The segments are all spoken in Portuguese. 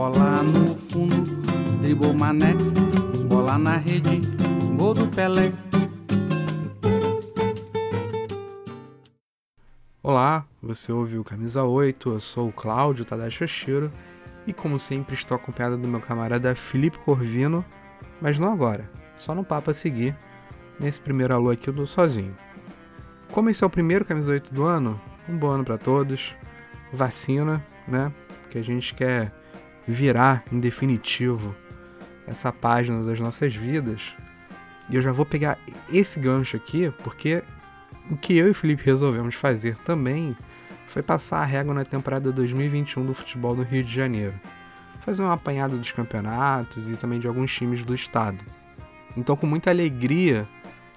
Bola no fundo, dribou mané. Bola na rede, gol do Pelé. Olá, você ouviu Camisa 8, eu sou o Cláudio Tadashi Oshiro e como sempre estou acompanhado do meu camarada Felipe Corvino, mas não agora, só no papo a seguir, nesse primeiro alô aqui eu sozinho. Como esse é o primeiro Camisa 8 do ano, um bom ano para todos, vacina, né, que a gente quer virar em definitivo essa página das nossas vidas. E eu já vou pegar esse gancho aqui, porque o que eu e o Felipe resolvemos fazer também foi passar a régua na temporada 2021 do futebol no Rio de Janeiro. Fazer um apanhado dos campeonatos e também de alguns times do estado. Então, com muita alegria,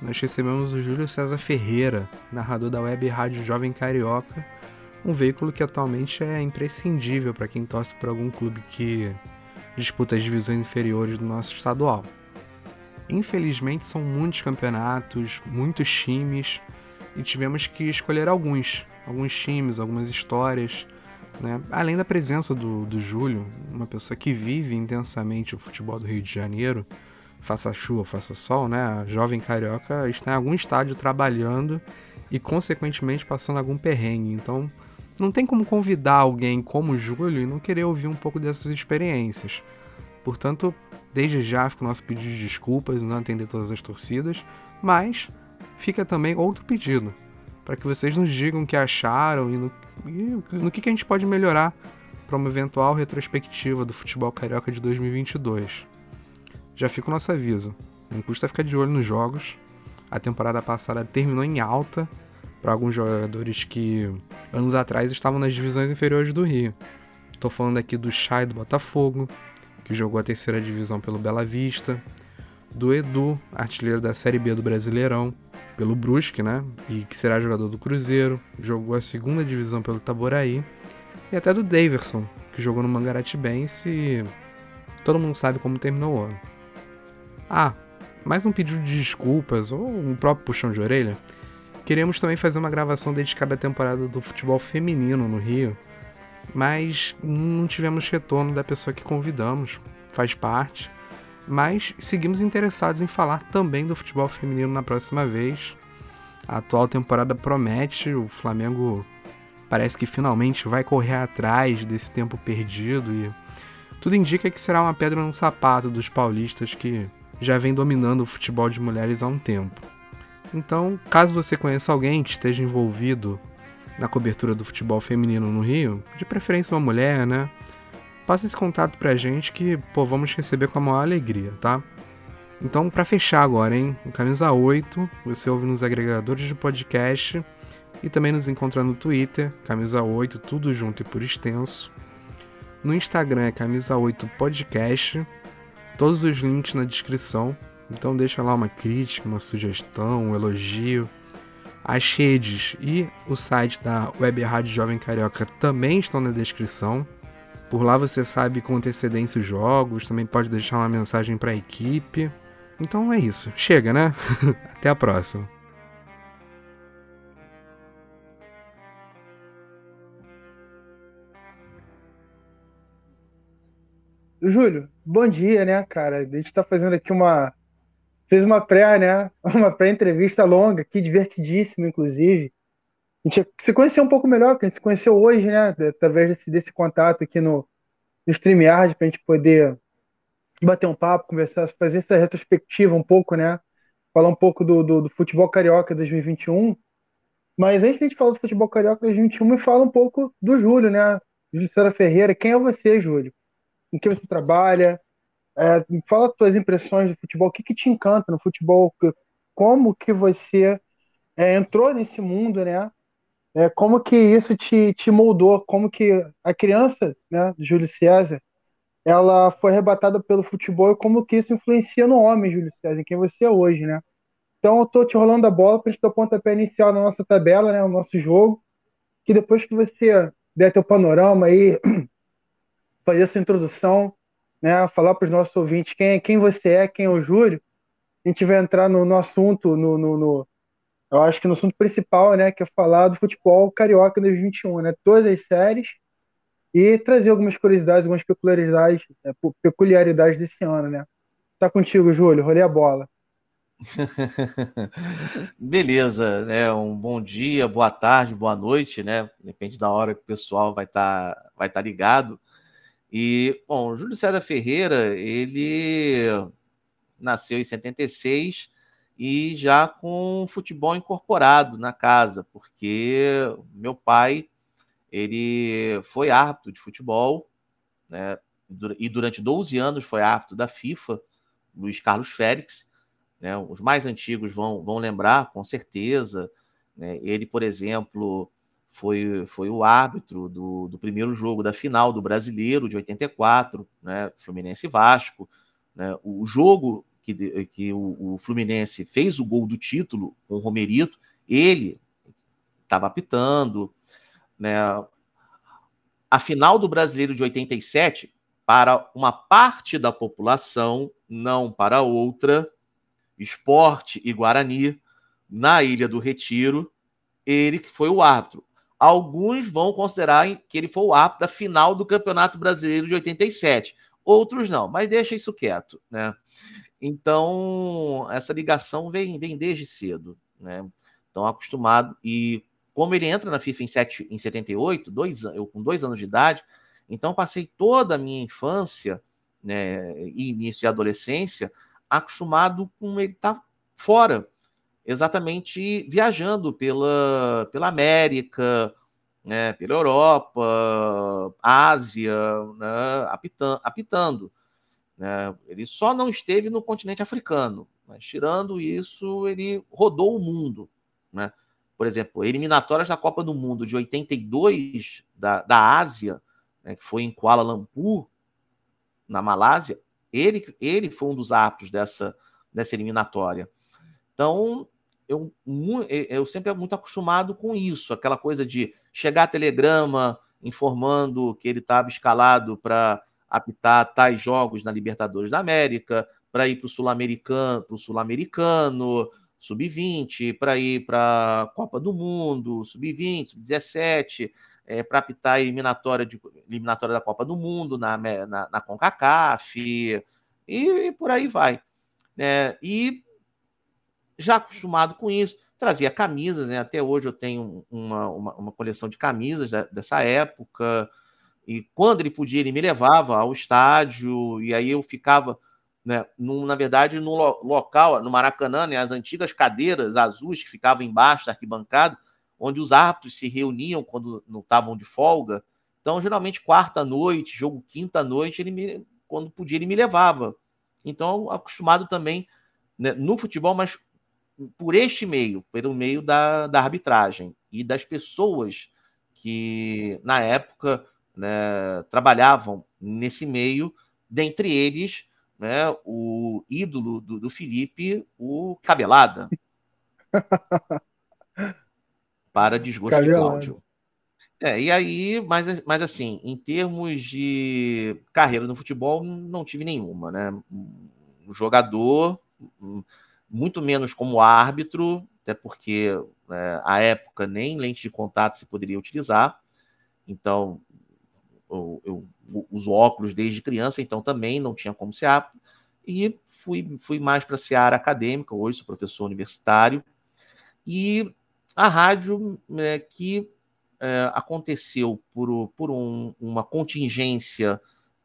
nós recebemos o Júlio César Ferreira, narrador da web Rádio Jovem Carioca, um veículo que atualmente é imprescindível para quem torce por algum clube que disputa as divisões inferiores do nosso estadual. Infelizmente, são muitos campeonatos, muitos times, e tivemos que escolher alguns, alguns times, algumas histórias. Né? Além da presença do, do Júlio, uma pessoa que vive intensamente o futebol do Rio de Janeiro, faça chuva, faça sol, né? A jovem carioca está em algum estádio trabalhando e, consequentemente, passando algum perrengue. Então, não tem como convidar alguém como o Júlio e não querer ouvir um pouco dessas experiências. Portanto, desde já fica o nosso pedido de desculpas, não atender todas as torcidas, mas fica também outro pedido, para que vocês nos digam o que acharam e no, e no que, que a gente pode melhorar para uma eventual retrospectiva do futebol carioca de 2022. Já fica o nosso aviso, não custa ficar de olho nos jogos. A temporada passada terminou em alta para alguns jogadores que anos atrás estavam nas divisões inferiores do Rio. Estou falando aqui do Chay do Botafogo, que jogou a terceira divisão pelo Bela Vista, do Edu, artilheiro da Série B do Brasileirão, pelo Brusque, né? E que será jogador do Cruzeiro, jogou a segunda divisão pelo Taboraí, e até do Daverson, que jogou no Mangaratibense e todo mundo sabe como terminou o ano. Ah, mais um pedido de desculpas ou um próprio puxão de orelha Queremos também fazer uma gravação dedicada à temporada do futebol feminino no Rio, mas não tivemos retorno da pessoa que convidamos, faz parte. Mas seguimos interessados em falar também do futebol feminino na próxima vez. A atual temporada promete, o Flamengo parece que finalmente vai correr atrás desse tempo perdido e tudo indica que será uma pedra no sapato dos paulistas que já vem dominando o futebol de mulheres há um tempo. Então, caso você conheça alguém que esteja envolvido na cobertura do futebol feminino no Rio, de preferência uma mulher, né? Passa esse contato pra gente que, pô, vamos receber com a maior alegria, tá? Então, para fechar agora, hein? O Camisa 8, você ouve nos agregadores de podcast e também nos encontra no Twitter, Camisa 8, tudo junto e por extenso. No Instagram é Camisa 8 Podcast. Todos os links na descrição então deixa lá uma crítica, uma sugestão, um elogio. As redes e o site da Web Rádio Jovem Carioca também estão na descrição. Por lá você sabe com antecedência os jogos, também pode deixar uma mensagem para a equipe. Então é isso. Chega, né? Até a próxima. Júlio, bom dia, né, cara? A gente está fazendo aqui uma fez uma pré, né? Uma pré-entrevista longa, aqui, divertidíssima, inclusive. A gente se conheceu um pouco melhor, porque a gente se conheceu hoje, né? Através desse, desse contato aqui no, no StreamYard, para a gente poder bater um papo, conversar, fazer essa retrospectiva um pouco, né? Falar um pouco do, do, do futebol carioca 2021. Mas antes de a gente falar do futebol carioca 2021, me fala um pouco do Júlio, né? Júlio Sara Ferreira. Quem é você, Júlio? Em que você trabalha? É, fala as tuas impressões do futebol, o que, que te encanta no futebol, como que você é, entrou nesse mundo, né? É, como que isso te, te moldou, como que a criança, né, Júlio César, ela foi arrebatada pelo futebol e como que isso influencia no homem, Júlio César, em quem você é hoje, né? Então eu tô te rolando a bola para gente dar o pontapé inicial na nossa tabela, né, o nosso jogo, que depois que você der teu panorama aí, fazer sua introdução, né, falar para os nossos ouvintes quem, quem você é, quem é o Júlio, a gente vai entrar no, no assunto, no, no, no, eu acho que no assunto principal, né, que é falar do futebol carioca 2021, né, todas as séries e trazer algumas curiosidades, algumas peculiaridades, é, peculiaridades desse ano, né. Tá contigo, Júlio, rolei a bola. Beleza, né? Um bom dia, boa tarde, boa noite, né? Depende da hora que o pessoal vai estar tá, vai tá ligado. E, bom, o Júlio César Ferreira, ele nasceu em 76 e já com futebol incorporado na casa, porque meu pai, ele foi árbitro de futebol, né? E durante 12 anos foi árbitro da FIFA, Luiz Carlos Félix, né? Os mais antigos vão, vão lembrar, com certeza. Né? Ele, por exemplo, foi, foi o árbitro do, do primeiro jogo da final do Brasileiro de 84, né? Fluminense e Vasco. Né? O jogo que, que o, o, Fluminense fez o gol do título com o Romerito, ele estava apitando. Né? A final do Brasileiro de 87, para uma parte da população, não para outra, Esporte e Guarani, na Ilha do Retiro, ele que foi o árbitro. Alguns vão considerar que ele foi o árbitro da final do Campeonato Brasileiro de 87. Outros não, mas deixa isso quieto, né? Então, essa ligação vem, vem desde cedo, né? Então, acostumado. E como ele entra na FIFA em, sete, em 78, dois, eu com dois anos de idade, então passei toda a minha infância né, e início de adolescência acostumado com ele estar tá fora, exatamente viajando pela, pela América, né, pela Europa, Ásia, né, apitando. né. Ele só não esteve no continente africano, mas tirando isso, ele rodou o mundo. Né? Por exemplo, eliminatórias da Copa do Mundo de 82 da, da Ásia, né, que foi em Kuala Lumpur, na Malásia, ele, ele foi um dos árbitros dessa, dessa eliminatória. Então, eu, eu sempre é muito acostumado com isso, aquela coisa de chegar telegrama informando que ele estava escalado para apitar tais jogos na Libertadores da América, para ir para o Sul-Americano, para o Sul-Americano, Sub-20, para ir para Copa do Mundo, Sub-20, Sub-17, é, para apitar a eliminatória, de, eliminatória da Copa do Mundo na, na, na CONCACAF e, e, por aí vai. É, e já acostumado com isso, trazia camisas, né? até hoje eu tenho uma, uma, uma coleção de camisas da, dessa época, e quando ele podia, ele me levava ao estádio, e aí eu ficava, né, num, na verdade, no local, no Maracanã, né, as antigas cadeiras azuis que ficavam embaixo da arquibancada, onde os árbitros se reuniam quando não estavam de folga. Então, geralmente, quarta-noite, jogo quinta-noite, ele me, quando podia, ele me levava. Então, acostumado também né, no futebol, mas por este meio, pelo meio da, da arbitragem e das pessoas que, na época, né, trabalhavam nesse meio, dentre eles, né, o ídolo do, do Felipe, o Cabelada. para desgosto de Cláudio. É, e aí, mas, mas assim, em termos de carreira no futebol, não tive nenhuma, né? Um jogador, muito menos como árbitro, até porque né, a época nem lente de contato se poderia utilizar. Então, eu, eu, uso óculos desde criança, então também não tinha como ser árbitro. E fui, fui mais para a área acadêmica, hoje sou professor universitário. E a rádio é, que é, aconteceu por, por um, uma contingência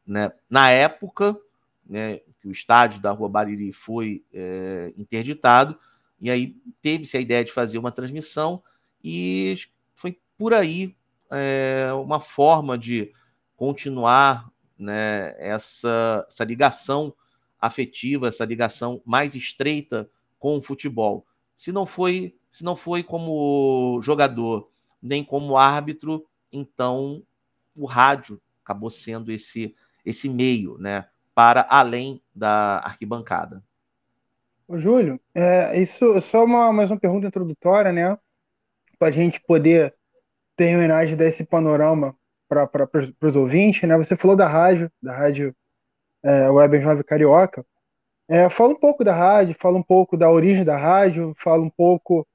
né, na época, né, que o estádio da Rua Bariri foi é, interditado, e aí teve-se a ideia de fazer uma transmissão, e foi por aí é, uma forma de continuar né, essa, essa ligação afetiva, essa ligação mais estreita com o futebol. Se não foi se não foi como jogador, nem como árbitro, então o rádio acabou sendo esse esse meio, né, para além da arquibancada. Ô, Júlio, é, isso só uma, mais uma pergunta introdutória, né? Para a gente poder terminar de dar esse panorama para os ouvintes, né? Você falou da rádio, da rádio é, Web Jovem Carioca. É, fala um pouco da rádio, fala um pouco da origem da rádio, fala um pouco,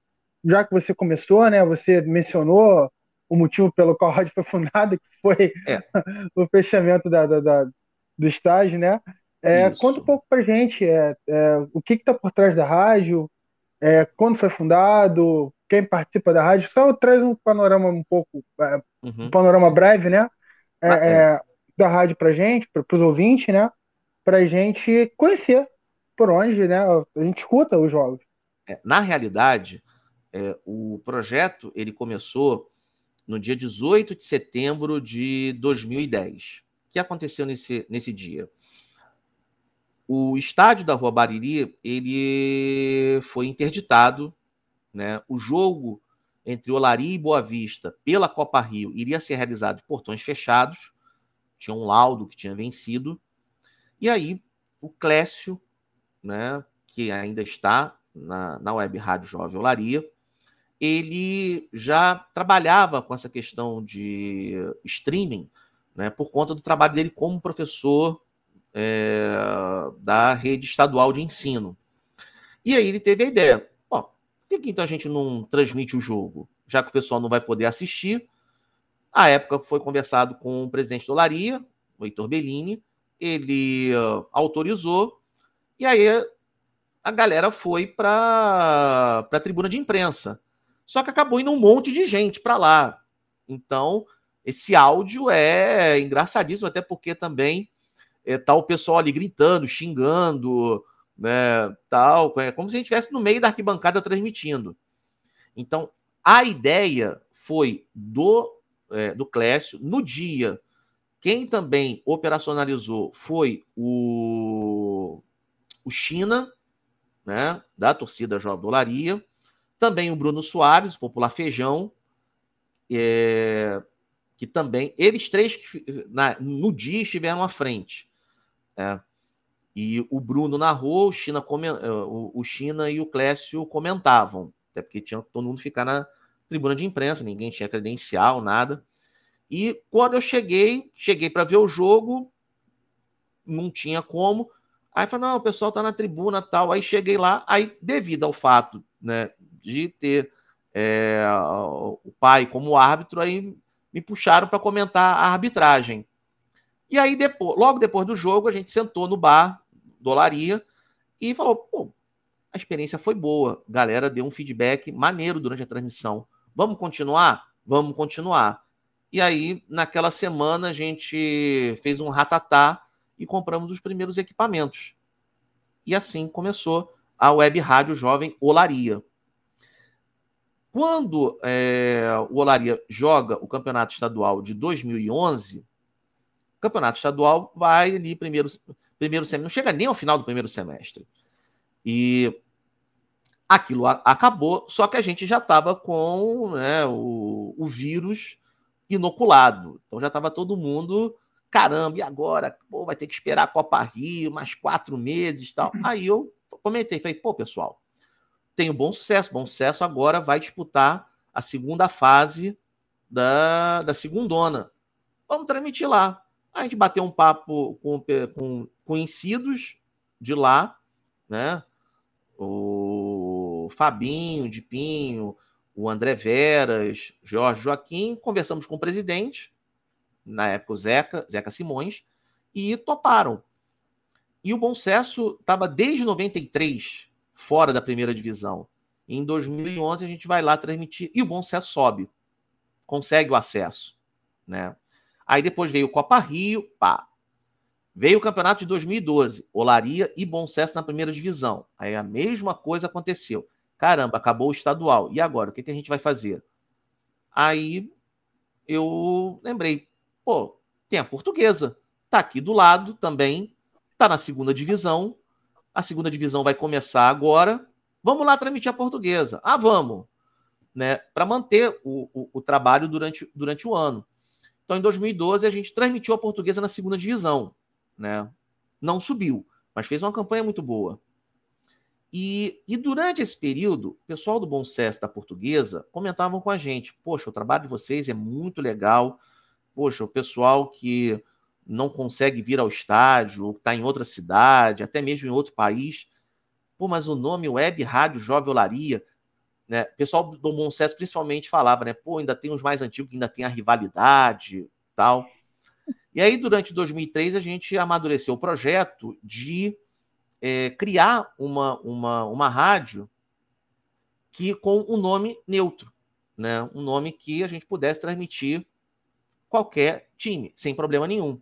já que você começou, né? Você mencionou o motivo pelo qual a rádio foi fundada, que foi é. o fechamento da, da, da, do estágio, né? É, conta um pouco pra gente é, é o que está por trás da rádio, é, quando foi fundado, quem participa da rádio, só traz um panorama um pouco, é, uhum. um panorama breve, né? Ah, da rádio pra gente, para os ouvintes, né? Pra gente conhecer por onde né, a gente escuta os jogos. na realidade, o projeto ele começou no dia 18 de setembro de 2010. Que aconteceu nesse, nesse dia? O estádio da Rua Bariri ele foi interditado, né? O jogo entre Olaria e Boa Vista pela Copa Rio iria ser realizado de portões fechados. Tinha um laudo que tinha vencido. E aí o Clécio, né, que ainda está na, na Web Rádio Jovem Olaria, ele já trabalhava com essa questão de streaming, né, por conta do trabalho dele como professor é, da rede estadual de ensino. E aí ele teve a ideia: ó, por que, então a gente não transmite o jogo? Já que o pessoal não vai poder assistir. A época foi conversado com o presidente do Laria, o Heitor Bellini, ele uh, autorizou, e aí a galera foi para a tribuna de imprensa. Só que acabou indo um monte de gente para lá. Então, esse áudio é engraçadíssimo, até porque também é, tá o pessoal ali gritando, xingando, né, tal, é como se a gente estivesse no meio da arquibancada transmitindo. Então, a ideia foi do, é, do Clécio, no dia, quem também operacionalizou foi o, o China, né, da torcida Jovem Dolaria, também o Bruno Soares, o popular Feijão, é, que também, eles três que, na, no dia estiveram à frente. É, e o Bruno narrou, o China, é, o, o China e o Clécio comentavam, até porque tinha todo mundo ficar na tribuna de imprensa, ninguém tinha credencial, nada. E quando eu cheguei, cheguei para ver o jogo, não tinha como. Aí falei, não, o pessoal tá na tribuna tal. Aí cheguei lá, aí devido ao fato né, de ter é, o pai como árbitro, aí me puxaram para comentar a arbitragem. E aí, depois, logo depois do jogo, a gente sentou no bar, dolaria, e falou: pô, a experiência foi boa. A galera deu um feedback maneiro durante a transmissão. Vamos continuar? Vamos continuar. E aí, naquela semana, a gente fez um ratatá e compramos os primeiros equipamentos. E assim começou a web rádio jovem Olaria. Quando é, o Olaria joga o campeonato estadual de 2011, o campeonato estadual vai ali primeiro, primeiro semestre, não chega nem ao final do primeiro semestre. E aquilo acabou, só que a gente já estava com né, o, o vírus inoculado. Então já estava todo mundo, caramba, e agora? Pô, vai ter que esperar a Copa Rio, mais quatro meses tal. Aí eu comentei, falei, pô, pessoal, tem um bom sucesso. Bom sucesso agora vai disputar a segunda fase da, da segundona. Vamos transmitir lá. A gente bateu um papo com, com conhecidos de lá, né? O Fabinho de Pinho, o André Veras, Jorge Joaquim, conversamos com o presidente, na época o Zeca, Zeca Simões, e toparam. E o Bom Sucesso estava desde 93 fora da primeira divisão. Em 2011 a gente vai lá transmitir e o Bom Sucesso sobe, consegue o acesso, né? Aí depois veio o Copa Rio, pá. Veio o campeonato de 2012, Olaria e Bom Sucesso na primeira divisão. Aí a mesma coisa aconteceu. Caramba, acabou o estadual. E agora, o que, que a gente vai fazer? Aí eu lembrei, pô, tem a portuguesa. Tá aqui do lado também, tá na segunda divisão, a segunda divisão vai começar agora. Vamos lá transmitir a portuguesa. Ah, vamos. Né, para manter o, o, o, trabalho durante, durante o ano. Então, em 2012, a gente transmitiu a portuguesa na segunda divisão. Né? Não subiu, mas fez uma campanha muito boa. E, e durante esse período, o pessoal do Bom Sucesso da Portuguesa comentavam com a gente: Poxa, o trabalho de vocês é muito legal. Poxa, o pessoal que não consegue vir ao estádio, está em outra cidade, até mesmo em outro país. Pô, mas o nome Web Rádio Jovem Olaria, né? O pessoal do Bom principalmente falava, né? Pô, ainda tem os mais antigos que ainda tem a rivalidade tal. E aí, durante 2003, a gente amadureceu o projeto de é, criar uma, uma, uma rádio que com um nome neutro, né? um nome que a gente pudesse transmitir qualquer time, sem problema nenhum.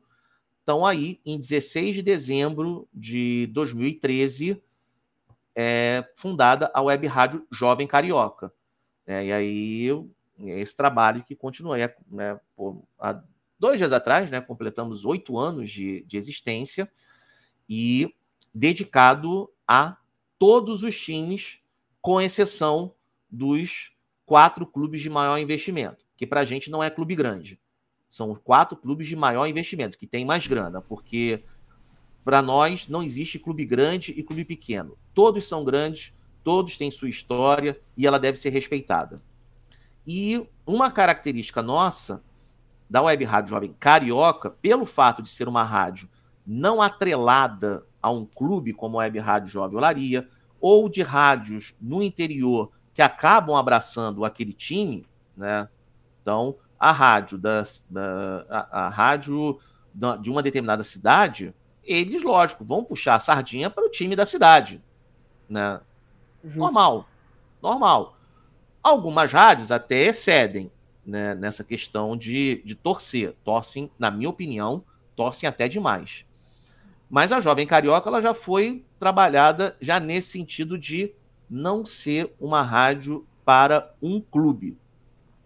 Então, aí, em 16 de dezembro de 2013, é fundada a Web Rádio Jovem Carioca. É, e aí, esse trabalho que continua. Né, pô, há dois dias atrás, né, completamos oito anos de, de existência e dedicado a todos os times, com exceção dos quatro clubes de maior investimento, que para a gente não é clube grande. São os quatro clubes de maior investimento, que tem mais grana, porque para nós não existe clube grande e clube pequeno. Todos são grandes, todos têm sua história e ela deve ser respeitada. E uma característica nossa da Web Rádio Jovem Carioca, pelo fato de ser uma rádio não atrelada a um clube como a Web Rádio Jovem Olaria, ou de rádios no interior que acabam abraçando aquele time, né? Então, a rádio da, da a, a, rádio da, de uma determinada cidade, eles, lógico, vão puxar a sardinha para o time da cidade, né? Normal, normal. Algumas rádios até excedem né, nessa questão de, de torcer, torcem, na minha opinião, torcem até demais. Mas a Jovem Carioca ela já foi trabalhada já nesse sentido de não ser uma rádio para um clube,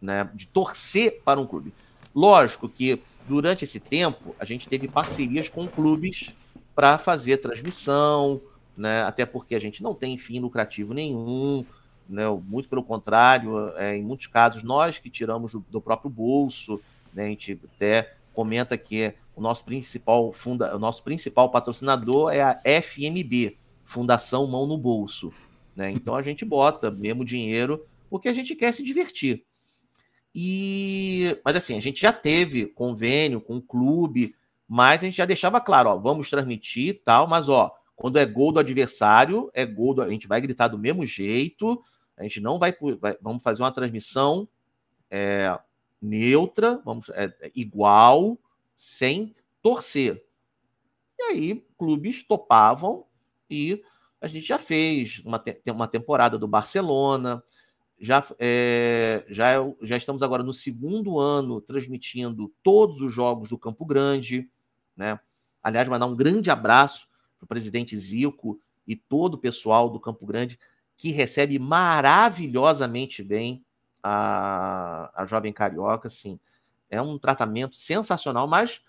né? de torcer para um clube. Lógico que durante esse tempo a gente teve parcerias com clubes para fazer transmissão, né? até porque a gente não tem fim lucrativo nenhum, né? muito pelo contrário, é, em muitos casos nós que tiramos do, do próprio bolso, né? a gente até comenta que o nosso principal funda, o nosso principal patrocinador é a FMB, Fundação Mão no Bolso. Né? Então a gente bota mesmo dinheiro porque a gente quer se divertir. E mas assim, a gente já teve convênio com o clube, mas a gente já deixava claro, ó, vamos transmitir tal, mas ó, quando é gol do adversário, é gol do, a gente vai gritar do mesmo jeito, a gente não vai, vai vamos fazer uma transmissão é, neutra, vamos é, é igual, sem torcer. E aí, clubes topavam e a gente já fez uma, uma temporada do Barcelona, já, é, já, já estamos agora no segundo ano transmitindo todos os jogos do Campo Grande. Né? Aliás, mandar um grande abraço para o presidente Zico e todo o pessoal do Campo Grande que recebe maravilhosamente bem a, a Jovem Carioca. Assim é um tratamento sensacional, mas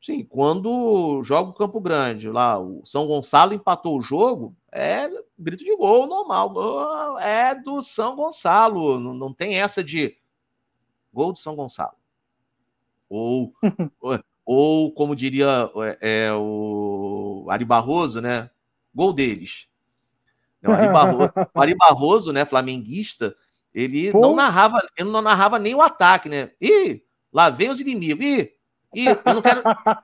sim, quando joga o Campo Grande, lá o São Gonçalo empatou o jogo, é grito de gol normal, é do São Gonçalo, não, não tem essa de gol do São Gonçalo. Ou, ou como diria é, é, o Ari Barroso, né? Gol deles. O Ari Barroso, o Ari Barroso né, flamenguista, ele Pô. não narrava, ele não narrava nem o ataque, né? Ih, Lá vem os inimigos. E, e eu não quero,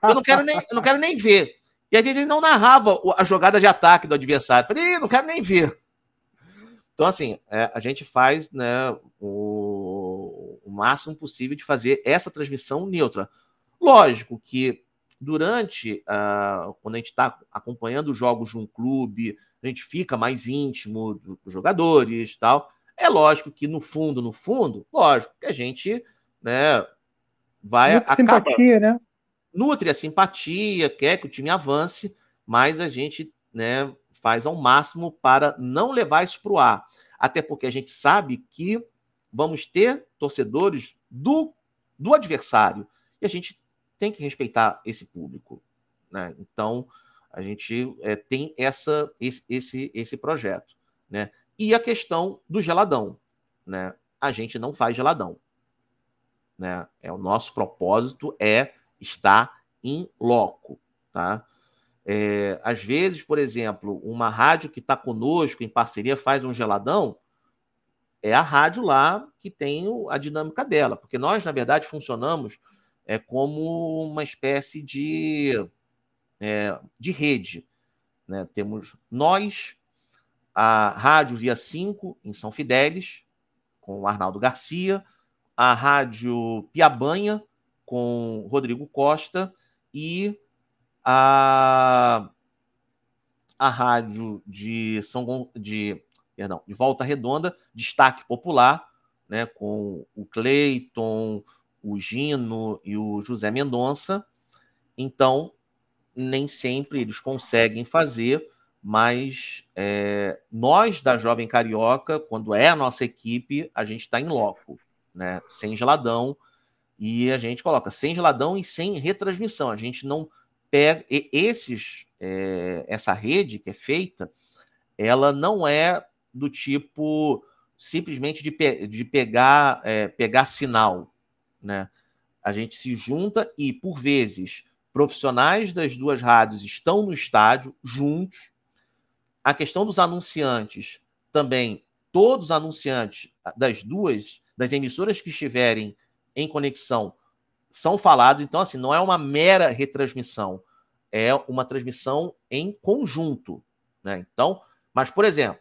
eu não quero nem, eu não quero nem ver. E às vezes ele não narrava a jogada de ataque do adversário. Eu falei, não quero nem ver. Então, assim, é, a gente faz né, o, o, máximo possível de fazer essa transmissão neutra. Lógico que durante, uh, quando a gente está acompanhando os jogos de um clube, a gente fica mais íntimo dos jogadores tal. É lógico que no fundo, no fundo, lógico que a gente né, vai Nutre acaba, simpatia, né? Nutre a simpatia, quer que o time avance, mas a gente né, faz ao máximo para não levar isso para o ar. Até porque a gente sabe que vamos ter torcedores do, do adversário. E a gente tem que respeitar esse público. Né? Então, a gente é, tem essa, esse, esse, esse projeto. Né? E a questão do geladão. Né? A gente não faz geladão. né? É o nosso propósito é estar em loco, tá? É, às vezes, por exemplo, uma rádio que está conosco em parceria faz um geladão, é a rádio lá que tem a dinâmica dela, porque nós, na verdade, funcionamos é, como uma espécie de, é, de rede. Né? Temos nós, a Rádio Via 5, em São Fidélis, com o Arnaldo Garcia, a Rádio Piabanha, com Rodrigo Costa, e a, a Rádio de São de, perdão, de Volta Redonda, Destaque Popular, né, com o Cleiton, o Gino e o José Mendonça. Então, nem sempre eles conseguem fazer, mas é, nós da Jovem Carioca, quando é a nossa equipe, a gente está em loco, né? Sem geladão. E a gente coloca sem geladão e sem retransmissão. A gente não pega. esses, é, essa rede que é feita, ela não é do tipo simplesmente de, pe de pegar, é, pegar sinal. Né? A gente se junta e, por vezes, profissionais das duas rádios estão no estádio juntos a questão dos anunciantes também, todos os anunciantes das duas, das emissoras que estiverem em conexão, são falados. Então, assim, não é uma mera retransmissão, é uma transmissão em conjunto. Né? Então, mas, por exemplo,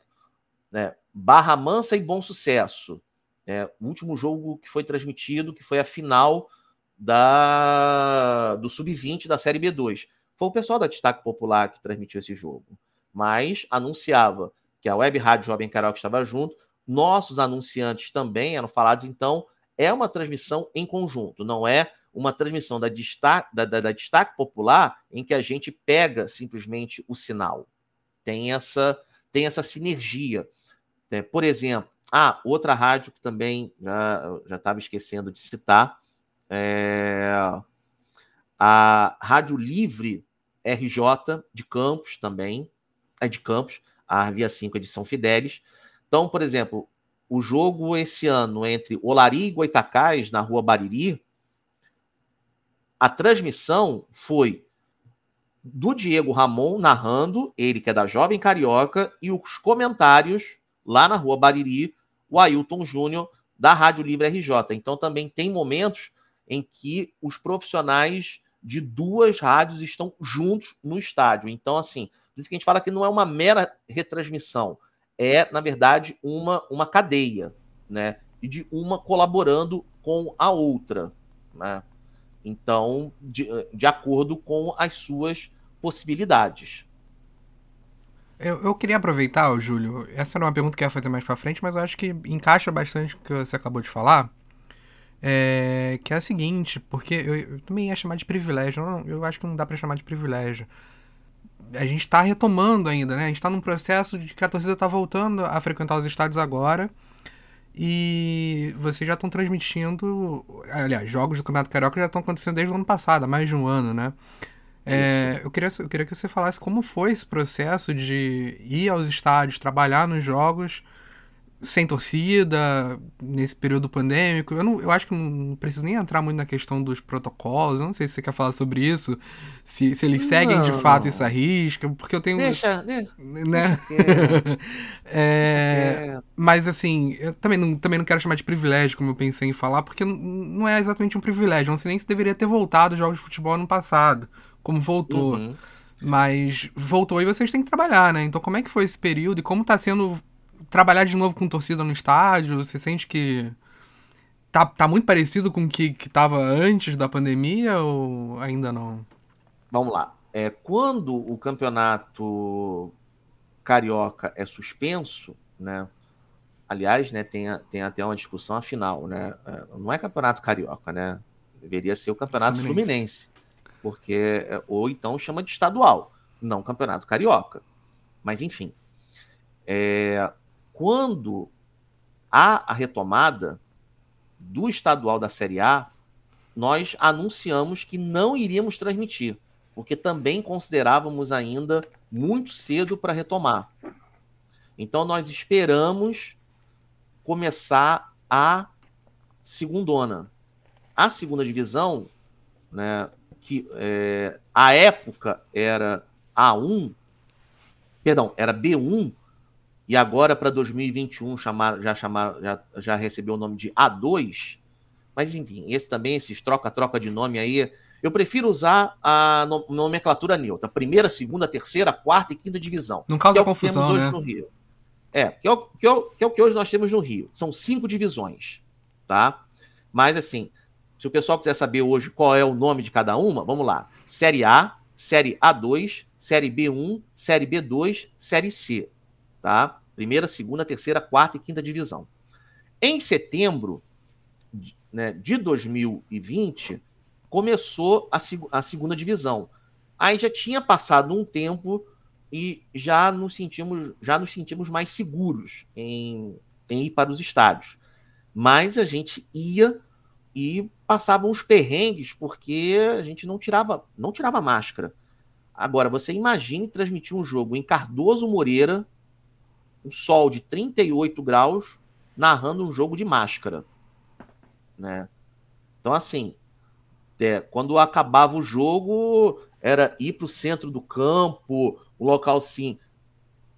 né, Barra Mansa e Bom Sucesso, né, o último jogo que foi transmitido, que foi a final da do Sub-20 da Série B2. Foi o pessoal da Destaque Popular que transmitiu esse jogo mas anunciava que a Web Rádio Jovem Carioca estava junto, nossos anunciantes também eram falados, então é uma transmissão em conjunto, não é uma transmissão da destaque, da, da, da destaque popular em que a gente pega simplesmente o sinal. Tem essa, tem essa sinergia. É, por exemplo, ah, outra rádio que também já estava esquecendo de citar, é a Rádio Livre RJ de Campos também, é de Campos, a Via 5 é de São Fidélis. Então, por exemplo, o jogo esse ano entre Olari e Goitacás, na rua Bariri, a transmissão foi do Diego Ramon narrando, ele que é da Jovem Carioca, e os comentários lá na rua Bariri, o Ailton Júnior, da Rádio Livre RJ. Então também tem momentos em que os profissionais de duas rádios estão juntos no estádio. Então, assim, por isso que a gente fala que não é uma mera retransmissão, é, na verdade, uma, uma cadeia, né? E de uma colaborando com a outra, né? Então, de, de acordo com as suas possibilidades. Eu, eu queria aproveitar, Júlio, essa era uma pergunta que eu ia fazer mais para frente, mas eu acho que encaixa bastante o que você acabou de falar. É, que é a seguinte, porque eu, eu, também ia chamar de privilégio, não, eu acho que não dá para chamar de privilégio a gente está retomando ainda, né? A gente está num processo de que a torcida está voltando a frequentar os estádios agora. E vocês já estão transmitindo. Aliás, jogos do Campeonato Carioca já estão acontecendo desde o ano passado, há mais de um ano, né? É, eu, queria, eu queria que você falasse como foi esse processo de ir aos estádios, trabalhar nos jogos sem torcida, nesse período pandêmico. Eu, não, eu acho que não preciso nem entrar muito na questão dos protocolos. Eu não sei se você quer falar sobre isso. Se, se eles seguem de fato essa risca, porque eu tenho. Deixa, deixa. Né? é, mas assim, eu também não, também não quero chamar de privilégio, como eu pensei em falar, porque não é exatamente um privilégio. Não sei nem se deveria ter voltado os jogos de futebol no passado, como voltou. Uhum. Mas voltou e vocês têm que trabalhar, né? Então, como é que foi esse período e como está sendo trabalhar de novo com torcida no estádio? Você sente que tá, tá muito parecido com o que, que tava antes da pandemia ou ainda não? Vamos lá. É, quando o campeonato carioca é suspenso, né? Aliás, né, tem, tem até uma discussão afinal, né? É, não é campeonato carioca, né? Deveria ser o campeonato Fluminense, Fluminense porque é, ou então chama de estadual, não campeonato carioca. Mas enfim, é, quando há a retomada do estadual da Série A, nós anunciamos que não iríamos transmitir, porque também considerávamos ainda muito cedo para retomar. Então nós esperamos começar a segundona. a segunda divisão, né, que é, a época era A1, perdão, era B1, e agora para 2021 chamar, já, chamar, já, já recebeu o nome de A2. Mas enfim, esse também, esses troca-troca de nome aí, eu prefiro usar a nomenclatura neutra. Primeira, segunda, terceira, quarta e quinta divisão. Não causa que é confusão, que temos hoje né? no Rio. É, que é, o, que, é o, que é o que hoje nós temos no Rio. São cinco divisões, tá? Mas assim, se o pessoal quiser saber hoje qual é o nome de cada uma, vamos lá. Série A, Série A2, Série B1, Série B2, Série C, tá? Primeira, segunda, terceira, quarta e quinta divisão. Em setembro né, de 2020, começou a, a segunda divisão. Aí já tinha passado um tempo e já nos sentimos, já nos sentimos mais seguros em, em ir para os estádios. Mas a gente ia e passava uns perrengues porque a gente não tirava, não tirava máscara. Agora, você imagine transmitir um jogo em Cardoso Moreira, um sol de 38 graus, narrando um jogo de máscara. Né? Então, assim, é, quando acabava o jogo, era ir para o centro do campo, um local assim,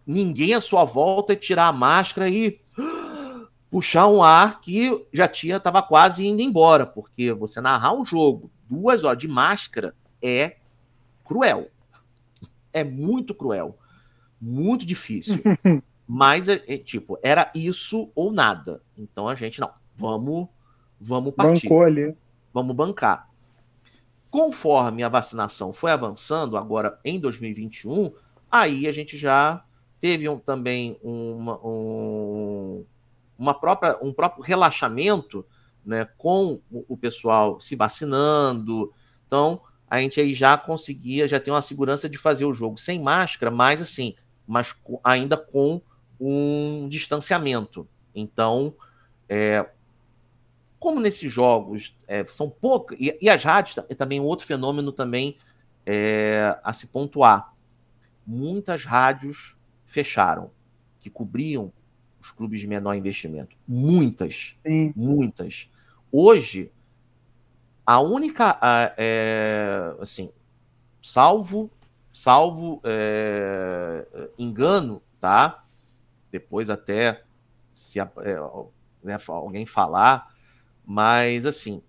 ninguém à sua volta e tirar a máscara e puxar um ar que já tinha, estava quase indo embora, porque você narrar um jogo duas horas de máscara é cruel. É muito cruel. Muito difícil. Mas, é, é, tipo, era isso ou nada. Então a gente, não, vamos, vamos partir. Bancou ali. Vamos bancar. Conforme a vacinação foi avançando, agora em 2021, aí a gente já teve um, também uma, um, uma própria, um próprio relaxamento né, com o pessoal se vacinando. Então, a gente aí já conseguia, já tem uma segurança de fazer o jogo sem máscara, mas assim, mas ainda com um distanciamento. Então, é, como nesses jogos é, são poucas, e, e, as rádios é também um outro fenômeno também é, a se pontuar. Muitas rádios fecharam, que cobriam os clubes de menor investimento. Muitas, Sim. muitas. Hoje, a única, é, assim, salvo, salvo é, engano, tá? Depois até se é, né, alguém falar, mas assim,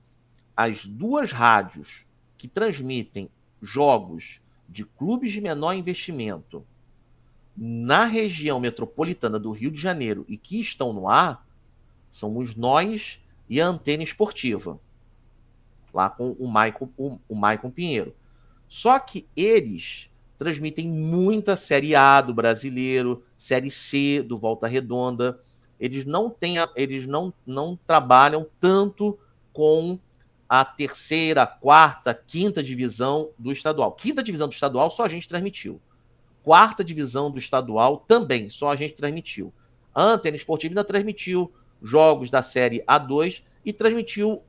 as duas rádios que transmitem jogos de clubes de menor investimento na região metropolitana do Rio de Janeiro e que estão no ar são os Nós e a Antena Esportiva, lá com o Maicon, o, o Maicon Pinheiro. Só que eles transmitem muita Série A do brasileiro, Série C do Volta Redonda. Eles não têm, eles não, não trabalham tanto com a terceira, quarta, quinta divisão do estadual. Quinta divisão do estadual só a gente transmitiu. Quarta divisão do estadual também só a gente transmitiu. A Antena Esportiva ainda transmitiu jogos da série A2 e transmitiu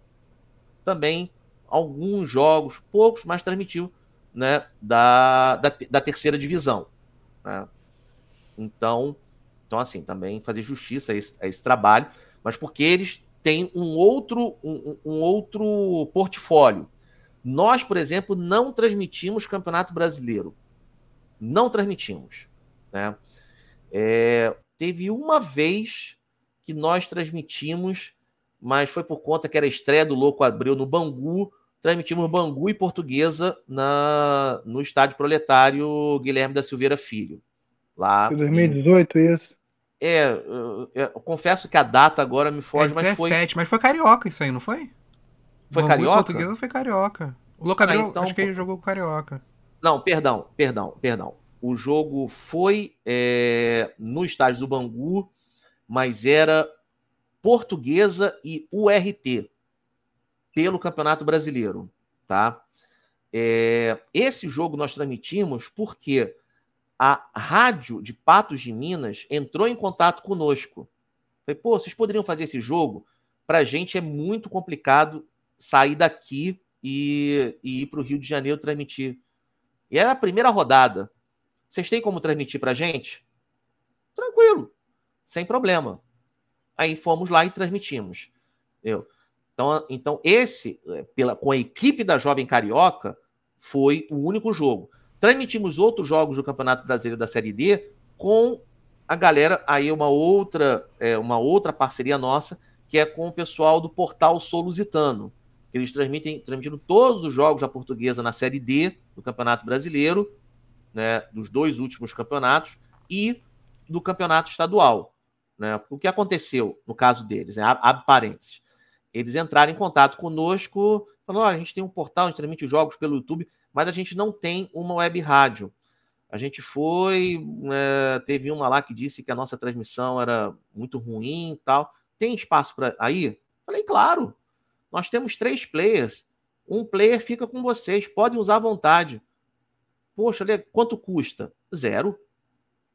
também alguns jogos, poucos, mas transmitiu né, da, da, da terceira divisão. Né? Então, então, assim, também fazer justiça a esse, a esse, trabalho, mas porque eles têm um outro, um, um outro portfólio. Nós, por exemplo, não transmitimos Campeonato Brasileiro. Não transmitimos. Né? É, teve uma vez que nós transmitimos, mas foi por conta que era estreia do Louco Abreu no Bangu, transmitimos Bangu e Portuguesa na, no estádio proletário Guilherme da Silveira Filho. Lá Em 2018, em... isso. É, eu, eu, confesso que a data agora me foge, é 17, mas foi. mas foi carioca isso aí, não foi? Foi Bangu carioca? Portuguesa foi carioca. O Locabril, ah, então, acho que ele jogou com carioca. Não, perdão, perdão, perdão. O jogo foi é, no estádio do Bangu, mas era Portuguesa e URT pelo Campeonato Brasileiro, tá? É, esse jogo nós transmitimos porque a rádio de Patos de Minas entrou em contato conosco. Falei, pô, vocês poderiam fazer esse jogo? Para a gente é muito complicado sair daqui e, e ir para o Rio de Janeiro transmitir. E era a primeira rodada. Vocês têm como transmitir para a gente? Tranquilo, sem problema. Aí fomos lá e transmitimos. Eu. Então, então esse, é, pela, com a equipe da Jovem Carioca, foi o único jogo. Transmitimos outros jogos do Campeonato Brasileiro da Série D com a galera, aí uma outra, é, uma outra parceria nossa, que é com o pessoal do portal Solusitano. Eles transmitem, transmitindo todos os jogos da portuguesa na Série D do Campeonato Brasileiro, né, dos dois últimos campeonatos, e do campeonato estadual. Né? O que aconteceu no caso deles? Né? Abre parênteses. Eles entraram em contato conosco, falando: a gente tem um portal, a gente transmite os jogos pelo YouTube, mas a gente não tem uma web rádio. A gente foi, é, teve uma lá que disse que a nossa transmissão era muito ruim e tal. Tem espaço para aí? Falei, claro. Nós temos três players. Um player fica com vocês, podem usar à vontade. Poxa, quanto custa? Zero.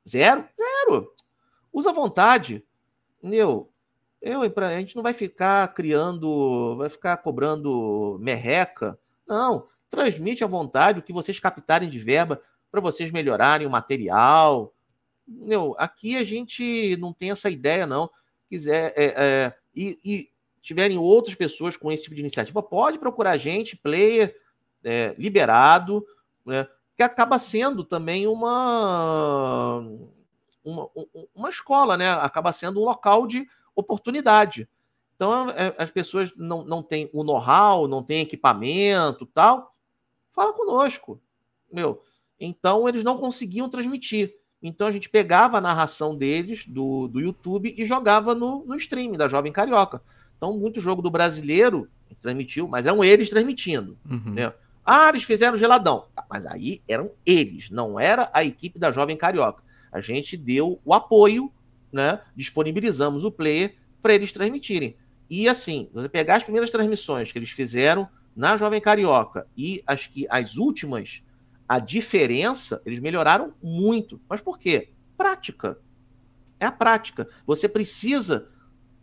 Zero? Zero. Usa à vontade. Meu, eu, a gente não vai ficar criando, vai ficar cobrando merreca. Não, transmite à vontade o que vocês captarem de verba para vocês melhorarem o material. Meu, aqui a gente não tem essa ideia, não. Quiser é, é, e, e, tiverem outras pessoas com esse tipo de iniciativa, pode procurar a gente, player é, liberado, né, que acaba sendo também uma, uma, uma escola, né? Acaba sendo um local de oportunidade. Então, é, as pessoas não, não têm o know-how, não têm equipamento tal. Fala conosco. Meu, então, eles não conseguiam transmitir. Então, a gente pegava a narração deles do, do YouTube e jogava no, no stream da Jovem Carioca. Então, muito jogo do brasileiro transmitiu, mas eram eles transmitindo. Uhum. Né? Ah, eles fizeram geladão. Ah, mas aí eram eles, não era a equipe da Jovem Carioca. A gente deu o apoio, né? Disponibilizamos o player para eles transmitirem. E assim, você pegar as primeiras transmissões que eles fizeram na Jovem Carioca e as, que, as últimas, a diferença, eles melhoraram muito. Mas por quê? Prática. É a prática. Você precisa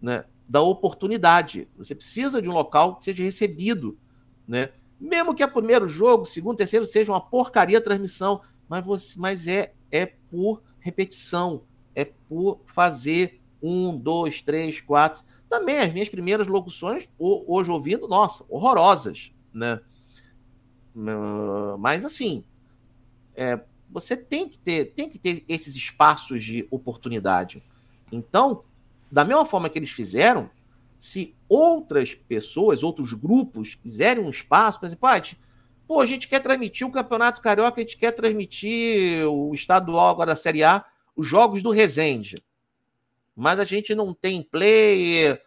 né, da oportunidade. Você precisa de um local que seja recebido. Né? Mesmo que o primeiro jogo, segundo, terceiro, seja uma porcaria a transmissão. Mas, você, mas é, é por repetição. É por fazer um, dois, três, quatro. Também as minhas primeiras locuções, hoje ouvindo, nossa, horrorosas, né? Mas assim, é, você tem que ter, tem que ter esses espaços de oportunidade. Então, da mesma forma que eles fizeram, se outras pessoas, outros grupos quiserem um espaço, por exemplo, ah, pô, a gente quer transmitir o Campeonato Carioca, a gente quer transmitir o estadual agora da Série A, os jogos do Resende mas a gente não tem player.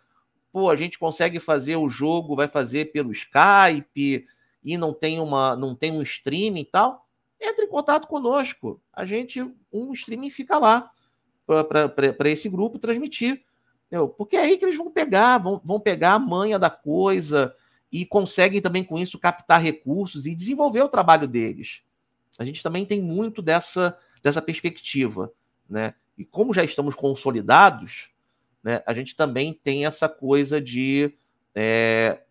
Pô, a gente consegue fazer o jogo, vai fazer pelo Skype e não tem uma, não tem um streaming e tal. Entre em contato conosco. A gente, um streaming fica lá para esse grupo transmitir. Entendeu? Porque é aí que eles vão pegar, vão, vão pegar a manha da coisa e conseguem também com isso captar recursos e desenvolver o trabalho deles. A gente também tem muito dessa, dessa perspectiva, né? E como já estamos consolidados, né, a gente também tem essa coisa de é,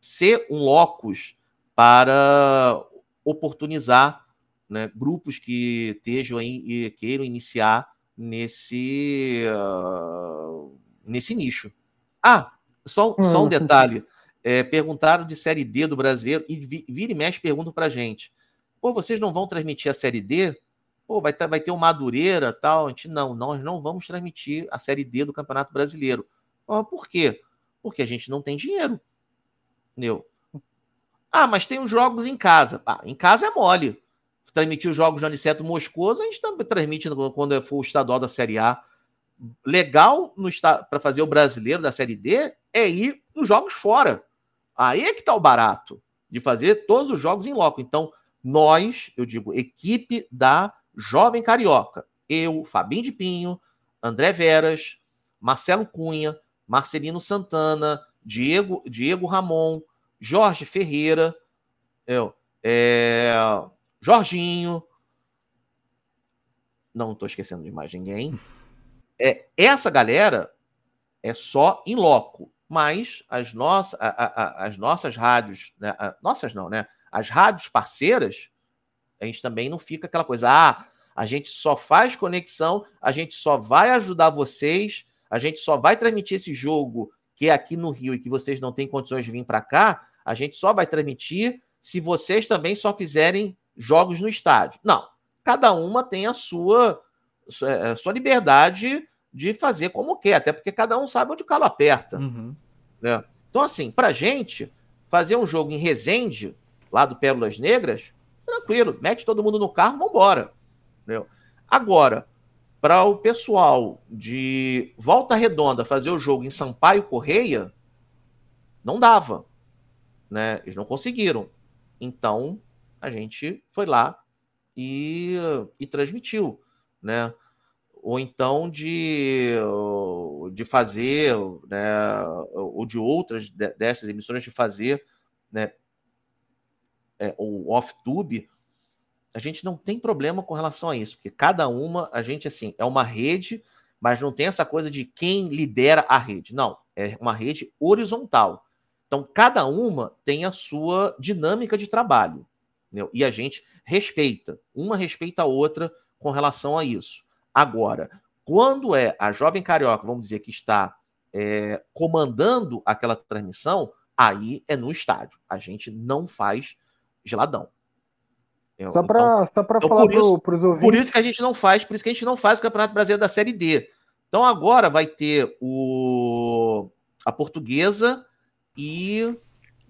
ser um locus para oportunizar né, grupos que estejam e queiram iniciar nesse, uh, nesse nicho. Ah, só, hum. só um detalhe. É, perguntaram de Série D do brasileiro e vira e mexe perguntam para gente. Pô, vocês não vão transmitir a Série D? Pô, vai ter, vai ter o Madureira tal. A gente, não, nós não vamos transmitir a Série D do Campeonato Brasileiro. por quê? Porque a gente não tem dinheiro. Entendeu? Ah, mas tem os jogos em casa. Ah, em casa é mole. Transmitir os jogos do Aniceto Moscoso, a gente também transmite quando for o estadual da Série A. Legal para fazer o brasileiro da Série D é ir nos jogos fora. Aí é que tá o barato de fazer todos os jogos em loco. Então, nós, eu digo, equipe da Jovem Carioca. Eu, Fabinho de Pinho, André Veras, Marcelo Cunha, Marcelino Santana, Diego, Diego Ramon, Jorge Ferreira, eu, é, Jorginho. Não estou esquecendo de mais ninguém. É, essa galera é só em loco, mas as, nossas, a, a, as nossas rádios, né, a, nossas não, né? As rádios parceiras, a gente também não fica aquela coisa, ah, a gente só faz conexão, a gente só vai ajudar vocês, a gente só vai transmitir esse jogo que é aqui no Rio e que vocês não têm condições de vir para cá, a gente só vai transmitir se vocês também só fizerem jogos no estádio. Não. Cada uma tem a sua, a é, sua liberdade de fazer como quer, até porque cada um sabe onde o calo aperta. Uhum. Né? Então, assim, pra gente, fazer um jogo em Resende, lá do Pérolas Negras, tranquilo, mete todo mundo no carro, vambora. Entendeu? Agora, para o pessoal de Volta Redonda fazer o jogo em Sampaio Correia, não dava. Né? Eles não conseguiram. Então, a gente foi lá e, e transmitiu. Né? Ou então de, de fazer, né, ou de outras dessas emissoras de fazer né, é, o off-tube, a gente não tem problema com relação a isso, porque cada uma, a gente, assim, é uma rede, mas não tem essa coisa de quem lidera a rede. Não, é uma rede horizontal. Então, cada uma tem a sua dinâmica de trabalho. Entendeu? E a gente respeita. Uma respeita a outra com relação a isso. Agora, quando é a jovem carioca, vamos dizer, que está é, comandando aquela transmissão, aí é no estádio. A gente não faz geladão. Só para então, falar para os ouvintes. Por isso que a gente não faz, por isso que a gente não faz o Campeonato Brasileiro da Série D. Então agora vai ter o a Portuguesa e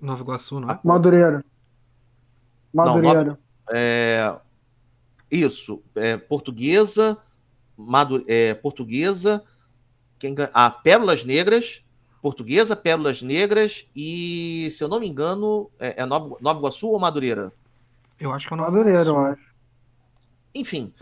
Nova Iguaçu, não é? Madureira. Madureira. Não, é... Isso, é, Portuguesa, Madu... é, Portuguesa, quem a Pérolas Negras, Portuguesa, Pérolas Negras e, se eu não me engano, é, é Nova, Nova Iguaçu ou Madureira? Eu acho que é o Madureira, eu acho. Enfim,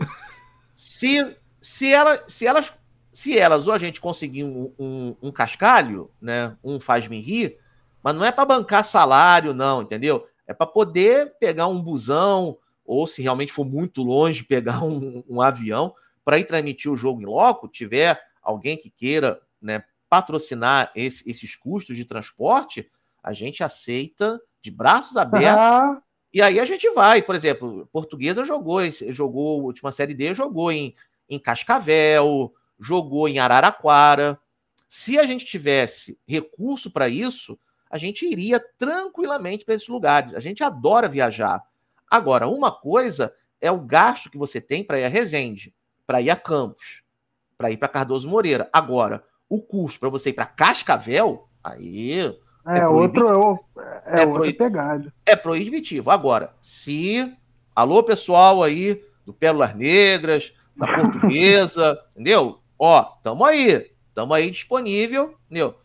se, se, ela, se elas se elas ou a gente conseguir um, um, um cascalho, né, um faz-me rir, mas não é para bancar salário, não, entendeu? É para poder pegar um busão, ou se realmente for muito longe, pegar um, um avião para ir transmitir o jogo em loco, tiver alguém que queira né, patrocinar esse, esses custos de transporte, a gente aceita de braços abertos e aí a gente vai, por exemplo, Portuguesa jogou, jogou última série D, jogou em, em Cascavel, jogou em Araraquara. Se a gente tivesse recurso para isso, a gente iria tranquilamente para esses lugares. A gente adora viajar. Agora, uma coisa é o gasto que você tem para ir a Resende, para ir a Campos, para ir para Cardoso Moreira. Agora, o custo para você ir para Cascavel, aí é, é outro é, é, é outro pegado. É proibitivo. Agora, se. Alô, pessoal aí do Pérolas Negras, da Portuguesa, entendeu? Ó, tamo aí. Tamo aí disponível, entendeu?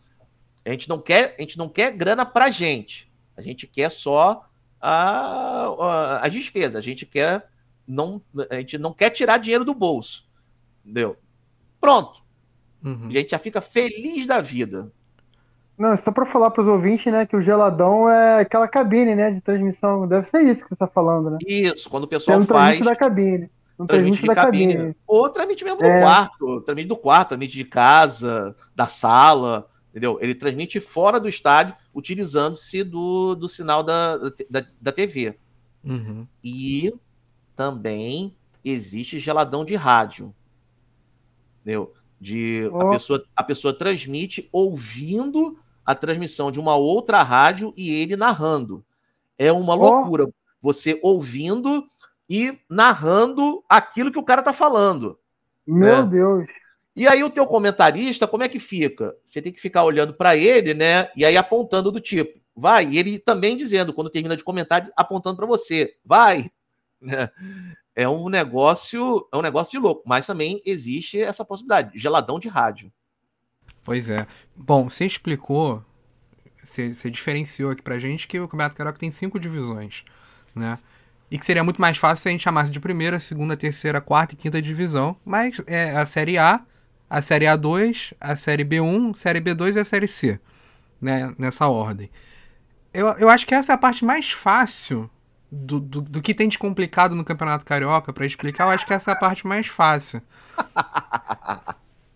A gente não quer, a gente não quer grana pra gente. A gente quer só a, a, as despesas. A gente quer não, a gente não quer tirar dinheiro do bolso. Entendeu? Pronto. Uhum. A gente já fica feliz da vida. Não, só para falar para os ouvintes, né, que o geladão é aquela cabine, né, de transmissão. Deve ser isso que você está falando, né? Isso, quando o pessoal é um faz. da cabine. Um transmite da cabine. cabine. Ou transmite mesmo é. do quarto, transmite do quarto, transmite de casa, da sala, entendeu? Ele transmite fora do estádio, utilizando-se do, do sinal da, da, da TV. Uhum. E também existe geladão de rádio. Entendeu? De oh. a, pessoa, a pessoa transmite ouvindo a transmissão de uma outra rádio e ele narrando. É uma loucura. Oh. Você ouvindo e narrando aquilo que o cara tá falando. Meu né? Deus. E aí o teu comentarista, como é que fica? Você tem que ficar olhando para ele, né? E aí apontando do tipo, vai. E ele também dizendo, quando termina de comentar, apontando para você, vai. Né? É um negócio, é um negócio de louco, mas também existe essa possibilidade, geladão de rádio. Pois é. Bom, você explicou, você, você diferenciou aqui pra gente que o Campeonato Carioca tem cinco divisões, né? E que seria muito mais fácil se a gente chamasse de primeira, segunda, terceira, quarta e quinta divisão. Mas é a Série A, a Série A2, a Série B1, a Série B2 e a Série C. Né? Nessa ordem. Eu, eu acho que essa é a parte mais fácil do, do, do que tem de complicado no Campeonato Carioca para explicar. Eu acho que essa é a parte mais fácil.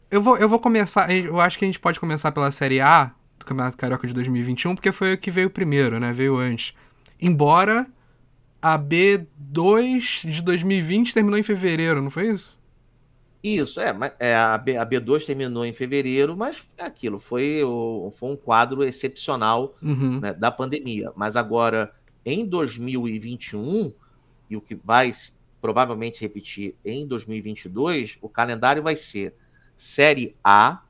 Eu vou, eu vou começar. Eu acho que a gente pode começar pela Série A do Campeonato Carioca de 2021, porque foi o que veio primeiro, né? Veio antes. Embora a B2 de 2020 terminou em fevereiro, não foi isso? Isso, é, é, a, B, a B2 terminou em fevereiro, mas é aquilo, foi, o, foi um quadro excepcional Uhum. né, da pandemia. Mas agora, em 2021, e o que vai provavelmente repetir em 2022, o calendário vai ser Série A.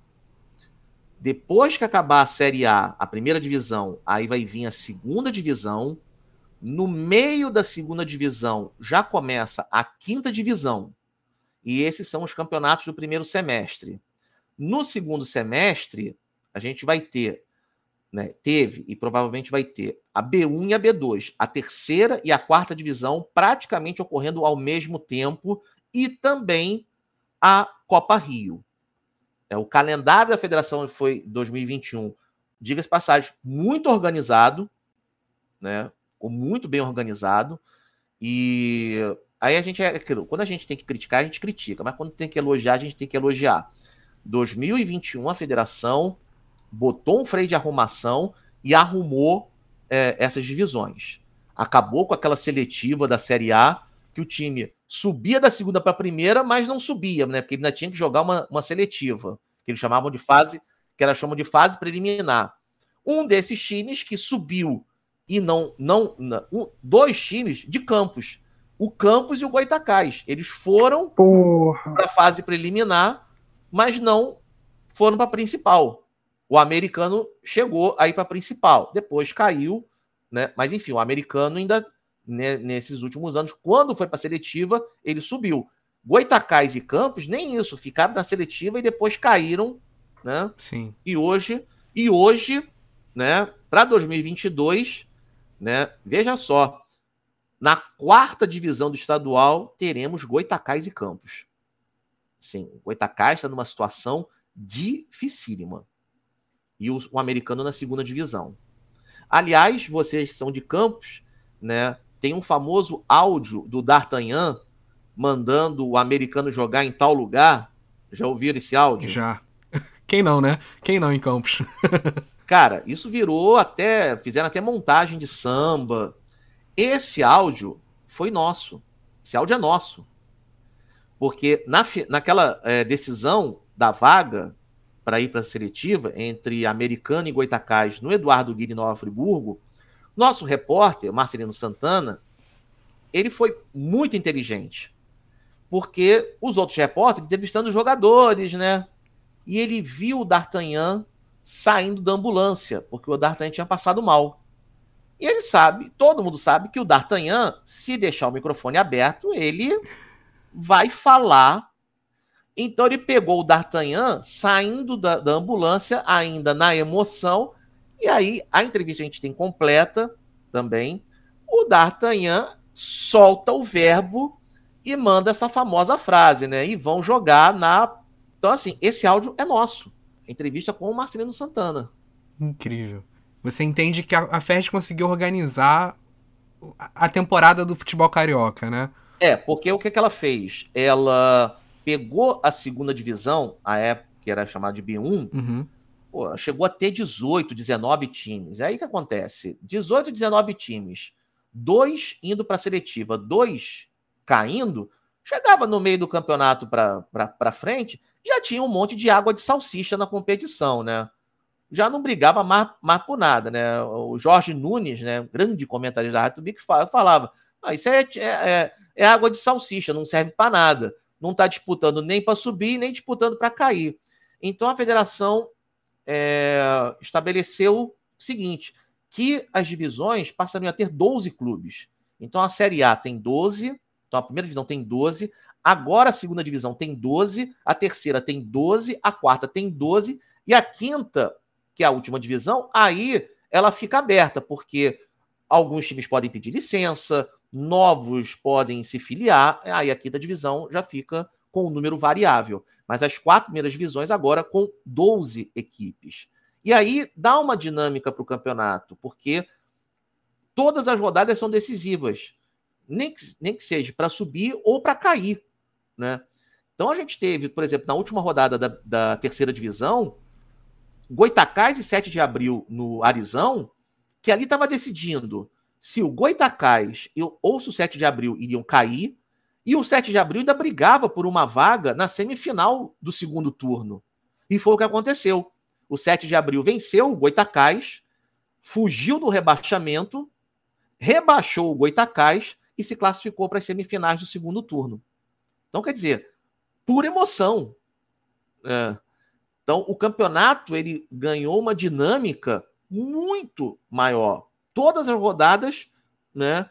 Depois que acabar a Série A, a primeira divisão, aí vai vir a segunda divisão. No meio da segunda divisão já começa a quinta divisão. E esses são os campeonatos do primeiro semestre. No segundo semestre, a gente vai ter, né, teve e provavelmente vai ter a B1 e a B2, a terceira e a quarta divisão praticamente ocorrendo ao mesmo tempo e também a Copa Rio. É, o calendário da federação foi 2021, diga-se passagem, muito organizado, né? Muito bem organizado. E aí a gente é quando a gente tem que criticar, a gente critica, mas quando tem que elogiar, a gente tem que elogiar. 2021 a federação botou um freio de arrumação e arrumou é, essas divisões. Acabou com aquela seletiva da Série A que o time subia da segunda para a primeira, mas não subia, né? Porque ele ainda tinha que jogar uma, uma seletiva, que eles chamavam de fase, que elas chamam de fase preliminar. Um desses times que subiu e não, não, não um, dois times de Campos, o Campos e o Goitacás. Eles foram para a fase preliminar, mas não foram para a principal. O americano chegou aí para a principal, depois caiu, né? Mas enfim, o americano ainda né, nesses últimos anos, quando foi para a seletiva, ele subiu. Goitacás e Campos nem isso, ficaram na seletiva e depois caíram, né? Sim. E hoje, e hoje, né, para 2022, né, veja só, na quarta divisão do estadual teremos Goitacás e Campos. Sim, o Goitacás está numa situação dificílima. E o, o americano na segunda divisão. Aliás, vocês são de Campos, né? Tem um famoso áudio do D'Artagnan mandando o americano jogar em tal lugar. Já ouviram esse áudio? Já. Quem não, né? Quem não em Campos? Cara, isso virou até. Fizeram até montagem de samba. Esse áudio foi nosso. Esse áudio é nosso. Porque na, naquela é, decisão da vaga para ir para a seletiva entre Americano e Goitacás no Eduardo Nova Friburgo, nosso repórter, Marcelino Santana, ele foi muito inteligente. Porque os outros repórteres entrevistando jogadores, né? E ele viu o D'Artagnan saindo da ambulância, porque o D'Artagnan tinha passado mal. E ele sabe, todo mundo sabe que o D'Artagnan, se deixar o microfone aberto, ele vai falar. Então ele pegou o D'Artagnan saindo da, da ambulância, ainda na emoção, e aí a entrevista a gente tem completa também. O D'Artagnan solta o verbo e manda essa famosa frase, né? E vão jogar na. Então, assim, esse áudio é nosso entrevista com o Marcelino Santana. Incrível. Você entende que a, a FERJ conseguiu organizar a temporada do futebol carioca, né? É, porque o que, que ela fez? Ela pegou a segunda divisão, a época que era chamada de B1, uhum. pô, chegou a ter 18, 19 times. E aí que acontece? 18, 19 times, dois indo para a seletiva, dois caindo, chegava no meio do campeonato para frente, já tinha um monte de água de salsicha na competição, né? Já não brigava mais, mais por nada, né? O Jorge Nunes, né, grande comentarista da Rádio Bic, falava: ah, isso é, é, é, água de salsicha, não serve para nada. Não está disputando nem para subir, nem disputando para cair. Então a federação é, estabeleceu o seguinte: que as divisões passariam a ter 12 clubes. Então a Série A tem 12, então a primeira divisão tem 12, Agora a segunda divisão tem 12, a terceira tem 12, a quarta tem 12 e a quinta, que é a última divisão, aí ela fica aberta, porque alguns times podem pedir licença, novos podem se filiar, aí a quinta divisão já fica com um número variável. Mas as quatro primeiras divisões agora com 12 equipes. E aí dá uma dinâmica para o campeonato, porque todas as rodadas são decisivas. Nem que, nem que seja para subir ou para cair. Né? Então a gente teve, por exemplo, na última rodada da, da terceira divisão, Goitacás e 7 de abril no Arizão, que ali estava decidindo se o Goitacás ou se o 7 de abril iriam cair, E o 7 de abril ainda brigava por uma vaga na semifinal do segundo turno. E foi o que aconteceu. O 7 de abril venceu o Goitacás, fugiu do rebaixamento, rebaixou o Goitacás e se classificou para as semifinais do segundo turno. Então, quer dizer, por emoção. É. Então, o campeonato ele ganhou uma dinâmica muito maior. Todas as rodadas, né?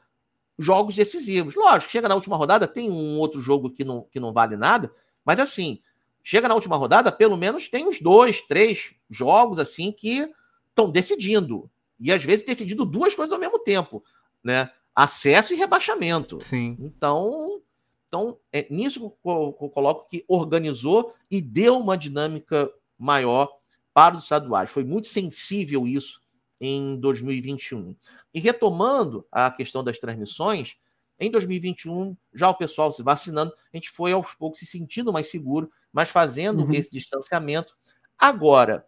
Jogos decisivos. Lógico, chega na última rodada, tem um outro jogo que não, que não vale nada, mas assim, chega na última rodada, pelo menos tem uns dois, três jogos assim que estão decidindo. E às vezes decidindo duas coisas ao mesmo tempo, né? Acesso e rebaixamento. Sim. Então, então é nisso que eu, eu coloco que organizou e deu uma dinâmica maior para os estaduais. Foi muito sensível isso em 2021. E retomando a questão das transmissões, em 2021, já o pessoal se vacinando, a gente foi aos poucos se sentindo mais seguro, mas fazendo uhum. esse distanciamento. Agora,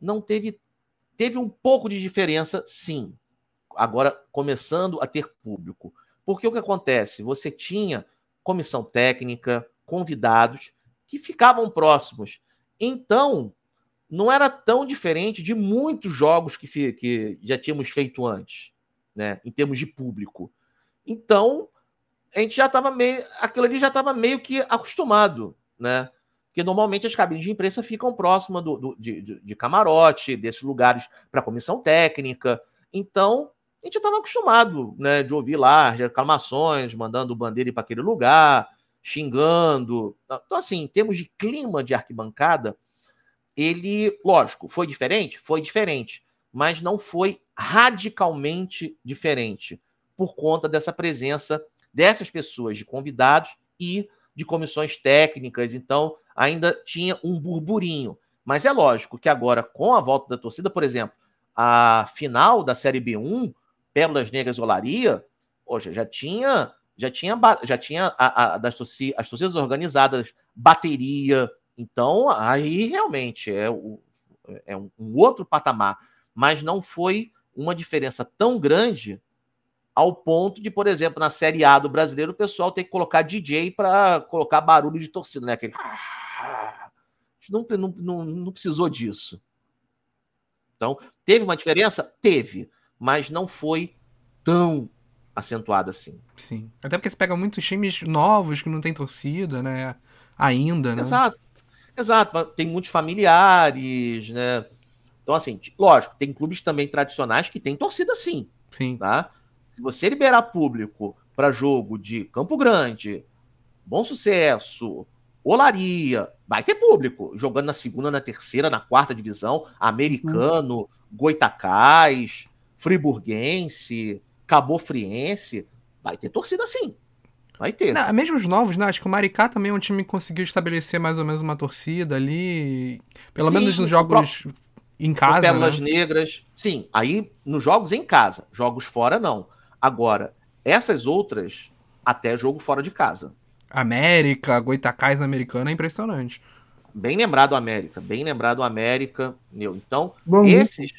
não teve teve um pouco de diferença, sim. Agora começando a ter público. Porque o que acontece? Você tinha comissão técnica, convidados que ficavam próximos. Então, não era tão diferente de muitos jogos que, que já tínhamos feito antes, né? Em termos de público. Então, a gente já estava meio. Aquilo ali já estava meio que acostumado, né? Porque normalmente as cabines de imprensa ficam próximas do, do de, de, camarote, desses lugares para comissão técnica. Então, a gente estava acostumado né, de ouvir lá reclamações, mandando bandeira para aquele lugar, xingando. Então, assim, em termos de clima de arquibancada, ele, lógico, foi diferente? Foi diferente, mas não foi radicalmente diferente por conta dessa presença dessas pessoas, de convidados e de comissões técnicas. Então, ainda tinha um burburinho. Mas é lógico que agora, com a volta da torcida, por exemplo, a final da Série B1, Pérolas Negras Olaria, poxa, já tinha já tinha já tinha a, a, das torcidas, as torcidas organizadas, bateria, então, aí realmente é, o, é um, outro patamar. Mas não foi uma diferença tão grande ao ponto de, por exemplo, na Série A do brasileiro, o pessoal ter que colocar DJ para colocar barulho de torcida, né? Aquele... Não, não, não, não precisou disso. Então, teve uma diferença? Teve, mas não foi tão acentuada assim. Sim. Até porque você pega muitos times novos que não tem torcida, né? Ainda, né? Exato. Exato, tem muitos familiares, né? Então, assim, lógico, tem clubes também tradicionais que tem torcida sim. Sim. Tá? Se você liberar público para jogo de Campo Grande, Bom Sucesso, Olaria, vai ter público. Jogando na segunda, na terceira, na quarta divisão, Americano, hum. Goitacás, Friburguense, Cabofriense, vai ter torcida sim. Vai ter. Não, mesmo os novos, né? Acho que o Maricá também é um time que conseguiu estabelecer mais ou menos uma torcida ali. Pelo sim, menos nos jogos em casa. Pérolas né? Negras. Sim, aí nos jogos em casa. Jogos fora, não. Agora, essas outras, até jogo fora de casa. América, Goitacás americano é impressionante. Bem lembrado América, bem lembrado América, meu. Então, Bangu. esses,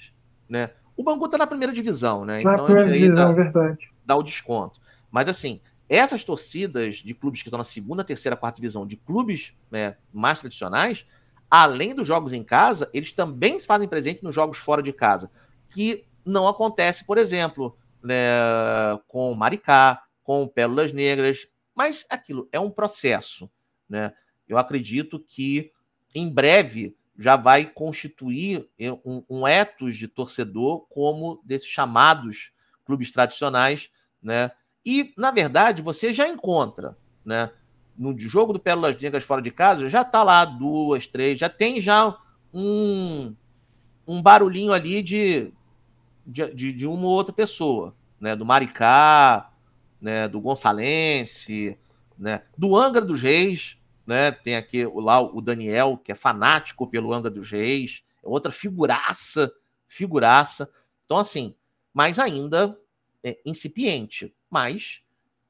né? O Bangu tá na primeira divisão, né? Na então, primeira divisão, dá, verdade. Dá o desconto. Mas assim, essas torcidas de clubes que estão na segunda, terceira, quarta divisão, de clubes né, mais tradicionais, além dos jogos em casa, eles também se fazem presente nos jogos fora de casa, que não acontece, por exemplo, né, com Maricá, com Pérolas Negras, mas aquilo é um processo. Né? Eu acredito que em breve já vai constituir um, um etos de torcedor como desses chamados clubes tradicionais, né? E, na verdade, você já encontra, né? No jogo do Pérolas Negras fora de casa, já tá lá duas, três, já tem já um, um barulhinho ali de, de, de uma ou outra pessoa, né? Do Maricá, né? Do Gonçalense, né? Do Angra dos Reis, né? Tem aqui lá o Daniel, que é fanático pelo Angra dos Reis, é outra figuraça, figuraça. Então, assim, mas ainda é incipiente. Mas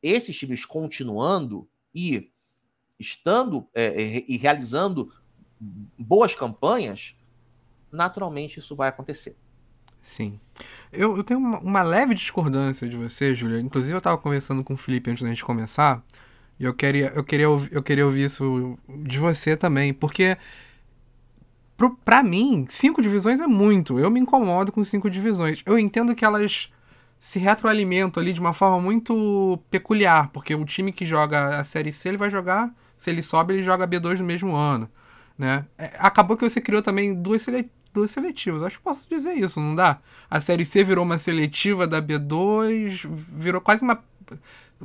esses times continuando e estando é, é, e realizando boas campanhas, naturalmente isso vai acontecer. Sim. Eu, eu tenho uma, uma, leve discordância de você, Júlia. Inclusive, eu estava conversando com o Felipe antes da gente começar. E eu queria, eu, queria, eu queria ouvir isso de você também, porque pro, pra mim, cinco divisões é muito. Eu me incomodo com cinco divisões. Eu entendo que elas se retroalimentam ali de uma forma muito peculiar, porque o time que joga a Série C, ele vai jogar, se ele sobe, ele joga B2 no mesmo ano, né? É, acabou que você criou também duas, sele, duas seletivas, acho que posso dizer isso, não dá? A Série C virou uma seletiva da B2, virou quase uma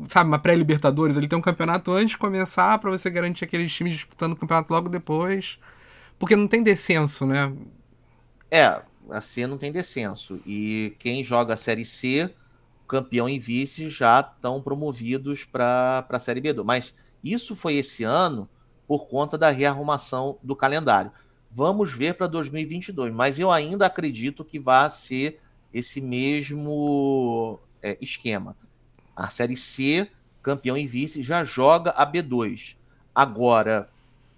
sabe, uma pré-Libertadores, ele tem um campeonato antes de começar para você garantir aqueles times disputando o campeonato logo depois. Porque não tem descenso, né? É, a C não tem descenso. E quem joga a Série C, campeão e vice, já estão promovidos para a Série B2. Mas isso foi esse ano por conta da rearrumação do calendário. Vamos ver para 2022, mas eu ainda acredito que vai ser esse mesmo é, esquema. A Série C, campeão e vice, já joga a B2. Agora,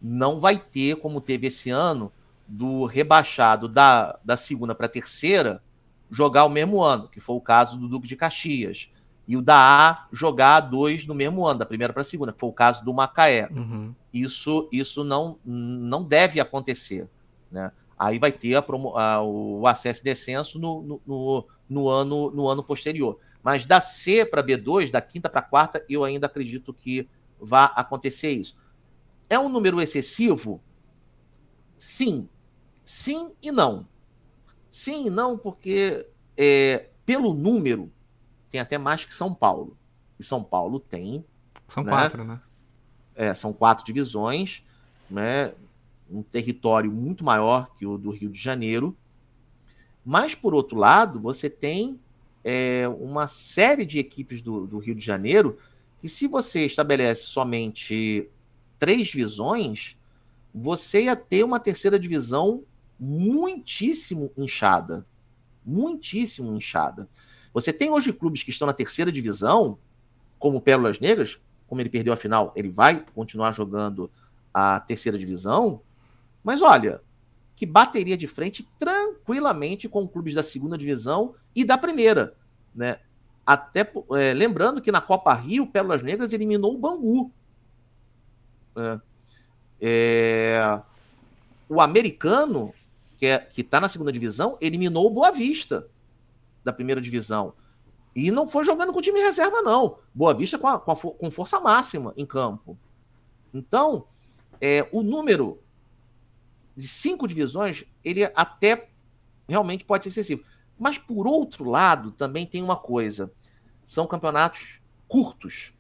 não vai ter, como teve esse ano, do rebaixado da, da segunda para a terceira jogar o mesmo ano, que foi o caso do Duque de Caxias. E o da A jogar dois no mesmo ano, da primeira para a segunda, que foi o caso do Macaé. Uhum. Isso, isso não, não deve acontecer. Né? Aí vai ter a promo, a, o acesso e descenso no, no, no, no, ano, no ano posterior. Mas da C para B2, da quinta para quarta, eu ainda acredito que vai acontecer isso. É um número excessivo? Sim. Sim e não. Sim e não, porque é, pelo número, tem até mais que São Paulo. E São Paulo tem. São né? quatro, né? É, são quatro divisões, né? Um território muito maior que o do Rio de Janeiro. Mas, por outro lado, você tem é, uma série de equipes do, do Rio de Janeiro que, se você estabelece somente três divisões, você ia ter uma terceira divisão muitíssimo inchada. Muitíssimo inchada. Você tem hoje clubes que estão na terceira divisão, como Pérolas Negras, como ele perdeu a final, ele vai continuar jogando a terceira divisão. Mas olha, que bateria de frente tranquilamente com clubes da segunda divisão e da primeira, né? Até é, lembrando que na Copa Rio, Pérolas Negras eliminou o Bangu é, é, o americano, que é, está na segunda divisão, eliminou o Boa Vista da primeira divisão. E não foi jogando com time reserva, não. Boa Vista com, a, com, a, com força máxima em campo. Então, é, o número de cinco divisões, ele até realmente pode ser excessivo. Mas, por outro lado, também tem uma coisa: são campeonatos curtos.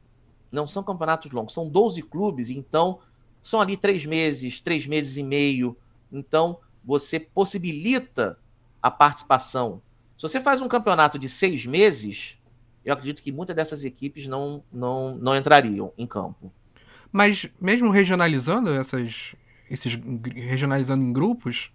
Não são campeonatos longos, são 12 clubes, então são ali três meses, três meses e meio. Então você possibilita a participação. Se você faz um campeonato de seis meses, eu acredito que muitas dessas equipes não, não, não entrariam em campo. Mas mesmo regionalizando essas, esses regionalizando em grupos,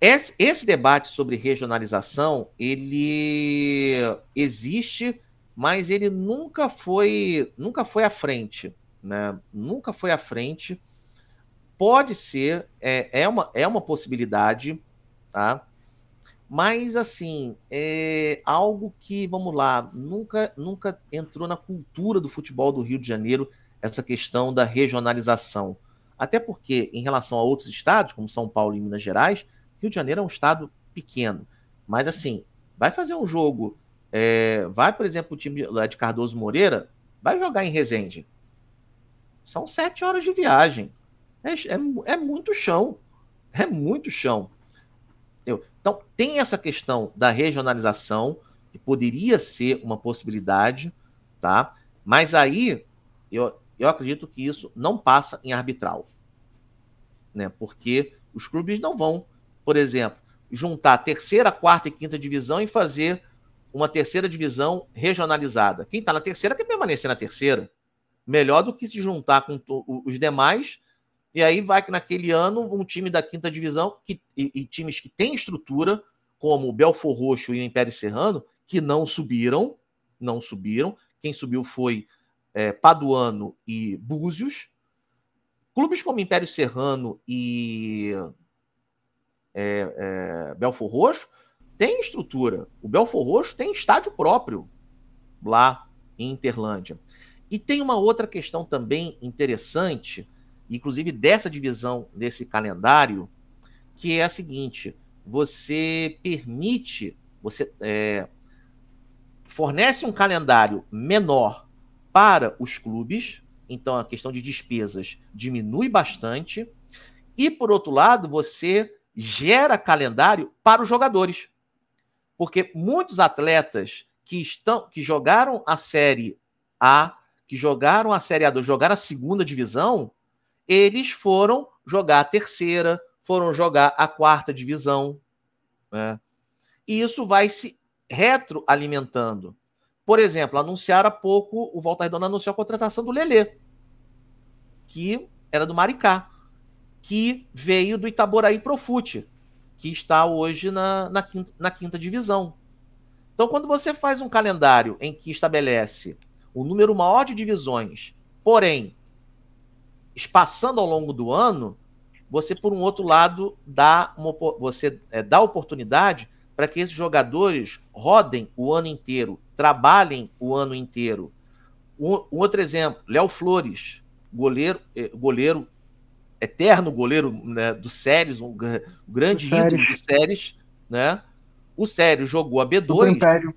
esse, esse, debate sobre regionalização ele existe mas ele nunca foi, nunca foi à frente, né? Nunca foi à frente. Pode ser, é, é, uma, é uma possibilidade, tá? Mas assim, é algo que, vamos lá, nunca, nunca entrou na cultura do futebol do Rio de Janeiro essa questão da regionalização. Até porque, em relação a outros estados, como São Paulo e Minas Gerais, Rio de Janeiro é um estado pequeno. Mas assim, vai fazer um jogo é, vai, por exemplo, o time de Cardoso Moreira, vai jogar em Resende. São sete horas de viagem. É, é, é muito chão. É muito chão. Então, tem essa questão da regionalização, que poderia ser uma possibilidade, tá? Mas aí, eu, eu acredito que isso não passa em arbitral. Né? Porque os clubes não vão, por exemplo, juntar terceira, quarta e quinta divisão e fazer uma terceira divisão regionalizada. Quem está na terceira quer permanecer na terceira. Melhor do que se juntar com os demais. E aí vai que naquele ano um time da quinta divisão que, e, e times que têm estrutura, como o Belfor Roxo e o Império Serrano, que não subiram, não subiram. Quem subiu foi é, Paduano e Búzios. Clubes como Império Serrano e é, é, Belfor Roxo tem estrutura. O Belfor Roxo tem estádio próprio lá em Interlândia. E tem uma outra questão também interessante, inclusive dessa divisão desse calendário, que é a seguinte: você permite, você é, fornece um calendário menor para os clubes, então a questão de despesas diminui bastante, e por outro lado, você gera calendário para os jogadores. Porque muitos atletas que estão que jogaram a série A, que jogaram a série A2, jogaram a segunda divisão, eles foram jogar a terceira, foram jogar a quarta divisão. Né? E isso vai se retroalimentando. Por exemplo, anunciaram há pouco, o Volta Redonda anunciou a contratação do Lelê, que era do Maricá, que veio do Itaboraí Profute, que está hoje na, na, quinta, na quinta divisão. Então, quando você faz um calendário em que estabelece o número maior de divisões, porém, espaçando ao longo do ano, você, por um outro lado, dá, uma, você, é, dá oportunidade para que esses jogadores rodem o ano inteiro, trabalhem o ano inteiro. Um, um outro exemplo, Léo Flores, goleiro, é, goleiro eterno goleiro né, do Séries, um, um grande do ídolo do Séries, né? O Séries jogou a B2,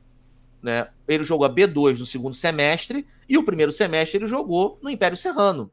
né? Ele jogou a B2 no segundo semestre e o primeiro semestre ele jogou no Império Serrano,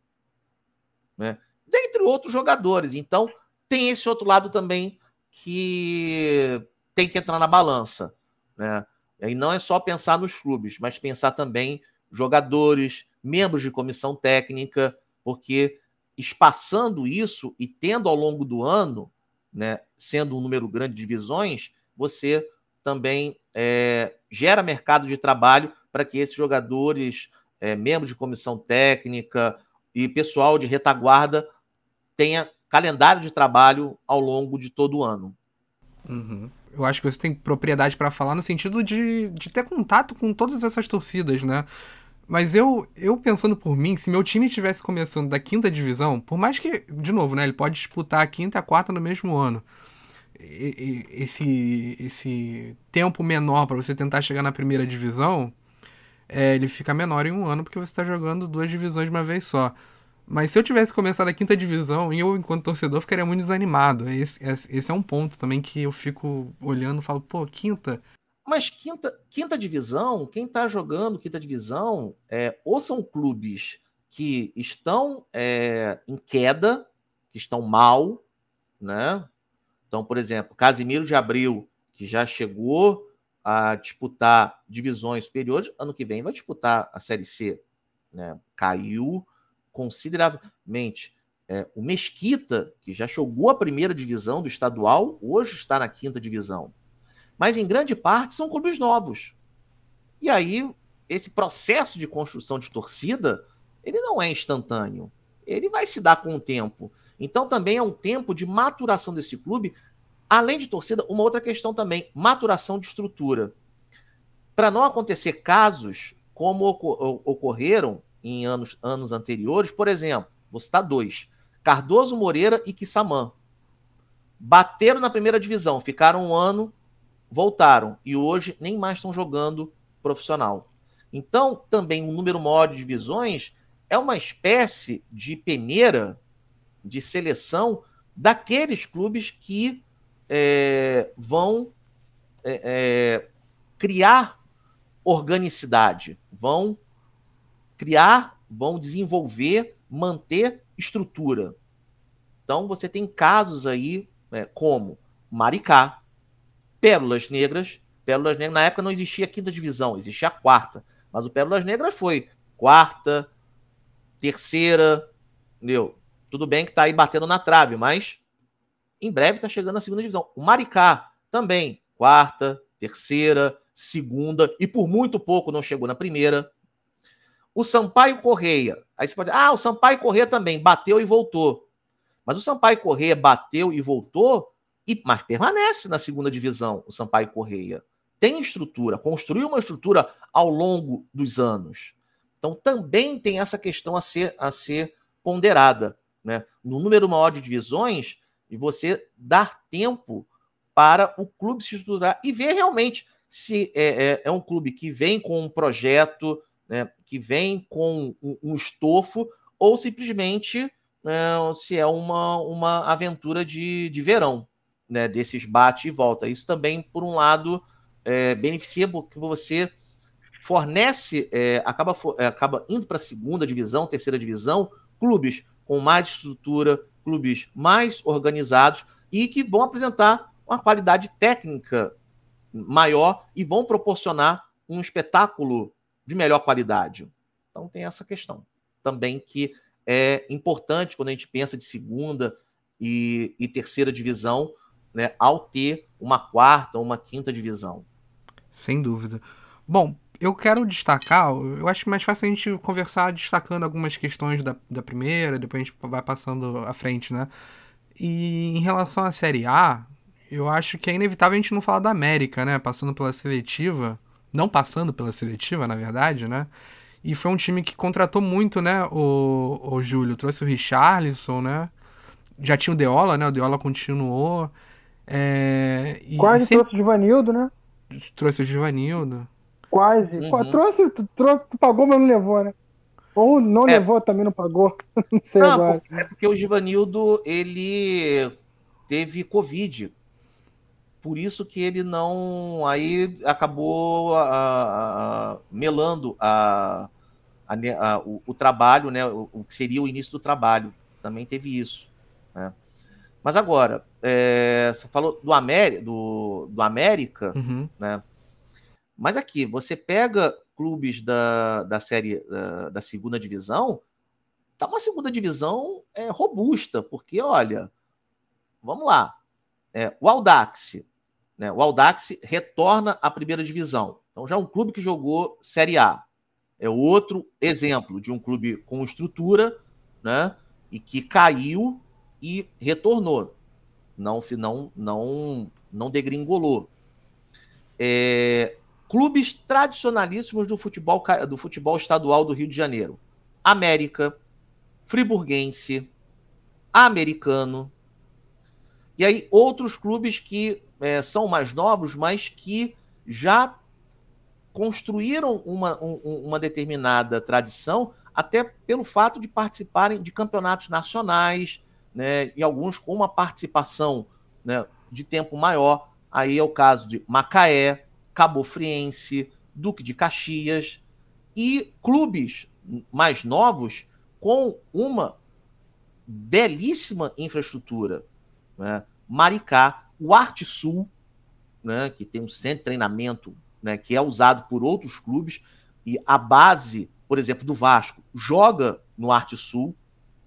né? dentre outros jogadores. Então, tem esse outro lado também que tem que entrar na balança. Né? E não é só pensar nos clubes, mas pensar também jogadores, membros de comissão técnica, porque espaçando isso e tendo ao longo do ano, né, sendo um número grande de divisões, você também é, gera mercado de trabalho para que esses jogadores, é, membros de comissão técnica e pessoal de retaguarda tenha calendário de trabalho ao longo de todo o ano. Uhum. Eu acho que você tem propriedade para falar no sentido de, de ter contato com todas essas torcidas, né? Mas eu, eu pensando por mim, se meu time estivesse começando da quinta divisão, por mais que, de novo, né, ele pode disputar a quinta e a quarta no mesmo ano. E, e, esse, esse tempo menor para você tentar chegar na primeira divisão, é, ele fica menor em um ano porque você está jogando duas divisões de uma vez só. Mas se eu tivesse começado a quinta divisão, eu, enquanto torcedor, ficaria muito desanimado. Esse, esse é um ponto também que eu fico olhando e falo, pô, quinta. Mas quinta, quinta divisão, quem está jogando quinta divisão, é, ou são clubes que estão é, em queda, que estão mal, né? Então, por exemplo, Casimiro de Abril, que já chegou a disputar divisões superiores, ano que vem vai disputar a Série C, né? Caiu consideravelmente. É, o Mesquita, que já jogou a primeira divisão do estadual, hoje está na quinta divisão. Mas em grande parte são clubes novos. E aí, esse processo de construção de torcida, ele não é instantâneo. Ele vai se dar com o tempo. Então também é um tempo de maturação desse clube. Além de torcida, uma outra questão também, maturação de estrutura. Para não acontecer casos como ocorreram em anos, anos anteriores, por exemplo, vou citar dois: Cardoso Moreira e Kissamã. Bateram na primeira divisão, ficaram um ano, voltaram e hoje nem mais estão jogando profissional. Então, também um número maior de divisões é uma espécie de peneira de seleção daqueles clubes que é, vão é, é, criar organicidade, vão criar, vão desenvolver, manter estrutura. Então você tem casos aí né, como Maricá, Pérolas Negras. Pérolas Negras, na época não existia a quinta divisão, existia a quarta. Mas o Pérolas Negras foi quarta, terceira, entendeu? Tudo bem que tá aí batendo na trave, mas em breve tá chegando na segunda divisão. O Maricá também, quarta, terceira, segunda, e por muito pouco não chegou na primeira. O Sampaio Correia. Aí você pode ah, o Sampaio Correia também bateu e voltou. Mas o Sampaio Correia bateu e voltou, e mas permanece na segunda divisão, o Sampaio Correia. Tem estrutura, construiu uma estrutura ao longo dos anos. Então também tem essa questão a ser, a ser ponderada. Né? No número maior de divisões, e você dar tempo para o clube se estruturar e ver realmente se é, é, é um clube que vem com um projeto, né, que vem com um, um estofo, ou simplesmente né, se é uma, uma aventura de, de verão, né, desses bate e volta. Isso também, por um lado, é, beneficia porque você fornece, é, acaba, é, acaba indo para a segunda divisão, terceira divisão, clubes com mais estrutura, clubes mais organizados e que vão apresentar uma qualidade técnica maior e vão proporcionar um espetáculo de melhor qualidade. Então tem essa questão também que é importante quando a gente pensa de segunda e, e terceira divisão, né, ao ter uma quarta uma quinta divisão. Sem dúvida. Bom, eu quero destacar, eu acho mais fácil a gente conversar destacando algumas questões da, da primeira, depois a gente vai passando à frente, né? E em relação à Série A, eu acho que é inevitável a gente não falar da América, né? Passando pela seletiva, não passando pela seletiva, na verdade, né? E foi um time que contratou muito, né? O, o Júlio trouxe o Richarlison, né? Já tinha o Deola, né? O Deola continuou. É... Quase sempre... trouxe o Givanildo, né? Trouxe o Givanildo. Quase. Uhum. Trouxe, tu, trouxe, tu pagou, mas não levou, né? Ou não é. levou, também não pagou. não sei não, agora. É porque o Givanildo, ele teve Covid. Por isso que ele não. Aí acabou a, a, melando a, a, o, o, trabalho, né? O, o, que seria o início do trabalho. Também teve isso. Né? Mas agora, é, você falou do, América, do, do América, uhum. né? Mas aqui, você pega clubes da, da série da, da segunda divisão, tá uma segunda divisão é, robusta, porque olha, vamos lá, é, o Audax, né? O Audax retorna à primeira divisão. Então já é um clube que jogou Série A. É outro exemplo de um clube com estrutura, né? E que caiu e retornou. Não, não, não, não degringolou. É, clubes tradicionalíssimos do futebol, do futebol estadual do Rio de Janeiro: América, Friburguense, Americano. E aí, outros clubes que é, são mais novos, mas que já construíram uma, um, uma determinada tradição, até pelo fato de participarem de campeonatos nacionais, né, e alguns com uma participação né, de tempo maior. Aí é o caso de Macaé, Cabo Friense, Duque de Caxias e clubes mais novos com uma belíssima infraestrutura. Né? Maricá, o Arte Sul, né, que tem um centro de treinamento né, que é usado por outros clubes, e a base, por exemplo, do Vasco, joga no Arte Sul,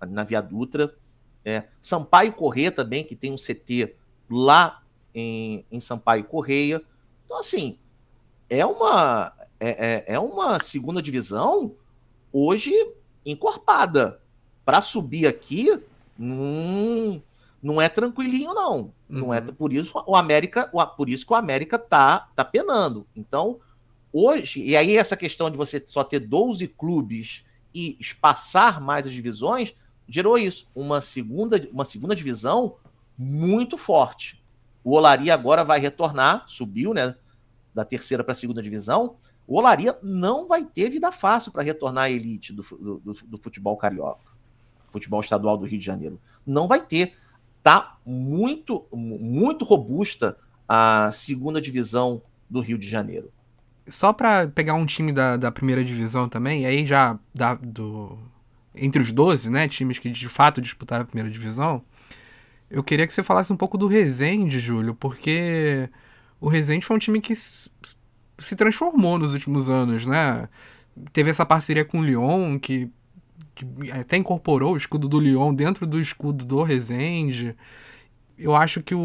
na Via Dutra. É, Sampaio Correia também, que tem um CT lá em, em Sampaio Correia. Então, assim, é uma, é, é, é uma segunda divisão hoje encorpada. Para subir aqui, hum, não é tranquilinho, não. Uhum. Não é uhum. por isso o América, por isso que o América tá, tá penando. Então, hoje, e aí essa questão de você só ter 12 clubes e espaçar mais as divisões, gerou isso, uma segunda, uma segunda divisão muito forte. O Olaria agora vai retornar, subiu, né? Da terceira para a segunda divisão. O Olaria não vai ter vida fácil para retornar à elite do, do, do, futebol carioca, futebol estadual do Rio de Janeiro. Não vai ter. Tá muito, muito robusta a segunda divisão do Rio de Janeiro. Só para pegar um time da, da primeira divisão também, aí já da, do, entre os 12, né, times que de fato disputaram a primeira divisão, eu queria que você falasse um pouco do Resende, Júlio, porque o Resende foi um time que se transformou nos últimos anos, né? Teve essa parceria com o Lyon, que, que até incorporou o escudo do Lyon dentro do escudo do Resende. Eu acho que o,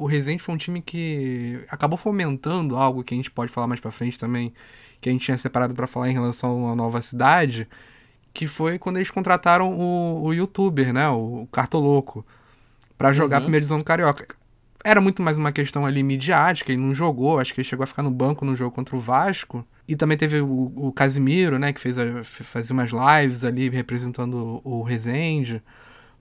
o Resende foi um time que acabou fomentando algo que a gente pode falar mais para frente também, que a gente tinha separado para falar em relação à nova cidade, que foi quando eles contrataram o, o youtuber, né? O Cartoloco para jogar uhum. a primeira divisão do Carioca. Era muito mais uma questão ali midiática, ele não jogou, acho que ele chegou a ficar no banco no jogo contra o Vasco. E também teve o, o Casimiro, né, que fez a, fazia umas lives ali representando o, o Rezende.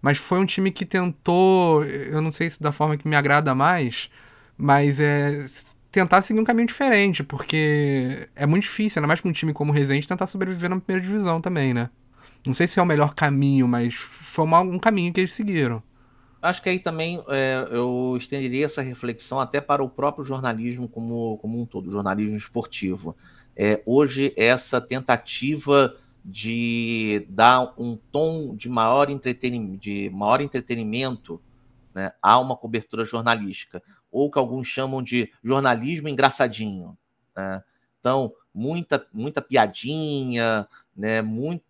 Mas foi um time que tentou, eu não sei se da forma que me agrada mais, mas é tentar seguir um caminho diferente, porque é muito difícil, ainda mais pra um time como o Resende, tentar sobreviver na primeira divisão também, né? Não sei se é o melhor caminho, mas foi uma, um caminho que eles seguiram. Acho que aí também é, eu estenderia essa reflexão até para o próprio jornalismo como, como um todo, jornalismo esportivo. É, hoje, essa tentativa de dar um tom de maior entretenimento, de maior entretenimento né, a uma cobertura jornalística, ou que alguns chamam de jornalismo engraçadinho. Né? Então, muita, muita piadinha, né, muito,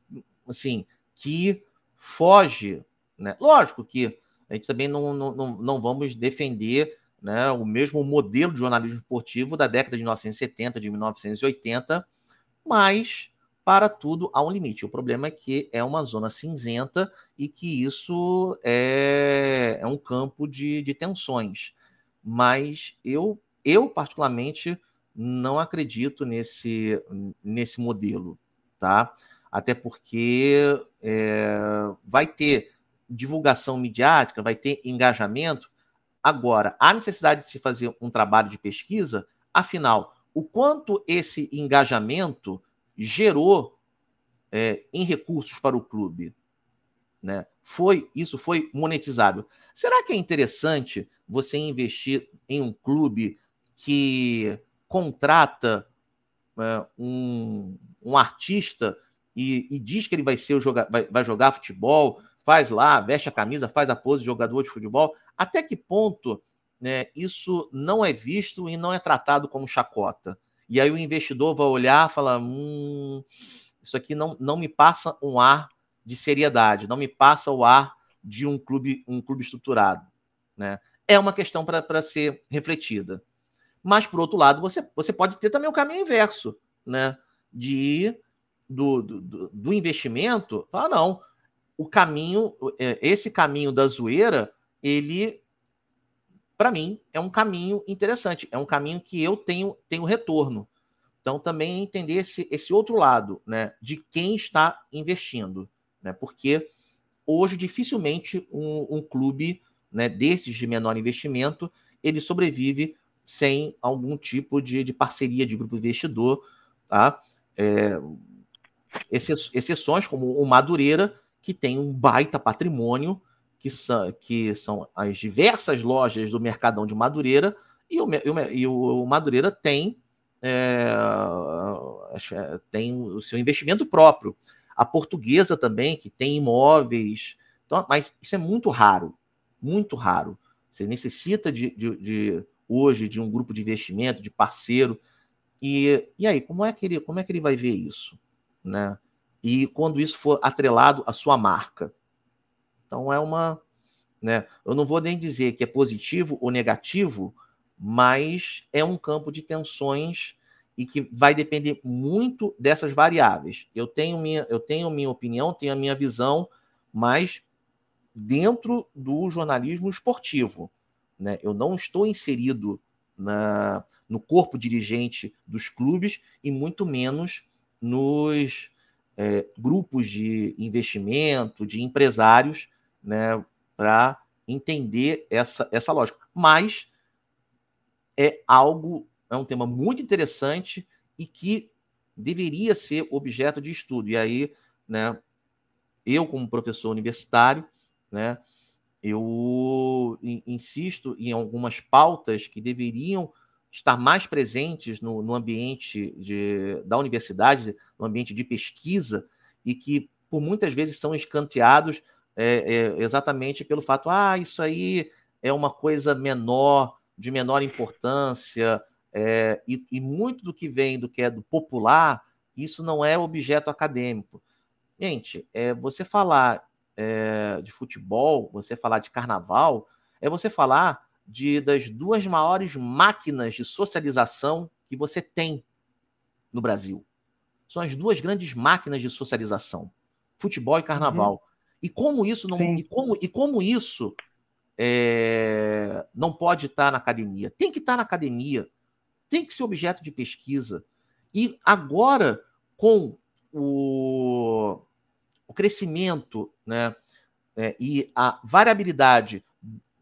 assim, que foge. Né? Lógico que a gente também não, não, não vamos defender né, o mesmo modelo de jornalismo esportivo da década de 1970, de 1980, mas para tudo há um limite. O problema é que é uma zona cinzenta e que isso é, é um campo de, de tensões. Mas eu, eu, particularmente, não acredito nesse, nesse modelo, tá? Até porque é, vai ter divulgação midiática, vai ter engajamento. Agora, há necessidade de se fazer um trabalho de pesquisa, afinal, o quanto esse engajamento gerou é, em recursos para o clube, né? Foi isso foi monetizável. Será que é interessante você investir em um clube que contrata é, um, um artista e, e, diz que ele vai ser o joga, vai, vai jogar futebol, faz lá, veste a camisa, faz a pose de jogador de futebol. Até que ponto né, isso não é visto e não é tratado como chacota? E aí o investidor vai olhar e falar: hum, isso aqui não, não me passa um ar de seriedade, não me passa o ar de um clube, um clube estruturado. Né? É uma questão para ser refletida. Mas, por outro lado, você, você pode ter também o caminho inverso, né? De do, do, do investimento, falar, não, o caminho, é, esse caminho da zoeira, ele, para mim, é um caminho interessante, é um caminho que eu tenho, tenho retorno. Então, também entender esse, esse outro lado, né, de quem está investindo, né, porque hoje dificilmente um, um clube, né, desses de menor investimento, ele sobrevive sem algum tipo de, de parceria de grupo investidor, tá? É, exceções como o Madureira, que tem um baita patrimônio, que são, que são as diversas lojas do Mercadão de Madureira, e o, e o Madureira tem, é, tem o seu investimento próprio. A portuguesa também, que tem imóveis. Então, mas isso é muito raro, muito raro. Você necessita de, de, de hoje de um grupo de investimento, de parceiro. E, e aí, como é, que ele, como é que ele vai ver isso? Né? E quando isso for atrelado à sua marca. Então é uma, né, eu não vou nem dizer que é positivo ou negativo, mas é um campo de tensões e que vai depender muito dessas variáveis. Eu tenho minha, eu tenho minha opinião, tenho a minha visão, mas dentro do jornalismo esportivo, né? Eu não estou inserido na, no corpo dirigente dos clubes e muito menos nos é, grupos de investimento, de empresários, né, para entender essa, essa lógica. Mas é algo, é um tema muito interessante e que deveria ser objeto de estudo. E aí, né, eu, como professor universitário, né, eu insisto em algumas pautas que deveriam estar mais presentes no, no ambiente de, da universidade, no ambiente de pesquisa, e que por muitas vezes são escanteados é, é, exatamente pelo fato, ah, isso aí é uma coisa menor, de menor importância, é, e, e, muito do que vem do que é do popular, isso não é objeto acadêmico. Gente, é, você falar é, de futebol, você falar de carnaval, é você falar de, das duas maiores máquinas de socialização que você tem no Brasil. São as duas grandes máquinas de socialização: futebol e carnaval. Uhum. E como isso não. E como, e como isso é, não pode estar na academia? Tem que estar na academia, tem que ser objeto de pesquisa. E agora, com o, o crescimento né, é, e a variabilidade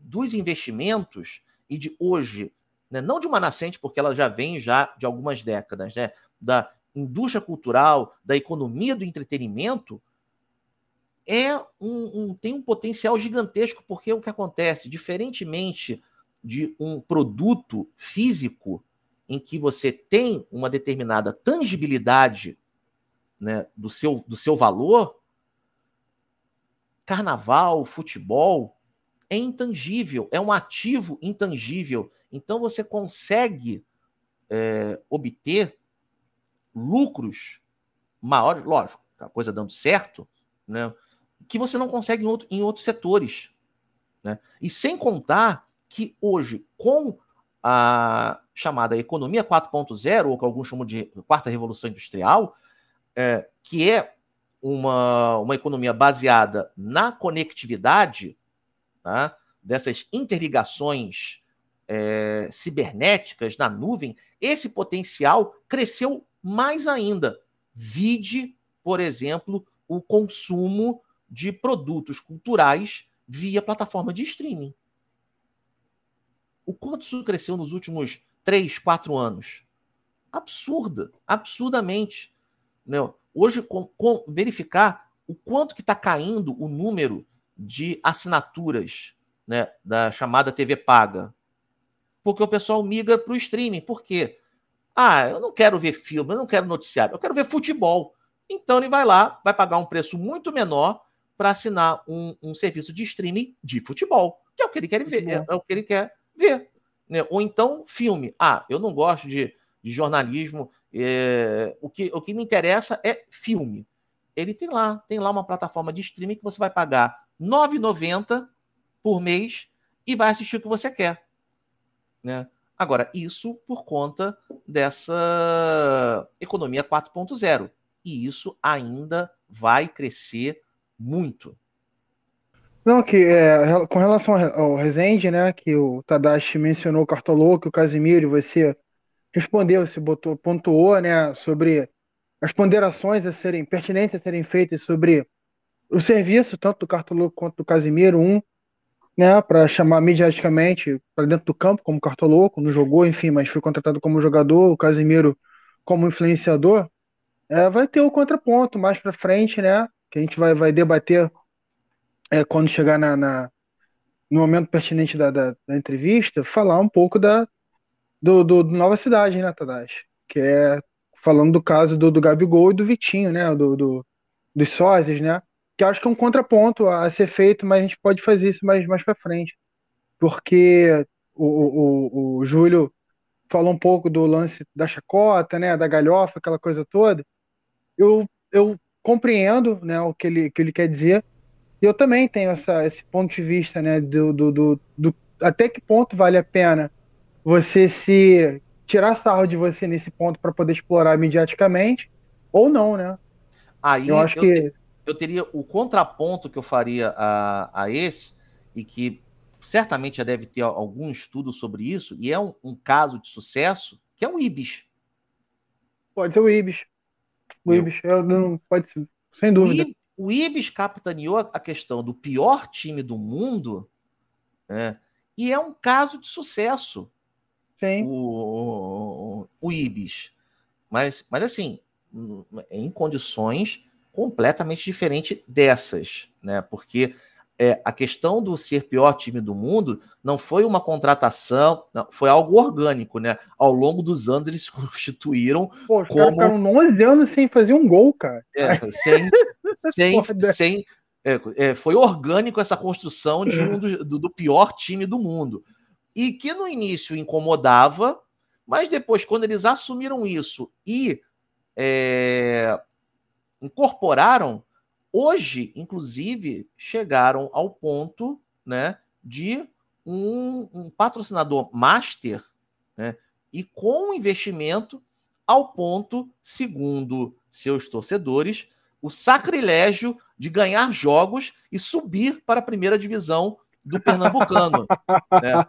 dos investimentos e de hoje né, não de uma nascente, porque ela já vem já de algumas décadas, né, da indústria cultural, da economia do entretenimento, é um, um, tem um potencial gigantesco, porque o que acontece, diferentemente de um produto físico, em que você tem uma determinada tangibilidade né, do, seu, do seu valor, carnaval, futebol, é intangível, é um ativo intangível. Então você consegue é, obter lucros maiores, lógico, a coisa dando certo, né, que você não consegue em, outro, em outros setores. Né? E sem contar que hoje, com a chamada economia 4.0, ou que alguns chamam de quarta revolução industrial, é, que é uma, uma economia baseada na conectividade, tá? dessas interligações é, cibernéticas na nuvem, esse potencial cresceu mais ainda. Vide, por exemplo, o consumo de produtos culturais via plataforma de streaming. O quanto isso cresceu nos últimos três, quatro anos? Absurda, absurdamente. Né? Hoje, com, com, verificar o quanto que está caindo o número de assinaturas né, da chamada TV paga. Porque o pessoal migra para o streaming. Por quê? Ah, eu não quero ver filme, eu não quero noticiário, eu quero ver futebol. Então ele vai lá, vai pagar um preço muito menor para assinar um, um, serviço de streaming de futebol, que é o que ele quer ver, é, é, o que ele quer ver. Né? Ou então filme. Ah, eu não gosto de, de jornalismo. É, o, que, o que me interessa é filme. Ele tem lá, tem lá uma plataforma de streaming que você vai pagar 9,90 por mês e vai assistir o que você quer. Né? Agora, isso por conta dessa economia 4.0. E isso ainda vai crescer muito. Não, que é, com relação ao Rezende, né, que o Tadashi mencionou o Cartoloco, o Casimiro, você respondeu, você botou, pontuou, né, sobre as ponderações a serem pertinentes a serem feitas sobre o serviço, tanto do Cartoloco quanto do Casimiro, um, né, para chamar mediaticamente para dentro do campo como Cartoloco, não jogou, enfim, mas foi contratado como jogador, o Casimiro como influenciador, é, vai ter o contraponto mais para frente, né, que a gente vai, vai debater é, quando chegar na, na, no momento pertinente da, da, da, entrevista, falar um pouco da, do, do, do Nova Cidade, né, Tadashi? Que é falando do caso do, do Gabigol e do Vitinho, né? Do, do, dos sósias, né? Que acho que é um contraponto a, ser feito, mas a gente pode fazer isso mais, mais para frente. Porque o, o, o Júlio falou um pouco do lance da chacota, né? Da galhofa, aquela coisa toda. Eu, eu compreendo né, o que ele, que ele quer dizer. Eu também tenho essa, esse ponto de vista, né? Do, do, do, do até que ponto vale a pena você se tirar sarro de você nesse ponto para poder explorar mediaticamente ou não, né? Aí eu acho eu que te, eu teria o contraponto que eu faria a, a esse e que certamente já deve ter algum estudo sobre isso e é um, um caso de sucesso que é o Ibis. Pode ser o Ibis. O. Ibis, não, pode ser, sem dúvida. O, I, o Ibis capitaneou a questão do pior time do mundo, né? E é um caso de sucesso. Sim. O, o, o Ibis. Mas, mas assim, em condições completamente diferentes dessas, né? Porque é, a questão do ser pior time do mundo não foi uma contratação, não, foi algo orgânico, né? Ao longo dos anos eles se constituíram Pô, como... ficaram 11 anos sem fazer um gol, cara. É, sem... sem, sem é, é, foi orgânico essa construção de um do, do, do pior time do mundo. E que no início incomodava, mas depois, quando eles assumiram isso e é, incorporaram, Hoje, inclusive, chegaram ao ponto né, de um, um patrocinador master né, e com investimento ao ponto, segundo seus torcedores, o sacrilégio de ganhar jogos e subir para a primeira divisão do Pernambucano. né?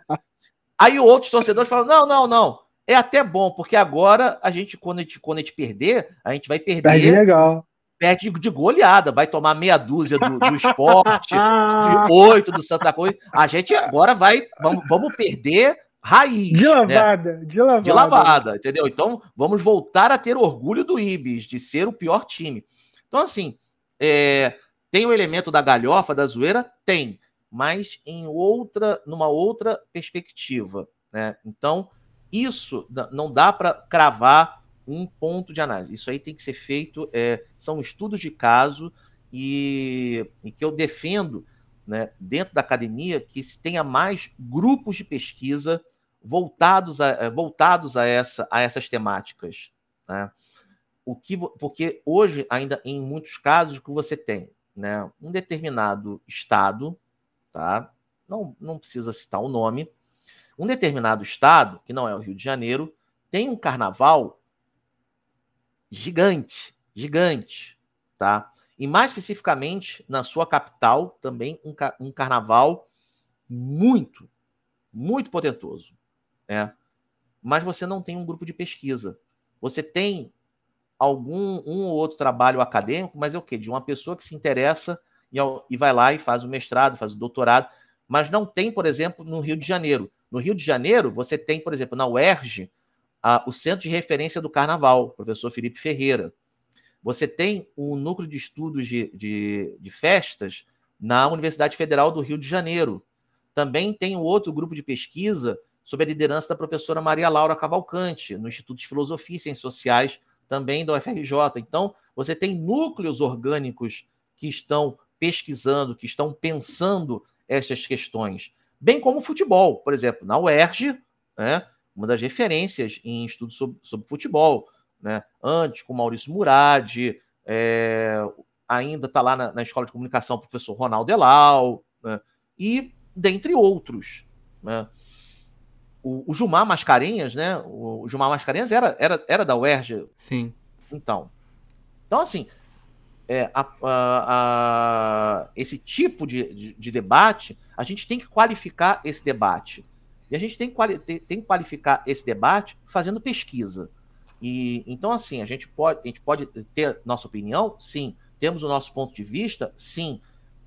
Aí outros torcedores falam: não, não, não. É até bom, porque agora a gente, quando a gente, quando a gente perder, a gente vai perder. Perde legal perde de goleada, vai tomar meia dúzia do, do esporte, de oito do Santa Cruz. A gente agora vai, vamos, vamos perder raiz. De lavada, né? de lavada. De lavada, entendeu? Então, vamos voltar a ter orgulho do Ibis, de ser o pior time. Então, assim, é, tem o elemento da galhofa, da zoeira? Tem, mas em outra, numa outra perspectiva, né? Então, isso não dá para cravar um ponto de análise. Isso aí tem que ser feito, é, são estudos de caso e, e que eu defendo né, dentro da academia que se tenha mais grupos de pesquisa voltados a, eh, voltados a, essa, a essas temáticas. Né? O que, porque hoje, ainda em muitos casos, que você tem né, um determinado estado, tá? não, não precisa citar o nome, um determinado estado, que não é o Rio de Janeiro, tem um carnaval gigante, gigante, tá? E mais especificamente na sua capital, também um, um carnaval muito, muito potentoso. Né? Mas você não tem um grupo de pesquisa. Você tem algum um ou outro trabalho acadêmico, mas é o quê? De uma pessoa que se interessa e, e vai lá e faz o mestrado, faz o doutorado, mas não tem, por exemplo, no Rio de Janeiro. No Rio de Janeiro, você tem, por exemplo, na UERJ, a, o Centro de Referência do Carnaval, professor Felipe Ferreira. Você tem o Núcleo de Estudos de, de, de Festas na Universidade Federal do Rio de Janeiro. Também tem o outro grupo de pesquisa sob a liderança da professora Maria Laura Cavalcante, no Instituto de Filosofia e Ciências Sociais, também da UFRJ. Então, você tem núcleos orgânicos que estão pesquisando, que estão pensando estas questões. Bem como o futebol, por exemplo, na UERJ, né, uma das referências em estudos sobre, sobre futebol né? Antes com Maurício Murad, é, ainda está lá na, na, Escola de Comunicação o professor Ronaldo Elal, né? e dentre outros. Né? O, o, Gilmar Mascarenhas, né? O, o Gilmar Mascarenhas era, era, era da UERJ. Sim. Então. Então, assim, é, a, a, a, esse tipo de, de, de, debate, a gente tem que qualificar esse debate. E a gente tem que, tem que qualificar esse debate fazendo pesquisa. E então, assim, a gente pode, a gente pode ter nossa opinião, sim. Temos o nosso ponto de vista, sim.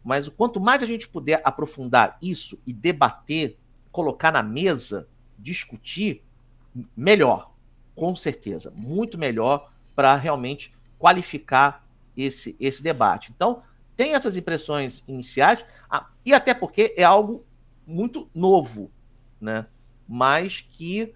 Mas o quanto mais a gente puder aprofundar isso e debater, colocar na mesa, discutir, melhor, com certeza, muito melhor para realmente qualificar esse, esse debate. Então, tem essas impressões iniciais, e até porque é algo muito novo, né? Mas que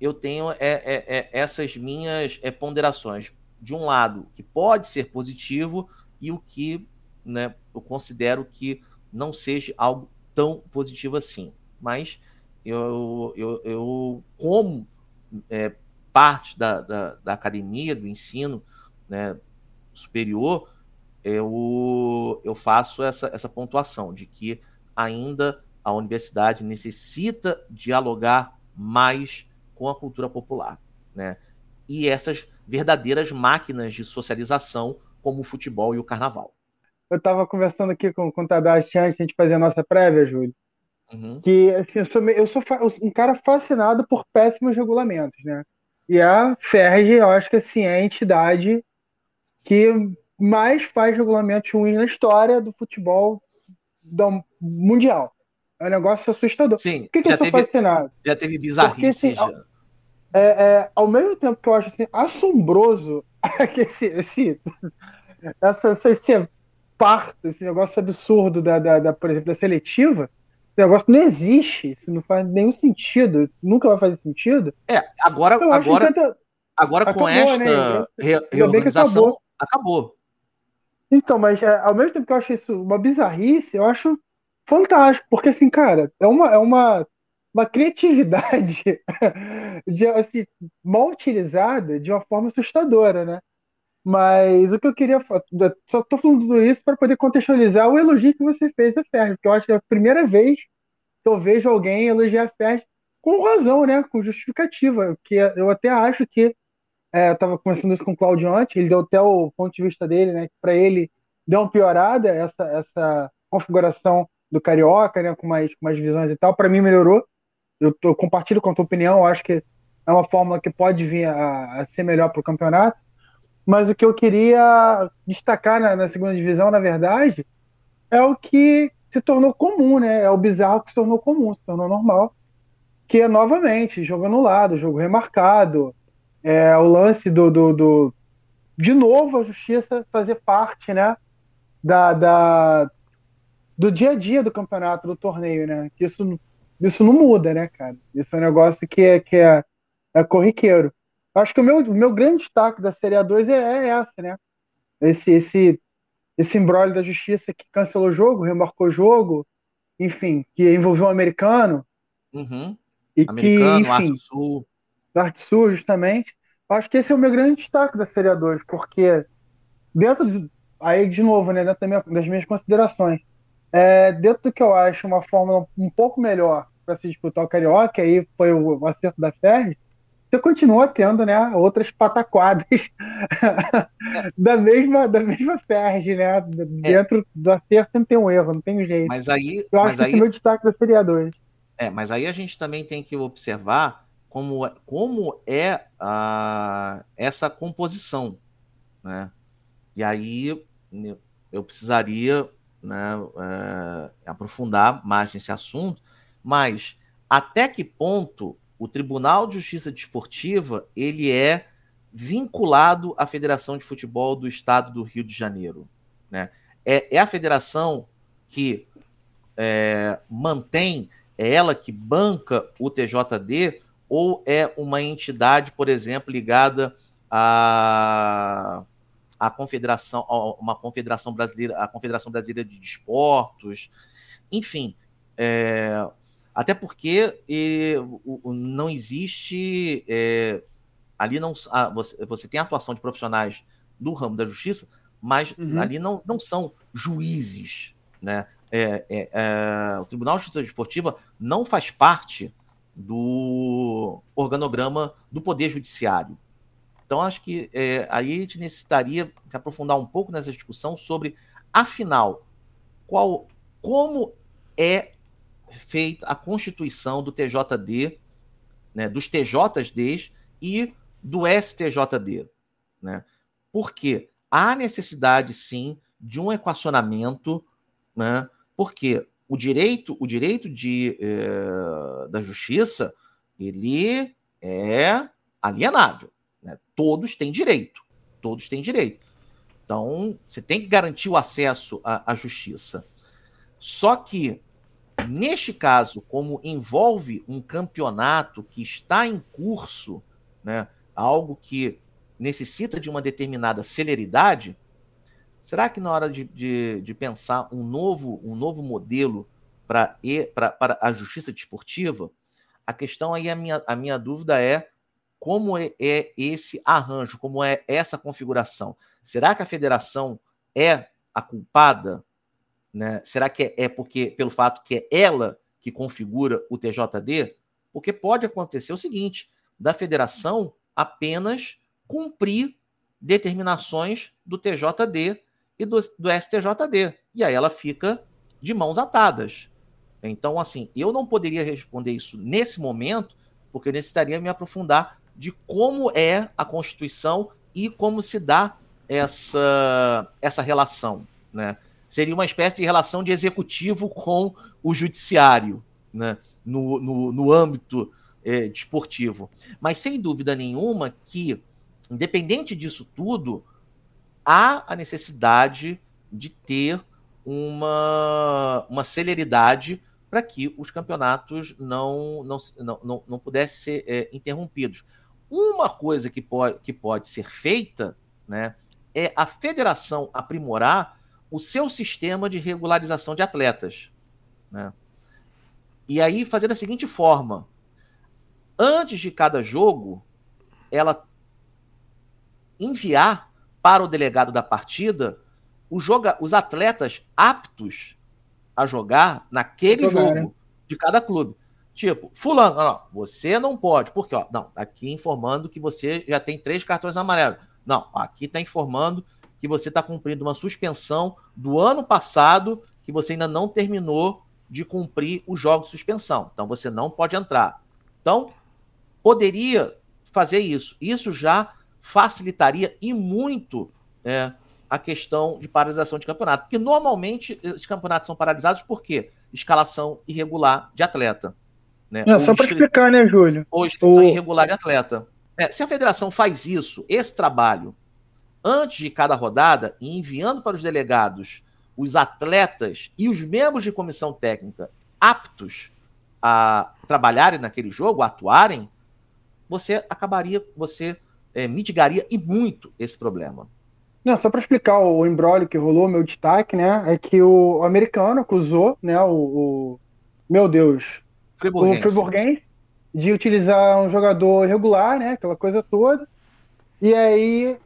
eu tenho é, é, é essas minhas é, ponderações. De um lado, que pode ser positivo, e o que né, eu considero que não seja algo tão positivo assim. Mas eu, eu, eu como é, parte da, da, da, academia, do ensino né, superior, eu, eu faço essa, essa pontuação de que ainda a universidade necessita dialogar mais com a cultura popular, né? E essas verdadeiras máquinas de socialização como o futebol e o carnaval. Eu estava conversando aqui com, com o Tadashi antes de a gente fazer a nossa prévia, Júlio, uhum. que assim, eu, sou, eu sou um cara fascinado por péssimos regulamentos, né? E a FERJ, eu acho que assim, é a entidade que mais faz regulamentos ruins na história do futebol mundial. É um negócio assustador. Sim. Por que, que eu sou teve, fascinado? Já teve bizarrice. Porque, assim, é, é, ao mesmo tempo que eu acho assim, assombroso que esse, esse, essa, esse parto, esse negócio absurdo da, da, da, por exemplo, da seletiva, esse negócio não existe, isso não faz nenhum sentido, nunca vai fazer sentido. É, agora, agora, agora acabou, com esta né? re, reorganização, acabou. acabou. Então, mas é, ao mesmo tempo que eu acho isso uma bizarrice, eu acho fantástico, porque assim, cara, é uma, é uma, uma criatividade de, assim, mal utilizada de uma forma assustadora, né? Mas o que eu queria só estou falando tudo isso para poder contextualizar o elogio que você fez a Ferg, porque eu acho que é a primeira vez que eu vejo alguém elogiar a Ferg com razão, né? Com justificativa, que eu até acho que é, eu estava conversando isso com o Claudio antes, ele deu até o ponto de vista dele, né? Que para ele deu uma piorada essa, essa configuração do Carioca, né, com mais, com mais visões e tal. Para mim melhorou. Eu, eu, compartilho com a tua opinião. Eu acho que é uma fórmula que pode vir a, a ser melhor para o campeonato. Mas o que eu queria destacar na, na, segunda divisão, na verdade, é o que se tornou comum, né? É o bizarro que se tornou comum, se tornou normal. que é novamente jogo anulado, jogo remarcado, é, o lance do, do, do, de novo a justiça fazer parte, né, da, da, do dia a dia do campeonato, do torneio, né, que isso, isso não muda, né, cara, isso é um negócio que é, que é, é corriqueiro. Acho que o meu, meu grande destaque da Série A2 é, é essa, né, esse, esse, esse embrólio da justiça que cancelou o jogo, remarcou o jogo, enfim, que envolveu um americano, uhum. e americano, que, enfim, Arte Sul. Arte Sul, justamente, Acho que esse é o meu grande destaque da Série 2, porque dentro de, aí de novo, né, dentro das minhas considerações, é, dentro do que eu acho uma fórmula um pouco melhor para se disputar o Carioca, aí foi o, o acerto da Ferdi, você continua tendo né, outras pataquadas da mesma da mesma Ferdi, né? Dentro é. do acerto sempre tem um erro, não tem jeito. Mas aí, eu acho que esse é o meu destaque da Série 2. É, mas aí a gente também tem que observar como, é, como é a, essa composição, né? E aí eu precisaria né, é, aprofundar mais nesse assunto, mas até que ponto o Tribunal de Justiça Desportiva ele é vinculado à Federação de Futebol do Estado do Rio de Janeiro, né? É, é a federação que é, mantém, é ela que banca o TJD ou é uma entidade, por exemplo, ligada à, à confederação, a uma confederação brasileira, a Confederação Brasileira de Desportos, enfim, é, até porque e, o, não existe é, ali não a, você, você tem a atuação de profissionais do ramo da justiça, mas uhum. ali não, não são juízes, né? É, é, é, o Tribunal de Justiça Desportiva não faz parte do organograma do Poder Judiciário. Então, acho que é, aí a gente necessitaria se aprofundar um pouco nessa discussão sobre, afinal, qual, como é feita a constituição do TJD, né, dos TJDs e do STJD. Né? Porque há necessidade, sim, de um equacionamento, né, porque o direito, o direito de, é, da justiça, ele é alienável. Né? Todos têm direito. Todos têm direito. Então, você tem que garantir o acesso à, à justiça. Só que, neste caso, como envolve um campeonato que está em curso, né, algo que necessita de uma determinada celeridade, Será que na hora de, de, de pensar um novo, um novo modelo para a justiça desportiva, a questão aí, a minha, a minha dúvida é como é, é esse arranjo, como é essa configuração? Será que a federação é a culpada? Né? Será que é, é porque pelo fato que é ela que configura o TJD? Porque pode acontecer o seguinte: da federação apenas cumprir determinações do TJD e do, do STJD. E aí ela fica de mãos atadas. Então, assim, eu não poderia responder isso nesse momento, porque eu necessitaria me aprofundar de como é a Constituição e como se dá essa, essa relação. Né? Seria uma espécie de relação de executivo com o judiciário né? no, no, no âmbito é, desportivo. Mas sem dúvida nenhuma que, independente disso tudo, há a necessidade de ter uma, uma celeridade para que os campeonatos não, não, não, não, não pudessem ser é, interrompidos. Uma coisa que pode, que pode ser feita né, é a federação aprimorar o seu sistema de regularização de atletas. Né? E aí fazer da seguinte forma: antes de cada jogo, ela enviar para o delegado da partida os, joga os atletas aptos a jogar naquele jogar, jogo né? de cada clube. Tipo, fulano, não, você não pode, porque, ó, não, tá aqui informando que você já tem três cartões amarelos. Não, aqui está informando que você está cumprindo uma suspensão do ano passado que você ainda não terminou de cumprir o jogo de suspensão. Então você não pode entrar. Então, poderia fazer isso. Isso já facilitaria e muito é, a questão de paralisação de campeonato. Porque normalmente os campeonatos são paralisados por quê? Escalação irregular de atleta. Né? Não, só para explicar, né, Júlio? Ou inscrição o... irregular de atleta. É, se a federação faz isso, esse trabalho, antes de cada rodada, e enviando para os delegados os atletas e os membros de comissão técnica aptos a trabalharem naquele jogo, a atuarem, você acabaria, você é, mitigaria e muito esse problema. Não, só para explicar o embrólio que rolou, meu destaque, né, é que o americano acusou, né, o, o meu Deus, Friburguense. o Friburguense de utilizar um jogador irregular, né, aquela coisa toda. E aí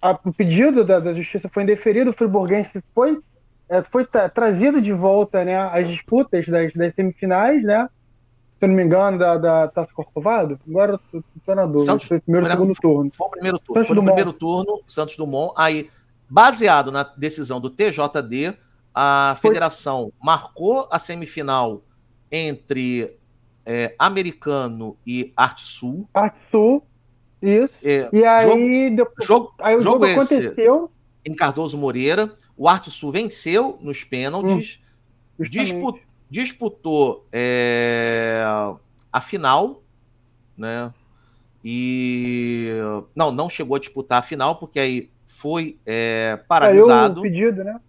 a, o pedido da, da, justiça foi indeferido, o Friburguense foi é, foi tra trazido de volta, né, às disputas das, das semifinais, né, se eu não me engano, da, da Taça Corcovado. Agora eu tô na dúvida. Santos, foi o primeiro foi, segundo turno. Foi o primeiro turno. Santos foi no primeiro turno, Santos Dumont. Aí, baseado na decisão do TJD, a foi... federação marcou a semifinal entre é, Americano e Arte Sul. Arte Sul, isso. É, e aí, jogo, depois, jogo, aí o jogo, jogo aconteceu. Em Cardoso Moreira. O Arte Sul venceu nos pênaltis. Hum, disputou disputou é, a final, né? E não, não chegou a disputar a final porque aí foi é, paralisado. pedido, né?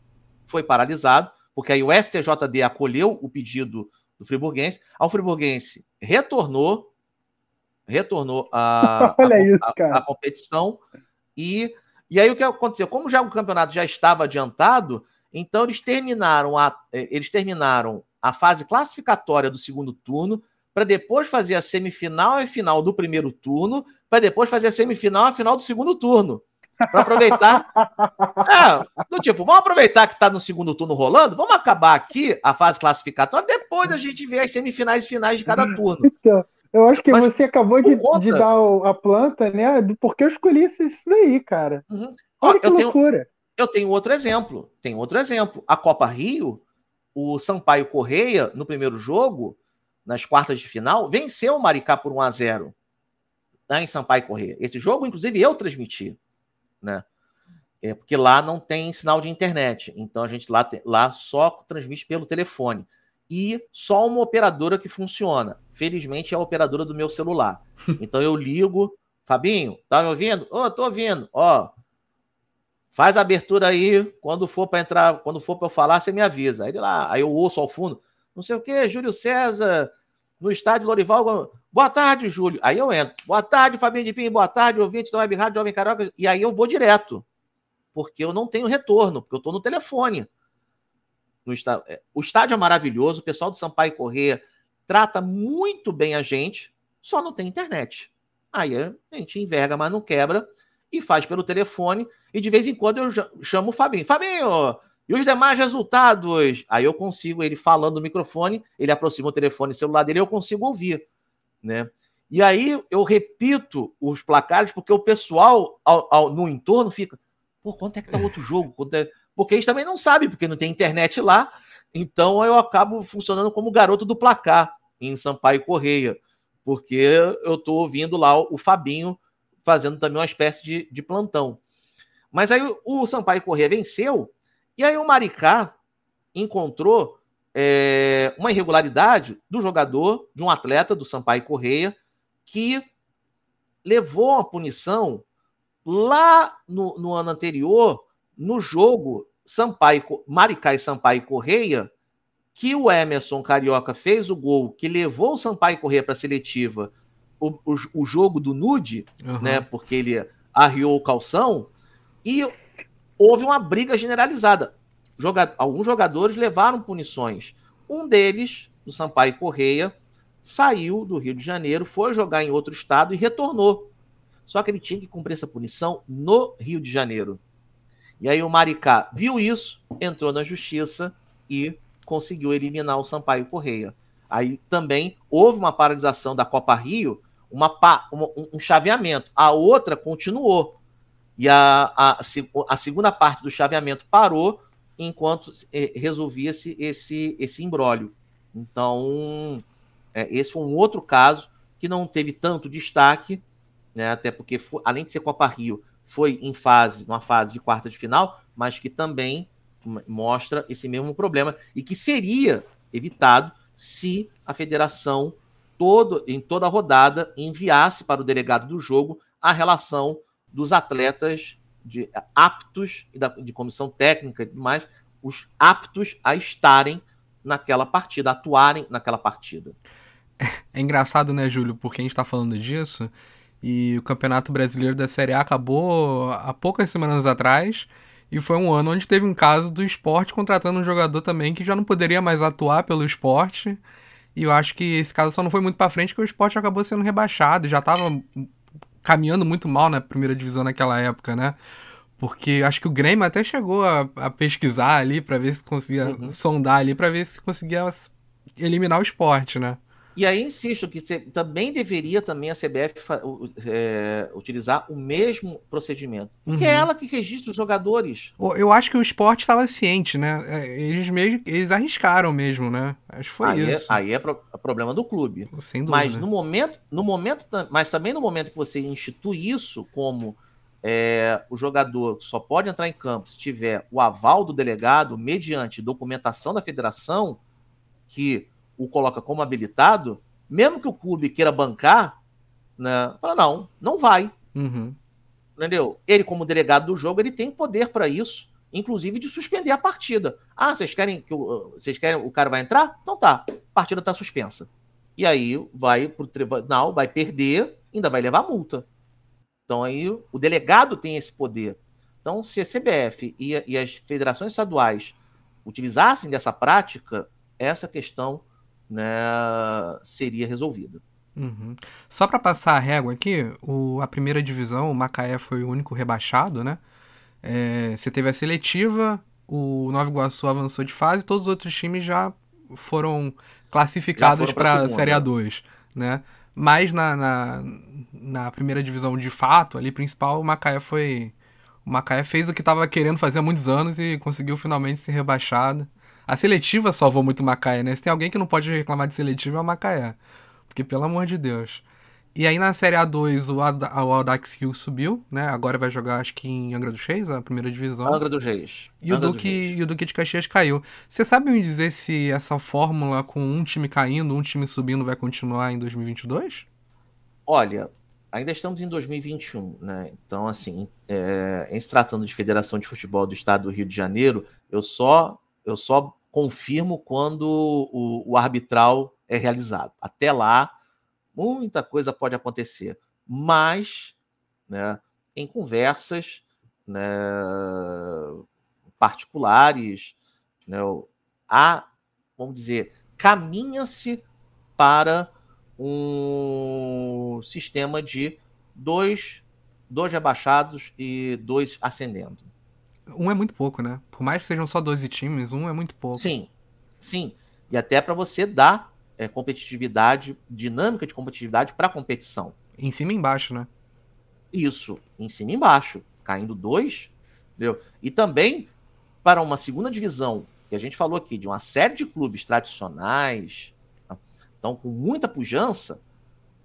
Foi paralisado porque aí o STJD acolheu o pedido do Friburguense. Ao Friburguense retornou, retornou a, a, isso, a, a competição e e aí o que aconteceu? Como já o campeonato já estava adiantado, então eles terminaram a, é, eles terminaram a fase classificatória do segundo turno, para depois fazer a semifinal e final do primeiro turno, para depois fazer a semifinal e final do segundo turno. Para aproveitar. é, do tipo, vamos aproveitar que está no segundo turno rolando, vamos acabar aqui a fase classificatória, depois a gente vê as semifinais e finais de cada turno. Então, eu acho que Mas, você acabou de, de, dar a planta, né? Do porquê eu escolhi isso daí, cara. Uhum. Olha Ó, que eu loucura. Tenho, eu tenho outro exemplo. Tem outro exemplo. A Copa Rio o Sampaio Correia, no primeiro jogo, nas quartas de final, venceu o Maricá por 1 a 0 lá em Sampaio Correia. Esse jogo, inclusive, eu transmiti, né? É porque lá não tem sinal de internet, então a gente lá, lá só transmite pelo telefone. E só uma operadora que funciona. Felizmente é a operadora do meu celular. Então eu ligo, Fabinho, tá me ouvindo? Ô, oh, tô ouvindo. Ó, Faz a abertura aí, quando for para entrar, quando for para eu falar, você me avisa. Aí lá, aí eu ouço ao fundo, não sei o que, Júlio César, no estádio Lorival. Boa tarde, Júlio. Aí eu entro. Boa tarde, Fabinho de Pinho. Boa tarde, ouvinte da Web Rádio Jovem Carioca. E aí eu vou direto, porque eu não tenho retorno, porque eu estou no telefone. No estádio. É, o estádio é maravilhoso, o pessoal do Sampaio Corrêa trata muito bem a gente, só não tem internet. Aí a gente enverga, mas não quebra e faz pelo telefone. E de vez em quando eu chamo o Fabinho. Fabinho, e os demais resultados? Aí eu consigo, ele falando no microfone, ele aproxima o telefone celular dele, eu consigo ouvir, né? E aí eu repito os placares, porque o pessoal ao, ao, no entorno fica, pô, quanto é que tá o outro jogo? É... Porque eles também não sabem, porque não tem internet lá. Então eu acabo funcionando como garoto do placar em Sampaio Correia, porque eu tô ouvindo lá o Fabinho fazendo também uma espécie de, de plantão. Mas aí o Sampaio Corrêa venceu, e aí o Maricá encontrou é, uma irregularidade do jogador, de um atleta do Sampaio Correia, que levou a punição lá no, no ano anterior, no jogo Sampaio, Maricá e Sampaio Correia, que o Emerson Carioca fez o gol que levou o Sampaio Correia para a seletiva o, o, o jogo do nude, uhum. né? Porque ele arriou o calção e houve uma briga generalizada. Joga, alguns jogadores levaram punições. Um deles, do Sampaio Correia, saiu do Rio de Janeiro, foi jogar em outro estado e retornou. Só que ele tinha que cumprir essa punição no Rio de Janeiro. E aí o Maricá viu isso, entrou na justiça e conseguiu eliminar o Sampaio Correia. Aí também houve uma paralisação da Copa Rio uma, uma, um chaveamento. A outra continuou. E a, a, a segunda parte do chaveamento parou enquanto eh, resolvia-se esse, esse imbróglio. Então, é, esse foi um outro caso que não teve tanto destaque, né, até porque, foi, além de ser Copa Rio, foi em fase, numa fase de quarta de final, mas que também mostra esse mesmo problema e que seria evitado se a federação todo, em toda a rodada enviasse para o delegado do jogo a relação dos atletas de aptos e da, de comissão técnica e demais, os aptos a estarem naquela partida, atuarem naquela partida. É engraçado, né, Júlio, porque a gente está falando disso e o Campeonato Brasileiro da Série A acabou há poucas semanas atrás e foi um ano onde teve um caso do esporte contratando um jogador também que já não poderia mais atuar pelo esporte. E eu acho que esse caso só não foi muito para frente porque o esporte acabou sendo rebaixado, já estava caminhando muito mal na primeira divisão naquela época, né? Porque acho que o Grêmio até chegou a, a pesquisar ali para ver se conseguia uhum. sondar ali para ver se conseguia eliminar o esporte, né? E aí insisto que também deveria também a CBF é, utilizar o mesmo procedimento. Porque é uhum. é ela que registra os jogadores. Eu acho que o esporte estava ciente, né? É, eles mesmo, eles arriscaram mesmo, né? Acho que foi aí é, isso. É, aí é pro, problema do clube. Sem dúvida. Mas no momento, no momento, mas também no momento que você institui isso como é, o jogador só pode entrar em campo se tiver o aval do delegado mediante documentação da federação que o coloca como habilitado, mesmo que o clube queira bancar, né, fala, não, não vai. Uhum. Entendeu? Ele, como delegado do jogo, ele tem poder para isso, inclusive de suspender a partida. Ah, vocês querem que o, vocês querem o cara vai entrar? Então tá, a partida tá suspensa. E aí vai pro tribunal, vai perder, ainda vai levar multa. Então aí o delegado tem esse poder. Então, se a CBF e, e as federações estaduais utilizassem dessa prática, essa questão né, seria resolvida. Uhum. Só para passar a régua aqui, o, a primeira divisão, o Macaé foi o único rebaixado, né? É, você teve a seletiva, o Nova Iguaçu avançou de fase, todos os outros times já foram classificados para a Série A2, né? Mas na, na, na, primeira divisão de fato, ali principal, o Macaé foi. O Macaé fez o que estava querendo fazer há muitos anos e conseguiu finalmente ser rebaixado. A seletiva salvou muito Macaé, né? Se tem alguém que não pode reclamar de seletiva é o Macaé. Porque, pelo amor de Deus. E aí na Série A2 o, Ad o Audax Rio subiu, né? Agora vai jogar acho que em Angra dos Reis, a primeira divisão. Angra dos Reis. E, Angra o, Duque, e o Duque de Caxias caiu. Você sabe me dizer se essa fórmula com um time caindo, um time subindo vai continuar em 2022? Olha, ainda estamos em 2021, né? Então, assim, é, em se tratando de Federação de Futebol do Estado do Rio de Janeiro, eu só eu só confirmo quando o, o arbitral é realizado. Até lá, muita coisa pode acontecer. Mas, né, em conversas né, particulares, né, há, vamos dizer, caminha-se para um sistema de dois, dois rebaixados e dois ascendendo. Um é muito pouco, né? Por mais que sejam só 12 times, um é muito pouco. Sim, sim. E até para você dar é, competitividade, dinâmica de competitividade para a competição. Em cima e embaixo, né? Isso, em cima e embaixo. Caindo dois, entendeu? E também para uma segunda divisão, que a gente falou aqui, de uma série de clubes tradicionais, tá? então com muita pujança,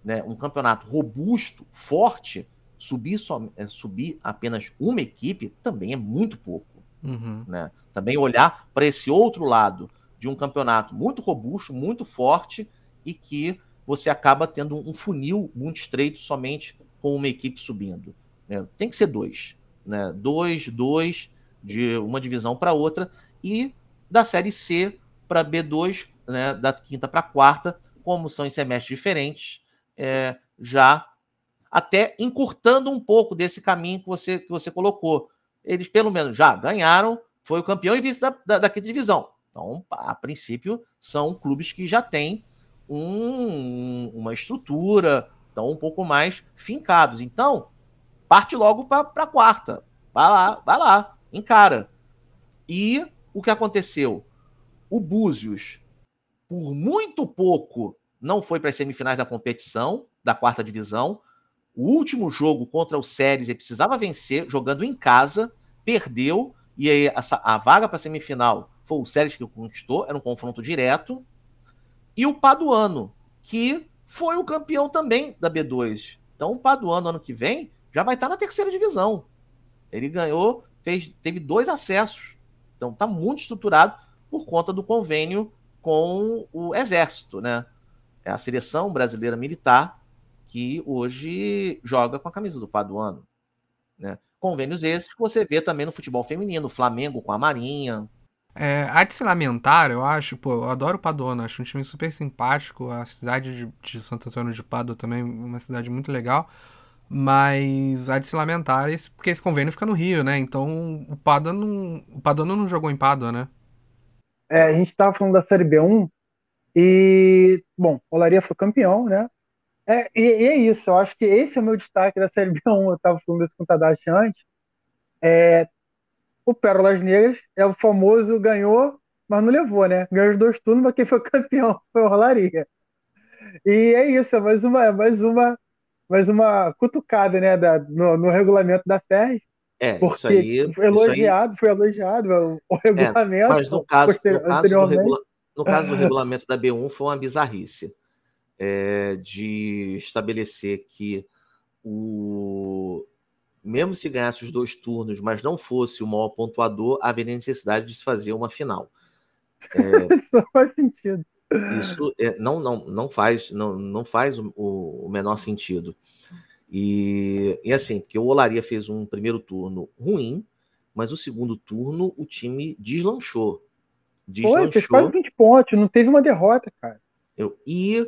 né, um campeonato robusto, forte, subir, só, é, subir apenas uma equipe também é muito pouco. Uhum. Né? Também olhar para esse outro lado de um campeonato muito robusto, muito forte e que você acaba tendo um funil muito estreito somente com uma equipe subindo. Né? Tem que ser dois. Né? Dois, dois, de uma divisão para outra, e da Série C para B2, né? da quinta para quarta, como são em semestres diferentes, é, já até encurtando um pouco desse caminho que você, que você colocou. Eles, pelo menos, já ganharam, foi o campeão e vice da, da, da quinta divisão. Então, a princípio, são clubes que já têm um, uma estrutura, estão um pouco mais fincados. Então, parte logo para a quarta. Vai lá, vai lá, encara. E o que aconteceu? O Búzios, por muito pouco, não foi para as semifinais da competição, da quarta divisão. O último jogo contra o Séries ele precisava vencer, jogando em casa, perdeu, e aí a, a vaga para a semifinal foi o Séries que conquistou, era um confronto direto. E o Paduano, que foi o campeão também da B2. Então o Paduano, ano que vem, já vai estar na terceira divisão. Ele ganhou, fez, teve dois acessos. Então está muito estruturado por conta do convênio com o Exército, né? É a seleção brasileira militar que hoje joga com a camisa do Paduano. Né? Convênios esses que você vê também no futebol feminino, Flamengo com a Marinha. É, há de se lamentar, eu acho, pô, eu adoro Paduano, acho um time super simpático, a cidade de, de Santo Antônio de Pádua também, uma cidade muito legal, mas há de se lamentar esse, porque esse convênio fica no Rio, né? Então o Pádua não, o Paduano não jogou em Pádua, né? É, a gente estava falando da Série B1 e, bom, o Olaria foi campeão, né? É, e, e, é isso, eu acho que esse é o meu destaque da Série B1. Eu estava falando isso com o Tadashi antes. É, o Pérolas Negras é o famoso ganhou, mas não levou, né? Ganhou os dois turnos, mas quem foi campeão foi o Rolaria. E é isso, é mais uma, é mais uma, mais uma cutucada, né, da, no, no regulamento da FERJ. É, porque isso aí, foi elogiado, aí... foi elogiado o, regulamento. É, mas no caso, no caso, regula... no caso do regulamento da B1 foi uma bizarrice é, de estabelecer que o mesmo se ganhasse os dois turnos, mas não fosse o maior pontuador, haveria necessidade de se fazer uma final. É, isso não faz sentido. Isso é, não, não, não faz, não, não faz o, o menor sentido. E, e assim, porque o Olaria fez um primeiro turno ruim, mas o segundo turno o time deslanchou. deslanchou. Foi, fez quase 20 pontos, não teve uma derrota, cara. Eu, e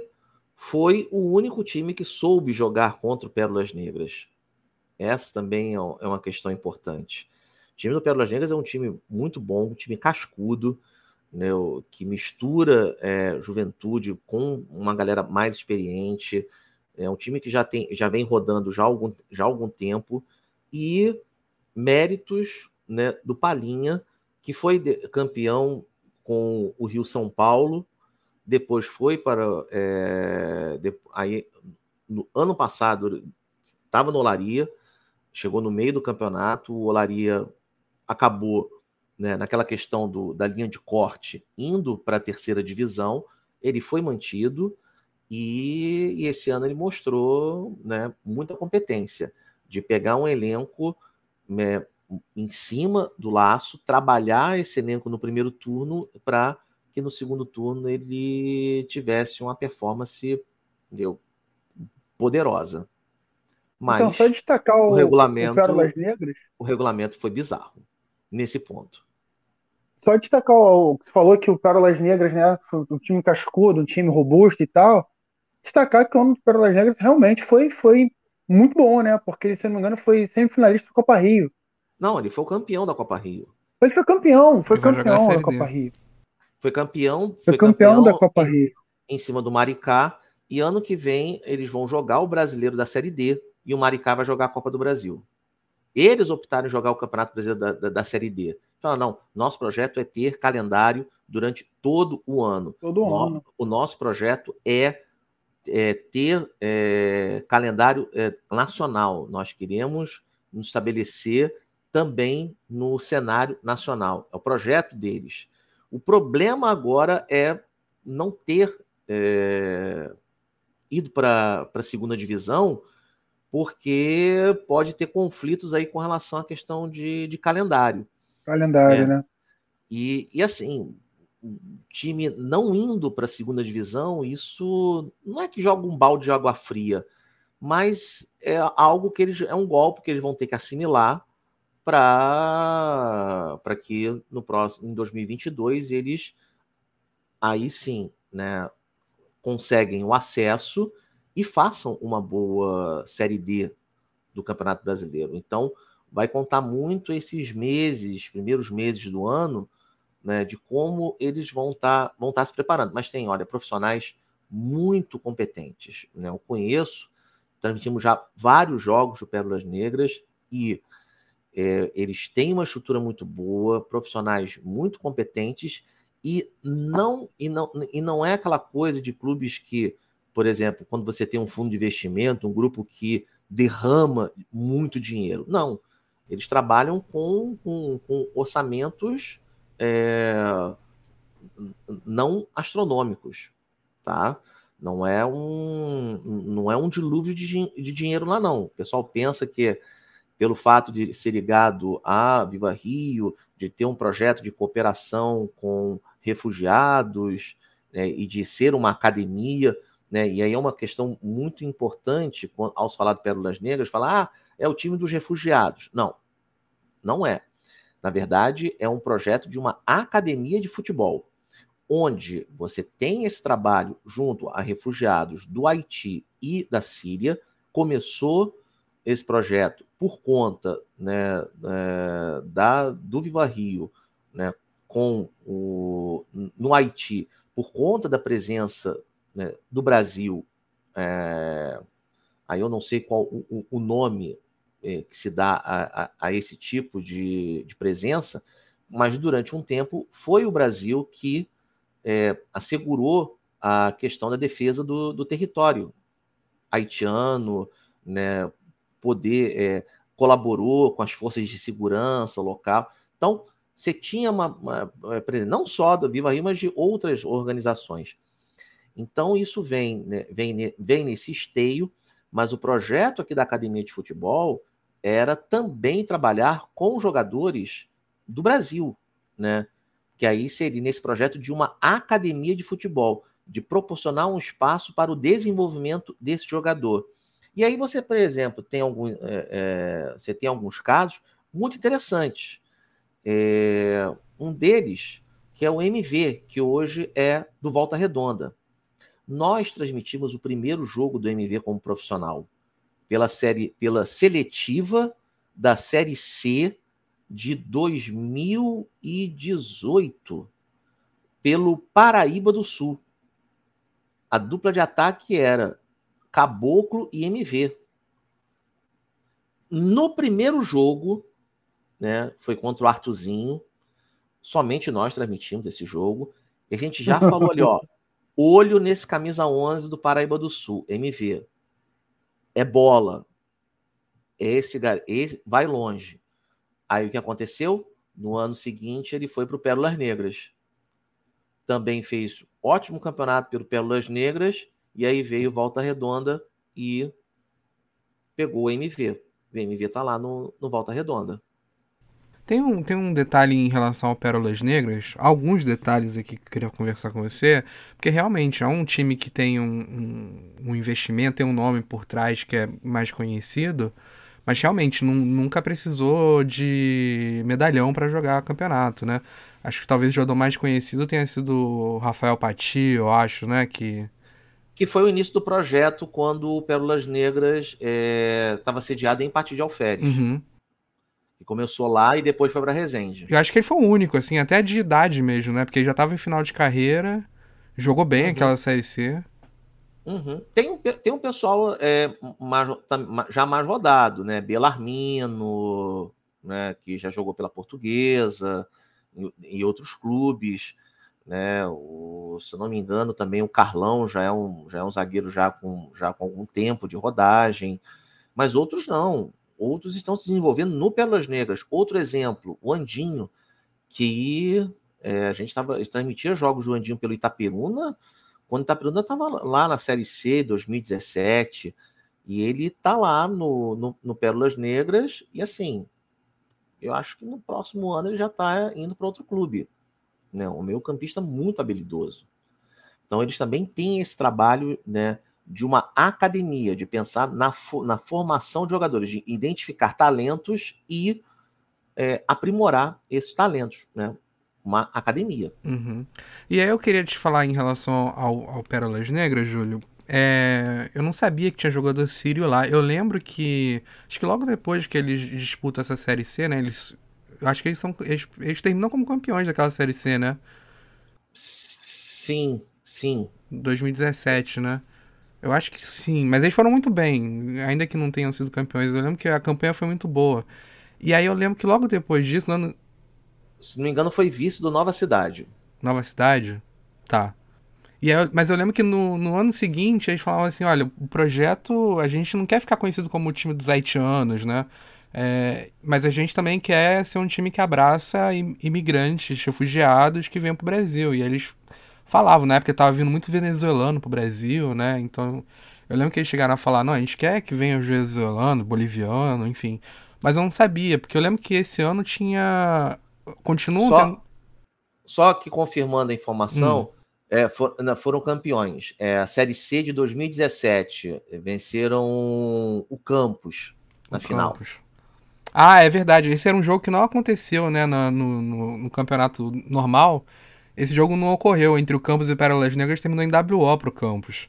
foi o único time que soube jogar contra o Pérolas Negras. Essa também é, é uma questão importante. O time do Pérolas Negras é um time muito bom, um time cascudo, né, que mistura é, juventude com uma galera mais experiente. É um time que já, tem, já vem rodando já há algum, já algum tempo. E méritos né, do Palinha, que foi campeão com o Rio São Paulo depois foi para. É, de, aí, no ano passado, estava no Olaria, chegou no meio do campeonato, o Olaria acabou né, naquela questão do, da linha de corte indo para a terceira divisão, ele foi mantido e, e, esse ano ele mostrou né, muita competência de pegar um elenco né, em cima do laço, trabalhar esse elenco no primeiro turno para que no segundo turno ele tivesse uma performance entendeu, poderosa. Mas então, só destacar o, o regulamento, o Negras. O regulamento foi bizarro nesse ponto. Só destacar o que você falou que o Pérolas Negras, né, foi um time cascudo, um time robusto e tal. Destacar que o ano do Pérolas Negras realmente foi, foi muito bom, né? Porque ele, se não me engano, foi semifinalista da Copa Rio. Não, ele foi o campeão da Copa Rio. Ele foi campeão, foi ele campeão da Copa Rio. Foi campeão. Foi, foi campeão, campeão, da Copa Rio. Em cima do Maricá. E ano que vem eles vão jogar o brasileiro da Série D e o Maricá vai jogar a Copa do Brasil. Eles optaram em jogar o Campeonato Brasileiro da, da, da Série D. Falaram, não, nosso projeto é ter calendário durante todo o ano. Todo o ano. O nosso projeto é, é ter é, calendário é, nacional. Nós queremos nos estabelecer também no cenário nacional. É o projeto deles. O problema agora é não ter é, ido para a segunda divisão, porque pode ter conflitos aí com relação à questão de, de calendário. Calendário, né? E, e assim, o time não indo para a segunda divisão, isso não é que joga um balde de água fria, mas é algo que eles é um golpe que eles vão ter que assimilar para que no próximo em 2022 eles aí sim, né, conseguem o acesso e façam uma boa série D do Campeonato Brasileiro. Então, vai contar muito esses meses, primeiros meses do ano, né, de como eles vão estar tá, vão tá se preparando. Mas tem, olha, profissionais muito competentes. Né? Eu conheço, transmitimos já vários jogos do Pérolas Negras e é, eles têm uma estrutura muito boa, profissionais muito competentes e não, e, não, e não é aquela coisa de clubes que, por exemplo, quando você tem um fundo de investimento, um grupo que derrama muito dinheiro. Não. Eles trabalham com, com, com orçamentos é, não astronômicos, tá? Não é um, não é um dilúvio de, de dinheiro lá, não. O pessoal pensa que pelo fato de ser ligado à Viva Rio, de ter um projeto de cooperação com refugiados né, e de ser uma academia. né? E aí é uma questão muito importante ao se falar de Pérolas Negras, falar, ah, é o time dos refugiados. Não, não é. Na verdade, é um projeto de uma academia de futebol, onde você tem esse trabalho junto a refugiados do Haiti e da Síria. Começou esse projeto por conta né, é, da, do Viva Rio, né, com o, no Haiti, por conta da presença né, do Brasil, é, aí eu não sei qual o, o nome é, que se dá a, a, a esse tipo de, de, presença, mas durante um tempo foi o Brasil que é, assegurou a questão da defesa do, do território haitiano, né, poder é, colaborou com as forças de segurança local. Então, você tinha uma, uma não só da Viva Rio, mas de outras organizações. Então, isso vem, né, vem, vem nesse esteio, mas o projeto aqui da Academia de Futebol era também trabalhar com jogadores do Brasil, né? Que aí seria nesse projeto de uma academia de futebol, de proporcionar um espaço para o desenvolvimento desse jogador. E aí você, por exemplo, tem algum, é, é, você tem alguns casos muito interessantes. É, um deles, que é o MV, que hoje é do Volta Redonda. Nós transmitimos o primeiro jogo do MV como profissional pela série, pela seletiva da série C de 2018 pelo Paraíba do Sul. A dupla de ataque era Caboclo e MV. No primeiro jogo, né, foi contra o Artuzinho, somente nós transmitimos esse jogo, e a gente já falou ali, ó, olho nesse camisa 11 do Paraíba do Sul, MV. É bola. Esse, esse vai longe. Aí o que aconteceu? No ano seguinte, ele foi para o Pérolas Negras. Também fez ótimo campeonato pelo Pérolas Negras e aí veio Volta Redonda e pegou o MV. O MV tá lá no, no Volta Redonda. Tem um, tem um detalhe em relação ao Pérolas Negras, alguns detalhes aqui que eu queria conversar com você, porque realmente é um time que tem um, um, um investimento, tem um nome por trás que é mais conhecido, mas realmente nunca precisou de medalhão para jogar campeonato, né? Acho que talvez o jogador mais conhecido tenha sido o Rafael Pati, eu acho, né? Que que foi o início do projeto quando o Pérolas Negras estava é, sediado em Pati de Alferes. Uhum. Que começou lá e depois foi para Resende. Eu acho que ele foi o único, assim, até de idade mesmo, né? Porque ele já estava em final de carreira, jogou bem uhum. aquela Série C. Uhum. Tem, um, tem um pessoal é, mais, já mais rodado, né? Belarmino, né? que já jogou pela Portuguesa, e outros clubes né? O, se eu não me engano, também o Carlão já é um, já é um zagueiro já com, já com algum tempo de rodagem, mas outros não. Outros estão se desenvolvendo no Pérolas Negras. Outro exemplo, o Andinho, que é, a gente estava transmitia jogos do Andinho pelo Itaperuna, quando o Itaperuna estava lá na Série C 2017, e ele está lá no, no, no Pérolas Negras, e assim, eu acho que no próximo ano ele já está indo para outro clube né? O meio campista muito habilidoso. Então eles também têm esse trabalho, né? De uma academia, de pensar na, na formação de jogadores, de identificar talentos e é, aprimorar esses talentos, né? Uma academia. Uhum. E aí eu queria te falar em relação ao, ao Pérolas Negras, Júlio. É, eu não sabia que tinha jogador sírio lá. Eu lembro que. Acho que logo depois que eles disputam essa série C, né? Eles acho que eles são. Eles, eles terminam como campeões daquela série C, né? Sim, sim. 2017, né? Eu acho que sim, mas eles foram muito bem, ainda que não tenham sido campeões. Eu lembro que a campanha foi muito boa. E aí eu lembro que logo depois disso. No ano... Se não me engano, foi vice do Nova Cidade. Nova Cidade? Tá. E aí, mas eu lembro que no, no ano seguinte eles falavam assim: olha, o projeto, a gente não quer ficar conhecido como o time dos haitianos, né? É, mas a gente também quer ser um time que abraça imigrantes, refugiados que vêm pro Brasil. E eles falavam, na época tava vindo muito venezuelano pro Brasil, né? Então, eu lembro que eles chegaram a falar, não, a gente quer que venha os venezuelanos, boliviano, enfim. Mas eu não sabia, porque eu lembro que esse ano tinha... Continua... Só, só que confirmando a informação, hum. É, for, não, foram campeões. É, a Série C de 2017 venceram o Campos na o final. Campos. Ah, é verdade. Esse era um jogo que não aconteceu, né, no, no, no campeonato normal. Esse jogo não ocorreu entre o Campos e o Pérolas Negras, terminou em WO pro Campos.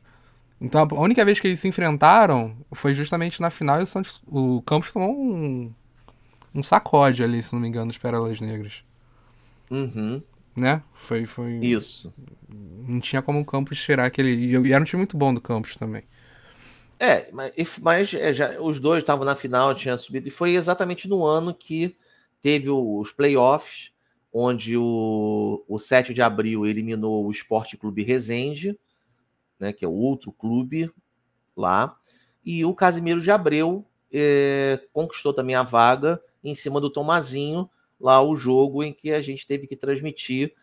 Então a única vez que eles se enfrentaram foi justamente na final e o, Santos, o Campos tomou um, um sacode ali, se não me engano, dos Pérolas Negras. Uhum. Né? Foi, foi. Isso. Não tinha como o Campos tirar aquele. E era um time muito bom do Campos também. É, mas, mas é, já, os dois estavam na final, tinha subido, e foi exatamente no ano que teve os playoffs, onde o, o 7 de abril eliminou o Esporte Clube Resende, né, que é outro clube lá, e o Casimiro de Abreu é, conquistou também a vaga em cima do Tomazinho, lá o jogo em que a gente teve que transmitir,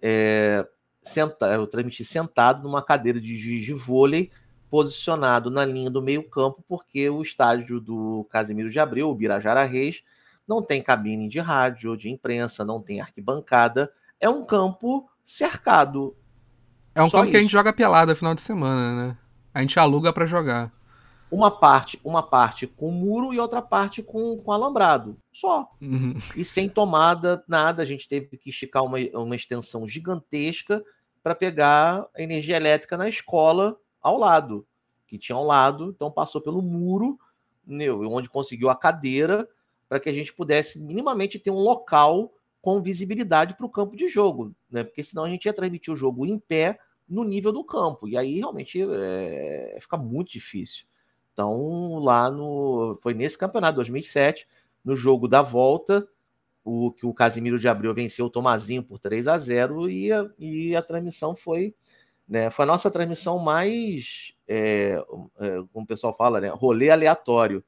é, senta, eu sentado numa cadeira de de vôlei, posicionado na linha do meio-campo, porque o estádio do Casimiro de Abreu, o Birajara Reis, não tem cabine de rádio, de imprensa, não tem arquibancada. É um campo cercado. É um Só campo isso. que a gente joga pelada final de semana, né? A gente aluga para jogar. Uma parte, uma parte com muro e outra parte com, com alambrado. Só. Uhum. E sem tomada, nada. A gente teve que esticar uma, uma extensão gigantesca para pegar energia elétrica na escola ao lado, que tinha ao lado, então passou pelo muro, onde conseguiu a cadeira, para que a gente pudesse minimamente ter um local com visibilidade para o campo de jogo, né? Porque senão a gente ia transmitir o jogo em pé no nível do campo, e aí realmente é, fica muito difícil. Então, lá no. Foi nesse campeonato, 2007, no jogo da volta, o que o Casimiro de Abreu venceu o Tomazinho por 3 a 0 e a, e a transmissão foi né? Foi a nossa transmissão mais, é, é, como o pessoal fala, né? rolê aleatório.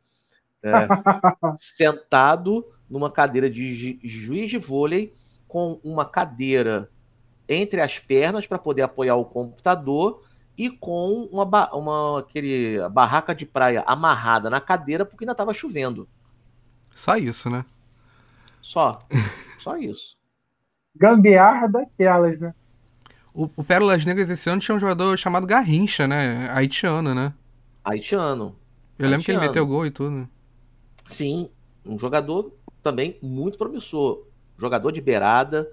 É, sentado numa cadeira de juiz de vôlei, com uma cadeira entre as pernas para poder apoiar o computador e com uma, uma aquele, barraca de praia amarrada na cadeira porque ainda estava chovendo. Só isso, né? Só. Só isso. Gambiarra daquelas, né? O, o Pérolas Negras esse ano tinha um jogador chamado Garrincha, né? Haitiano, né? Haitiano. Eu lembro Haitiano. que ele meteu gol e tudo, né? Sim, um jogador também muito promissor. Jogador de beirada,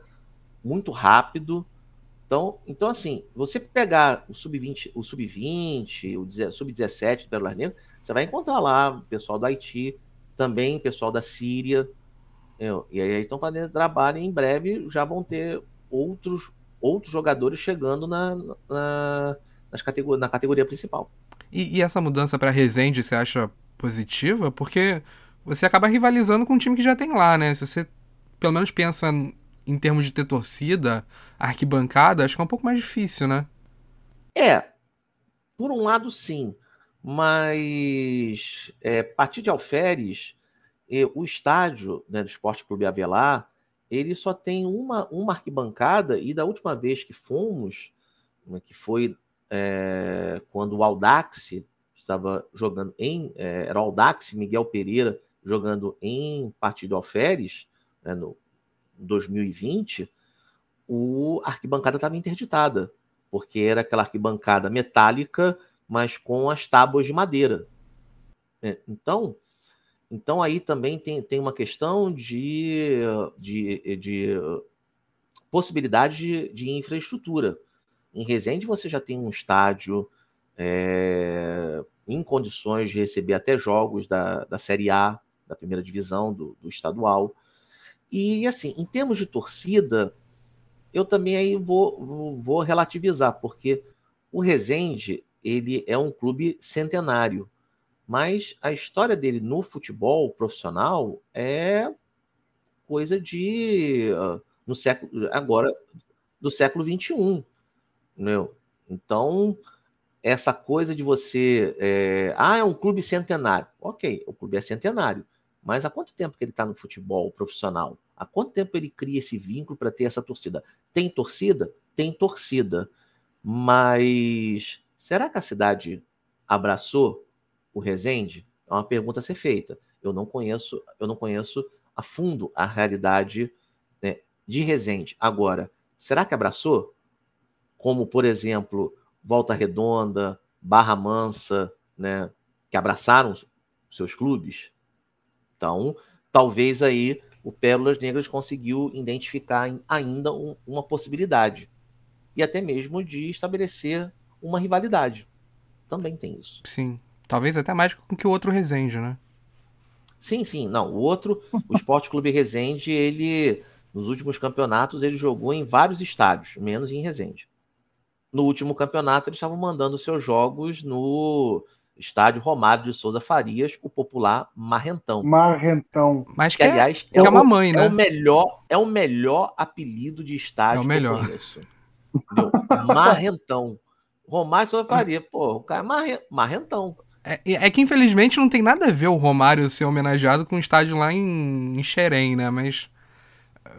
muito rápido. Então, então assim, você pegar o sub-20, o sub-20, o sub-17 do Pérolas Negras, você vai encontrar lá o pessoal do Haiti, também pessoal da Síria. Entendeu? E aí estão fazendo trabalho e em breve já vão ter outros outros jogadores chegando na, na, nas categor na categoria principal. E, e essa mudança para Resende você acha positiva? Porque você acaba rivalizando com um time que já tem lá, né? Se você pelo menos pensa em termos de ter torcida, arquibancada, acho que é um pouco mais difícil, né? É, por um lado sim, mas é, a partir de Alferes, o estádio né, do Esporte Clube Avelar, ele só tem uma, uma arquibancada, e da última vez que fomos, né, que foi é, quando o Aldax estava jogando em. É, era o Aldax Miguel Pereira jogando em Partido Alferes, né, no 2020, o, a arquibancada estava interditada, porque era aquela arquibancada metálica, mas com as tábuas de madeira. É, então, então aí também tem, tem uma questão de, de, de possibilidade de, de infraestrutura. Em Resende você já tem um estádio é, em condições de receber até jogos da, da Série A, da primeira divisão, do, do estadual. E assim, em termos de torcida, eu também aí vou, vou relativizar, porque o Resende ele é um clube centenário mas a história dele no futebol profissional é coisa de uh, no século agora do século 21, meu. Então essa coisa de você é, ah é um clube centenário, ok, o clube é centenário, mas há quanto tempo que ele está no futebol profissional? Há quanto tempo ele cria esse vínculo para ter essa torcida? Tem torcida? Tem torcida, mas será que a cidade abraçou o Resende? É uma pergunta a ser feita. Eu não conheço, eu não conheço a fundo a realidade né, de Resende. Agora, será que abraçou? como, por exemplo, Volta Redonda, Barra Mansa, né, que abraçaram seus clubes. Então, talvez aí o Pérolas Negras conseguiu identificar ainda um, uma possibilidade e até mesmo de estabelecer uma rivalidade. Também tem isso. Sim. Talvez até mais que o outro Resende, né? Sim, sim. Não, o outro, o Esporte Clube Resende, ele, nos últimos campeonatos, ele jogou em vários estádios, menos em Resende. No último campeonato, eles estavam mandando seus jogos no estádio Romário de Souza Farias, o popular Marrentão. Marrentão. Mas que, que aliás, é, é, é uma mãe, né? É o melhor, é o melhor apelido de estádio é o melhor. que eu conheço. Marrentão. Romário de Souza Farias, pô, o cara é marrentão. É, é, que infelizmente não tem nada a ver o Romário ser homenageado com o estádio lá em, em Xerém, né? Mas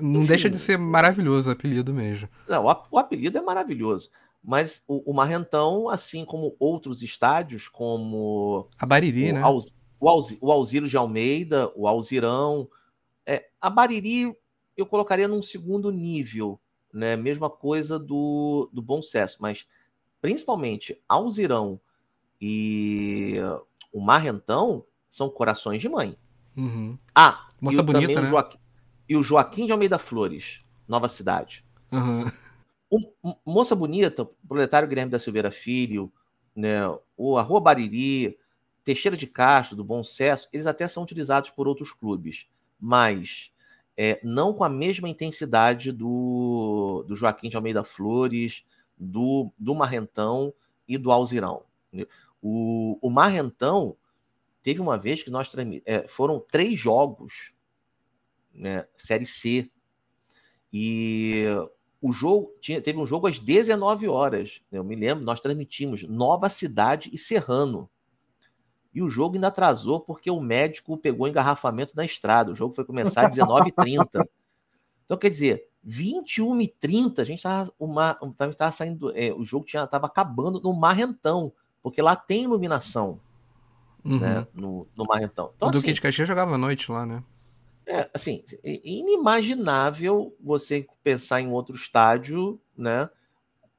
não Enfim, deixa de ser maravilhoso o apelido mesmo. Não, o apelido é maravilhoso. Mas o, o Marrentão, assim como outros estádios, como. A Bariri, o, né? Alz, o, Alz, o Alziro de Almeida, o Alzirão. É, a Bariri eu colocaria num segundo nível, né? Mesma coisa do, do Bom Sucesso, mas principalmente Alzirão e o Marrentão são corações de mãe. Uhum. Ah, Moça e bonita, né? o Joaquim, e o Joaquim de Almeida Flores, Nova Cidade. Uhum. Um, Moça Bonita, Proletário Guilherme da Silveira Filho, né, o Arroa Bariri, Teixeira de Castro, do Bom Sucesso, eles até são utilizados por outros clubes, mas é, não com a mesma intensidade do, do Joaquim de Almeida Flores, do, do Marrentão e do Alzirão. O, o Marrentão teve uma vez que nós é, foram três jogos, né, Série C, e o jogo tinha, teve um jogo às 19 horas. Né? Eu me lembro, nós transmitimos Nova Cidade e Serrano. E o jogo ainda atrasou porque o médico pegou engarrafamento na estrada. O jogo foi começar às 19h30. Então, quer dizer, 21h30, a gente estava tava saindo. É, o jogo estava acabando no Marrentão, porque lá tem iluminação. Uhum. Né, no, no Marrentão. Então, o Duque assim, de Caxias jogava à noite lá, né? É, assim, inimaginável você pensar em outro estádio, né?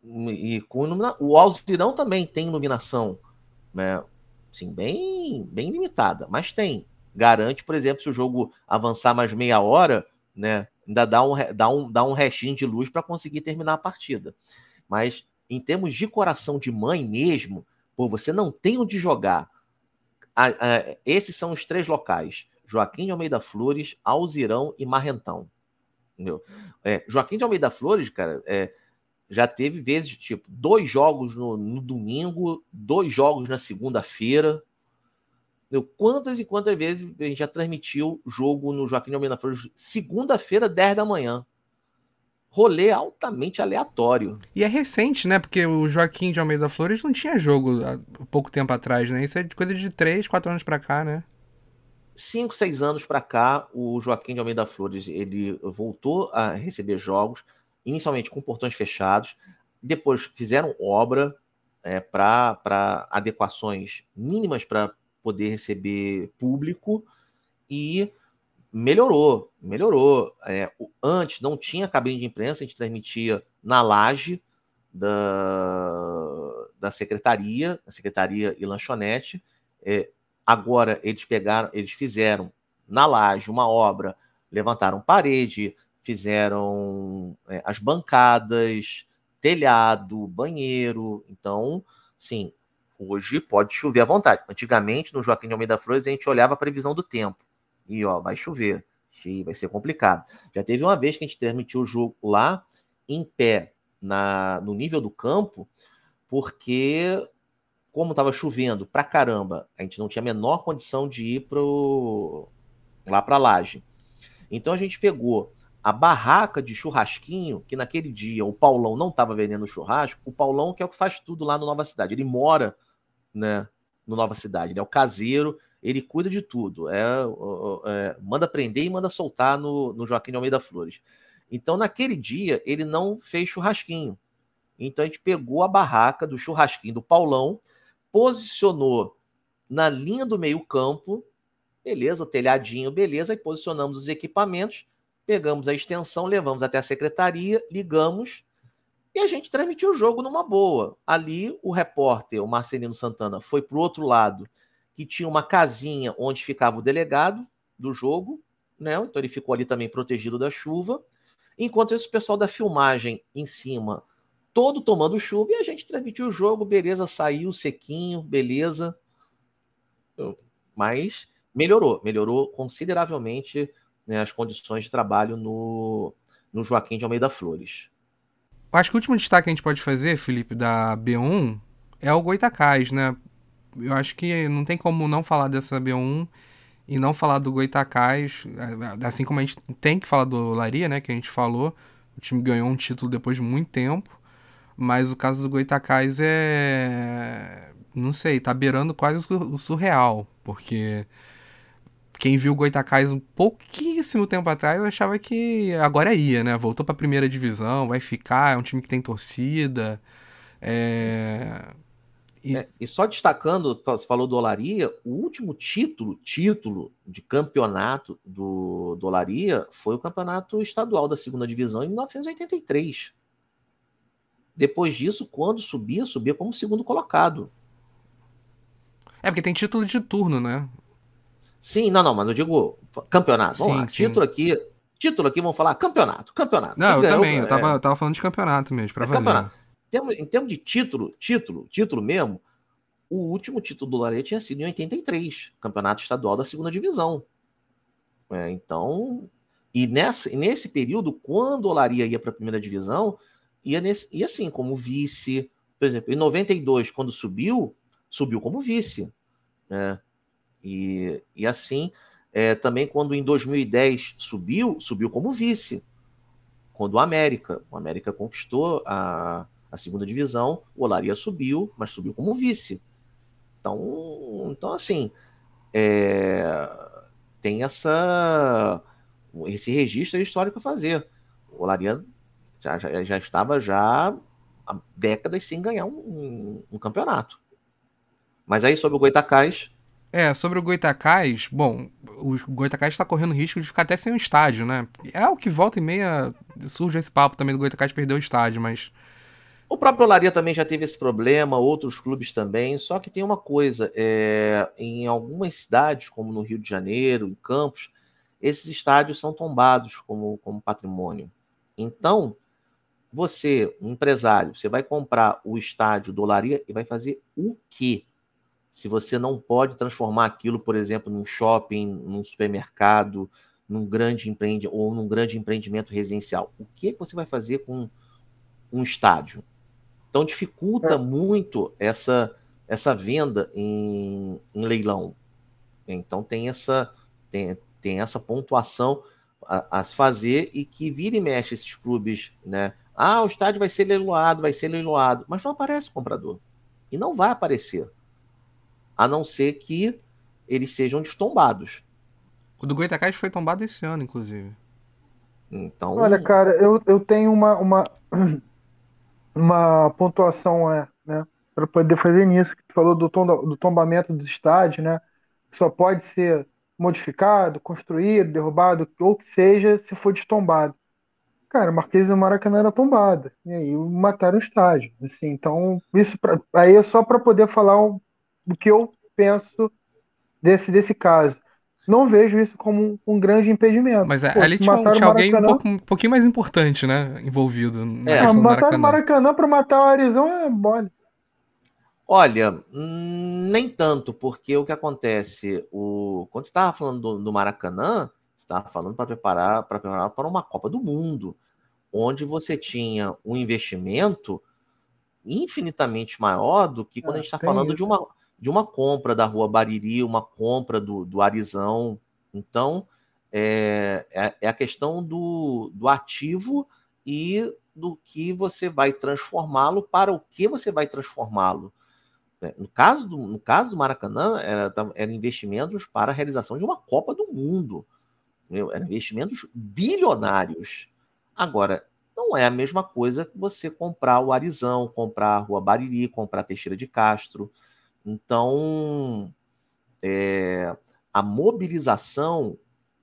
E com ilumina... o Alzirão também tem iluminação, né? Assim, bem, bem limitada, mas tem. Garante, por exemplo, se o jogo avançar mais meia hora, né? Ainda dá um, dá um, dá um restinho de luz para conseguir terminar a partida. Mas em termos de coração de mãe mesmo, pô, você não tem onde jogar. esses são os três locais Joaquim de Almeida Flores, Alzirão e Marrentão. Entendeu? É, Joaquim de Almeida Flores, cara, é, já teve vezes, tipo, dois jogos no, no domingo, dois jogos na segunda-feira. Quantas e quantas vezes a gente já transmitiu jogo no Joaquim de Almeida Flores segunda-feira, 10 da manhã? Rolê altamente aleatório. E é recente, né? Porque o Joaquim de Almeida Flores não tinha jogo há pouco tempo atrás, né? Isso é coisa de 3, 4 anos pra cá, né? cinco, seis anos para cá, o Joaquim de Almeida Flores ele voltou a receber jogos, inicialmente com portões fechados, depois fizeram obra é, para adequações mínimas para poder receber público e melhorou, melhorou. É, antes não tinha cabine de imprensa, a gente transmitia na laje da, da secretaria, a secretaria e lanchonete. É, Agora eles pegaram, eles fizeram na laje uma obra, levantaram parede, fizeram é, as bancadas, telhado, banheiro. Então, sim, hoje pode chover à vontade. Antigamente, no Joaquim de Almeida Flores, a gente olhava a previsão do tempo. E ó, vai chover. Vai ser complicado. Já teve uma vez que a gente transmitiu o jogo lá em pé, na, no nível do campo, porque como estava chovendo pra caramba, a gente não tinha a menor condição de ir pro... lá para laje. Então a gente pegou a barraca de churrasquinho, que naquele dia o Paulão não estava vendendo churrasco, o Paulão que é o que faz tudo lá no Nova Cidade. Ele mora, né, no Nova Cidade, ele é o caseiro, ele cuida de tudo. É, é, manda prender e manda soltar no, no Joaquim de Almeida Flores. Então, naquele dia, ele não fez churrasquinho. Então, a gente pegou a barraca do churrasquinho do Paulão posicionou na linha do meio-campo, beleza, o telhadinho, beleza, e posicionamos os equipamentos, pegamos a extensão, levamos até a secretaria, ligamos E a gente transmitiu o jogo numa boa. Ali, o repórter, o Marcelino Santana, foi para o outro lado, que tinha uma casinha onde ficava o delegado do jogo, né? Então ele ficou ali também protegido da chuva. Enquanto esse pessoal da filmagem em cima, todo tomando chuva, e a gente transmitiu o jogo, beleza, saiu sequinho, beleza. Mas melhorou, melhorou consideravelmente né, as condições de trabalho no, no Joaquim de Almeida Flores. Acho que o último destaque que a gente pode fazer, Felipe, da B1 é o Goitacás, né? Eu acho que não tem como não falar dessa B1 e não falar do Goitacás, é, assim como a gente tem que falar do Laria, né, que a gente falou. O time ganhou um título depois de muito tempo, mas o caso do Goitacás é não sei, tá beirando quase o surreal, porque quem viu o Goitacás um pouquíssimo tempo atrás achava que agora ia, né? Voltou para a primeira divisão, vai ficar, é um time que tem torcida. É... E... É, e só destacando, você falou do Olaria, o último título, título de campeonato do, do Olaria foi o campeonato estadual da segunda divisão em 1983. Depois disso, quando subia, subia como segundo colocado. É porque tem título de turno, né? Sim, não, não, mas eu digo campeonato. Vamos sim, lá, sim. título aqui. Título aqui, vamos falar campeonato, campeonato. Não, eu ganhou, também, eu tava, é... eu tava falando de campeonato mesmo, pra é, valer. Campeonato. Termos, em termos de título, título, título mesmo, o último título do Lareia tinha sido em 83, campeonato estadual da segunda divisão. É, então, e nessa, nesse período, quando o Laria ia para a primeira divisão, ia, nesse, ia assim, como vice. Por exemplo, em 92, quando subiu, subiu como vice. Né? E, e assim, é, também quando em 2010 subiu, subiu como vice. Quando o América, o América conquistou a, a segunda divisão, o Olaria subiu, mas subiu como vice. Então, então assim, é, tem essa esse registro histórico a fazer. O Olaria já, já, já estava já há décadas sem ganhar um, um, um campeonato. Mas aí sobre o Goitacás, é, sobre o Goitacás, bom, o Goitacás está correndo risco de ficar até sem um estádio, né? É o que volta e meia surge esse papo também do Goitacás perder o estádio, mas. O próprio Olaria também já teve esse problema, outros clubes também. Só que tem uma coisa: é, em algumas cidades, como no Rio de Janeiro, em Campos, esses estádios são tombados como, como patrimônio. Então, você, um empresário, você vai comprar o estádio do Olaria e vai fazer o quê? se você não pode transformar aquilo, por exemplo, num shopping, num supermercado, num grande empreende ou num grande empreendimento residencial, o que, você vai fazer com um estádio? Então dificulta é. muito essa essa venda em, em, leilão. Então tem essa tem, tem essa pontuação a, a, se fazer e que vira e mexe esses clubes, né? Ah, o estádio vai ser leiloado, vai ser leiloado, mas não aparece comprador. E não vai aparecer a não ser que eles sejam destombados. O do Goitacás foi tombado esse ano, inclusive. Então... Olha, cara, eu, eu tenho uma, uma, uma pontuação é, né, para poder fazer nisso, que tu falou do, tom, do tombamento dos estádios, né? Só pode ser modificado, construído, derrubado, ou que seja, se for destombado. Cara, Marquês do Maracanã era tombada. E aí mataram o estádio. Assim, então, isso pra, aí é só para poder falar o que eu penso desse, desse caso. Não vejo isso como um, um grande impedimento. Mas é, Pô, ali tinha, tinha alguém um, pouco, um, pouquinho mais importante, né? Envolvido. Na é, matar o Maracanã para matar o Arizão é mole. Olha, nem tanto, porque o que acontece, o quando você estava falando do, do Maracanã, você estava falando para preparar para preparar para uma Copa do Mundo, onde você tinha um investimento infinitamente maior do que quando é, a gente está falando isso. de uma de uma compra da Rua Bariri, uma compra do, do Arizão. Então, é, é, é a questão do, do ativo e do que você vai transformá-lo, para o que você vai transformá-lo. É, no caso, do, no caso do Maracanã, era, era investimentos para a realização de uma Copa do Mundo. Eram investimentos bilionários. Agora, não é a mesma coisa que você comprar o Arizão, comprar a Rua Bariri, comprar a Teixeira de Castro. Então, é, a mobilização,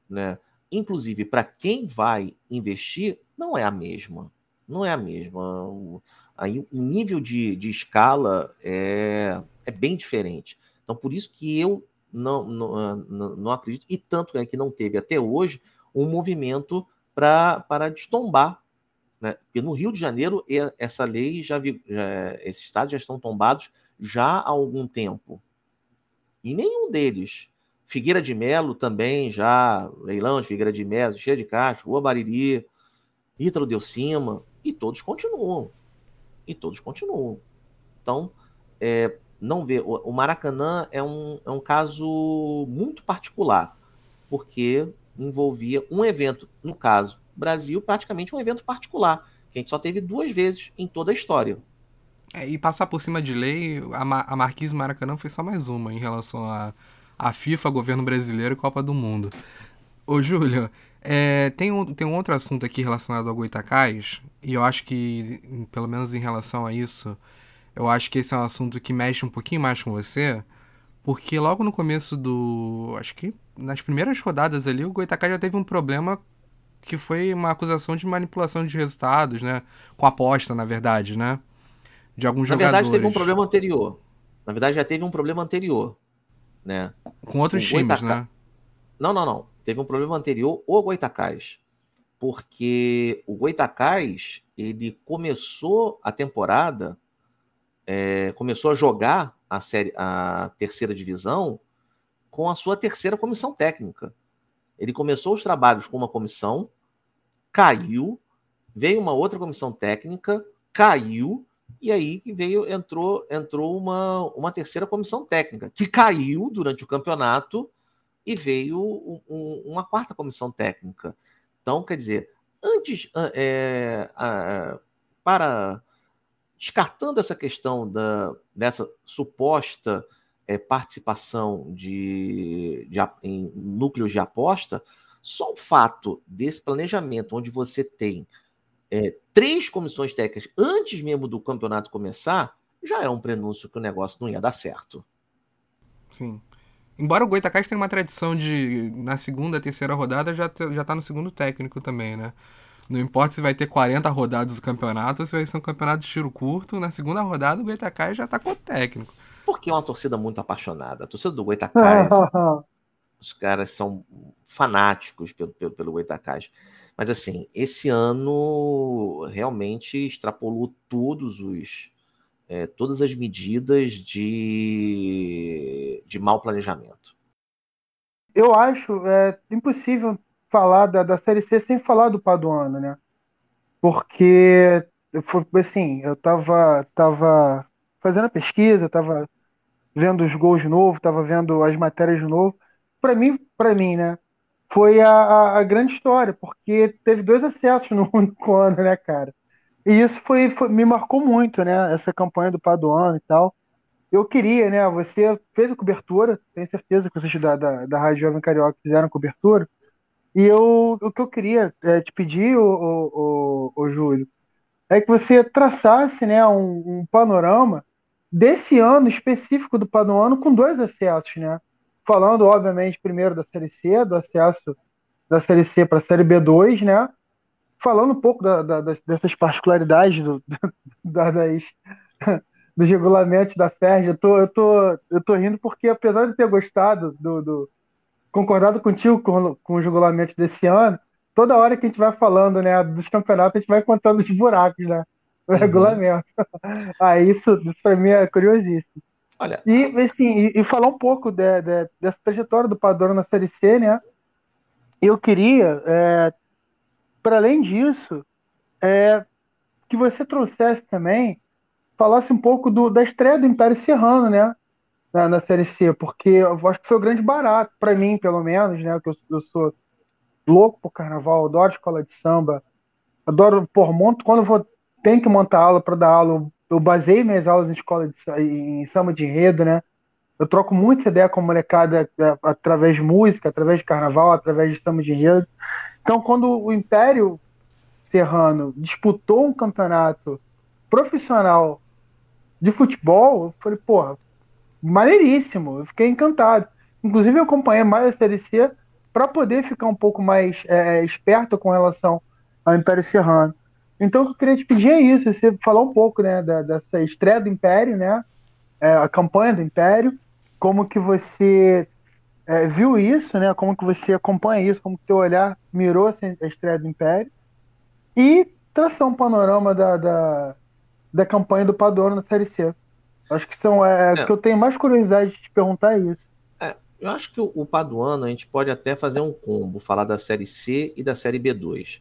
né, inclusive para quem vai investir, não é a mesma. Não é a mesma. O, aí o nível de, de escala é, é bem diferente. Então, por isso que eu não, não, não, não acredito, e tanto é que não teve até hoje um movimento pra, para destombar. Né? Porque no Rio de Janeiro, essa lei já, já esses estados já estão tombados já há algum tempo. E nenhum deles. Figueira de Melo também, já, leilão de Figueira de Melo, cheia de caixa, Rua Bariri, Ítalo Deu Cima, e todos continuam. E todos continuam. Então, é, não vê. O Maracanã é um, é um caso muito particular, porque envolvia um evento, no caso, Brasil, praticamente um evento particular, que a gente só teve duas vezes em toda a história. É, e passar por cima de lei, a, Ma a Marquise Maracanã foi só mais uma em relação a, a FIFA, governo brasileiro e Copa do Mundo. Ô, Júlio, é, tem, um, tem um outro assunto aqui relacionado ao Goitacás, e eu acho que, pelo menos em relação a isso, eu acho que esse é um assunto que mexe um pouquinho mais com você, porque logo no começo do. Acho que nas primeiras rodadas ali, o Goitacás já teve um problema que foi uma acusação de manipulação de resultados, né? Com aposta, na verdade, né? De alguns na jogadores. Na verdade, teve um problema anterior. Na verdade, já teve um problema anterior, né? Com outros o times, Goitacá... né? Não, não, não. Teve um problema anterior, o Goitacás. Porque o Goitacás, ele começou a temporada, é, começou a jogar a, série, a terceira divisão com a sua terceira comissão técnica. Ele começou os trabalhos com uma comissão, caiu, veio uma outra comissão técnica, caiu, e aí veio entrou entrou uma, uma terceira comissão técnica que caiu durante o campeonato e veio um, um, uma quarta comissão técnica. Então, quer dizer, antes é, é, para descartando essa questão da, dessa suposta é, participação de, de, em núcleos de aposta, só o fato desse planejamento, onde você tem é, três comissões técnicas antes mesmo do campeonato começar, já é um prenúncio que o negócio não ia dar certo. Sim. Embora o Goitacás tenha uma tradição de, na segunda, terceira rodada, já, já tá no segundo técnico também, né? Não importa se vai ter 40 rodadas do campeonato ou se vai ser um campeonato de tiro curto, na segunda rodada o Goitacás já tá com o técnico. Porque é uma torcida muito apaixonada. A torcida do Goitacás, os caras são fanáticos pelo, pelo, pelo Goitacás. Mas assim, esse ano realmente extrapolou todos os é, todas as medidas de, de mau planejamento. Eu acho é, impossível falar da, da Série C sem falar do Paduano, né? Porque assim, eu tava, tava fazendo a pesquisa, tava vendo os gols de novo, tava vendo as matérias de novo. Para mim, para mim, né? Foi a, a, grande história, porque teve dois acessos no único ano, né, cara? E isso foi, foi, me marcou muito, né? Essa campanha do Paduano e tal. Eu queria, né? Você fez a cobertura, tenho certeza que vocês da, da, da Rádio Jovem Carioca fizeram cobertura. E eu, o que eu queria é, te pedir, o, o, Júlio, é que você traçasse né, um, um panorama desse ano específico do Paduano com dois acessos, né? Falando, obviamente, primeiro da Série C, do acesso da Série C para a Série B2, né? Falando um pouco da, da, dessas particularidades do, da, das, dos regulamentos da FERJ, eu tô, eu, tô, eu tô rindo porque, apesar de ter gostado do, do concordado contigo com, com os regulamentos desse ano, toda hora que a gente vai falando né, dos campeonatos, a gente vai contando os buracos, né? O uhum. regulamento. ah, isso, isso para mim é curiosíssimo. Olha. E, assim, e, e falar um pouco de, de, dessa trajetória do Padrão na Série C, né? Eu queria, é, para além disso, é, que você trouxesse também, falasse um pouco do, da estreia do Império Serrano, né? Na, na Série C, porque eu acho que foi o grande barato, para mim, pelo menos, né? Que eu, eu sou louco por carnaval, adoro escola de samba, adoro, por monto, quando eu vou, tenho que montar aula para dar aula, eu baseio minhas aulas em escola de, em samba de enredo, né? Eu troco muita ideia com a molecada é, através de música, através de carnaval, através de samba de enredo. Então, quando o Império Serrano disputou um campeonato profissional de futebol, eu falei, porra, maneiríssimo, eu fiquei encantado. Inclusive, eu acompanhei mais a Série C para poder ficar um pouco mais é, esperto com relação ao Império Serrano. Então, o que eu queria te pedir é isso, você falar um pouco, né, da, dessa estreia do Império, né, é, a campanha do Império, como que você é, viu isso, né, como que você acompanha isso, como que teu olhar mirou a estreia do Império, e traçar um panorama da, da, da campanha do Padono na Série C. Acho que são, é, é. que eu tenho mais curiosidade de te perguntar é isso. É, eu acho que o, o Paduano a gente pode até fazer um combo, falar da Série C e da Série B2.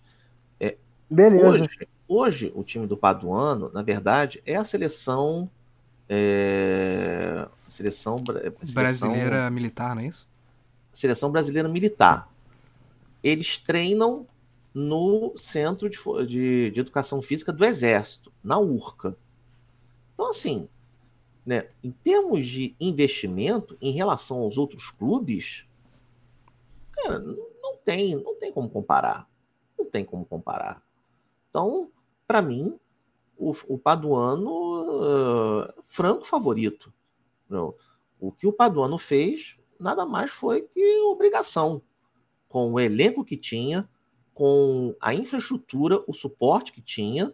Beleza. Hoje, hoje, o time do Paduano, na verdade, é a seleção. É, a seleção, a seleção brasileira militar, não é isso? Seleção brasileira militar. Eles treinam no Centro de, de, de Educação Física do Exército, na URCA. Então, assim, né, em termos de investimento em relação aos outros clubes, cara, não tem, não tem como comparar. Não tem como comparar. Então, para mim, o, o Paduano, uh, franco favorito. O que o Paduano fez nada mais foi que obrigação. Com o elenco que tinha, com a infraestrutura, o suporte que tinha,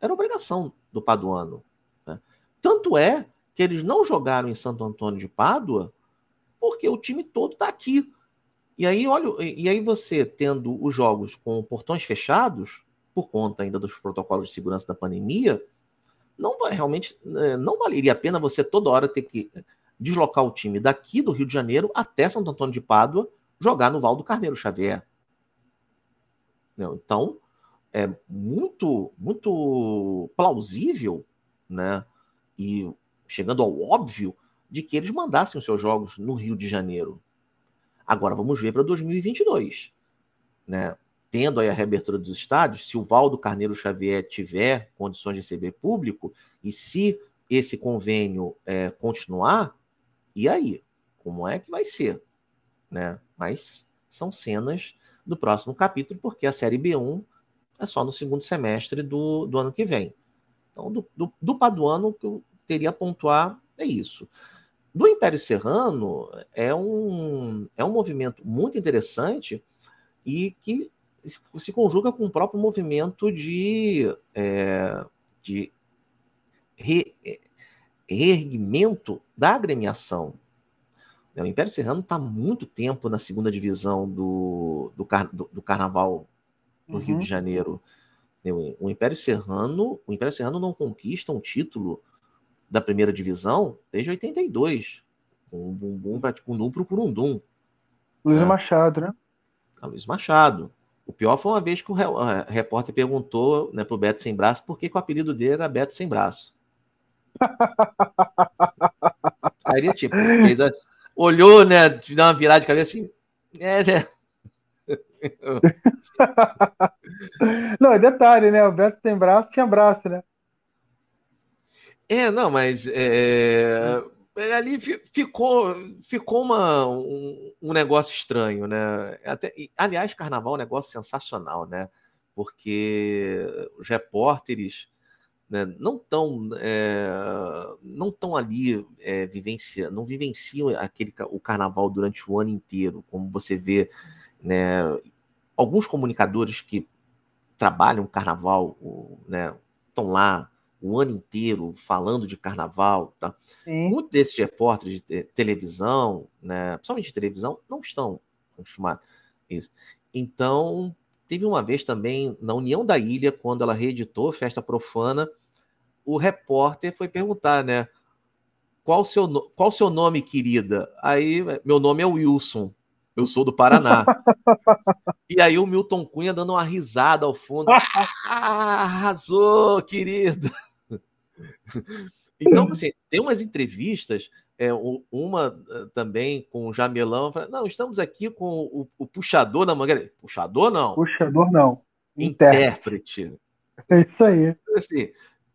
era obrigação do Paduano. Né? Tanto é que eles não jogaram em Santo Antônio de Pádua porque o time todo está aqui. E aí, olha, e aí você tendo os jogos com portões fechados, por conta ainda dos protocolos de segurança da pandemia, não realmente é, não valeria a pena você toda hora ter que deslocar o time daqui do Rio de Janeiro até Santo Antônio de Pádua jogar no Val do Carneiro Xavier. Então, é muito muito plausível, né? E chegando ao óbvio de que eles mandassem os seus jogos no Rio de Janeiro. Agora vamos ver para 2022, né? Tendo aí a reabertura dos estádios, se o Valdo Carneiro Xavier tiver condições de receber público, e se esse convênio é, continuar, e aí? Como é que vai ser? Né? Mas são cenas do próximo capítulo, porque a Série B1 é só no segundo semestre do, do ano que vem. Então, do, do, do Paduano, que eu teria a pontuar é isso. Do Império Serrano, é um, é um movimento muito interessante e que se conjuga com o próprio movimento de, é, de re, reerguimento da agremiação. É, o Império Serrano está há muito tempo na segunda divisão do, do, car, do, do Carnaval do uhum. Rio de uhum. Janeiro. É, o Império Serrano, o Império Serrano não conquista um título da primeira divisão desde 82, com um bumbum para um dum pro curundum. Luiz né? Machado, né? A Luiz Machado. O pior foi uma vez que o repórter perguntou né, pro Beto Sem Braço por que, que o apelido dele era Beto Sem Braço. Aí ele, tipo, fez a... olhou, né, deu uma virada de cabeça assim, é, né? não, é detalhe, né? O Beto Sem Braço tinha braço, né? É, não, mas é, ali ficou, ficou uma, um, um, negócio estranho, né? Até, aliás, carnaval é um negócio sensacional, né? Porque os repórteres né, não estão é, não estão ali é, vivencia, não vivenciam aquele o carnaval durante o ano inteiro, como você vê, né? Alguns comunicadores que trabalham carnaval, né, estão lá o ano inteiro falando de carnaval, tá? Muitos desses repórteres de televisão, né, principalmente de televisão, não estão acostumados a isso. Então, teve uma vez também na União da Ilha, quando ela reeditou Festa Profana, o repórter foi perguntar, né? Qual o seu, qual seu nome, querida? Aí, meu nome é Wilson. Eu sou do Paraná. e aí o Milton Cunha dando uma risada ao fundo. Ah, arrasou, querido. então, assim, tem umas entrevistas, é, uma eh, também com o Jamelão, não, estamos aqui com o, o puxador na manga. Puxador não. Puxador não. Intérprete. É isso aí. Assim,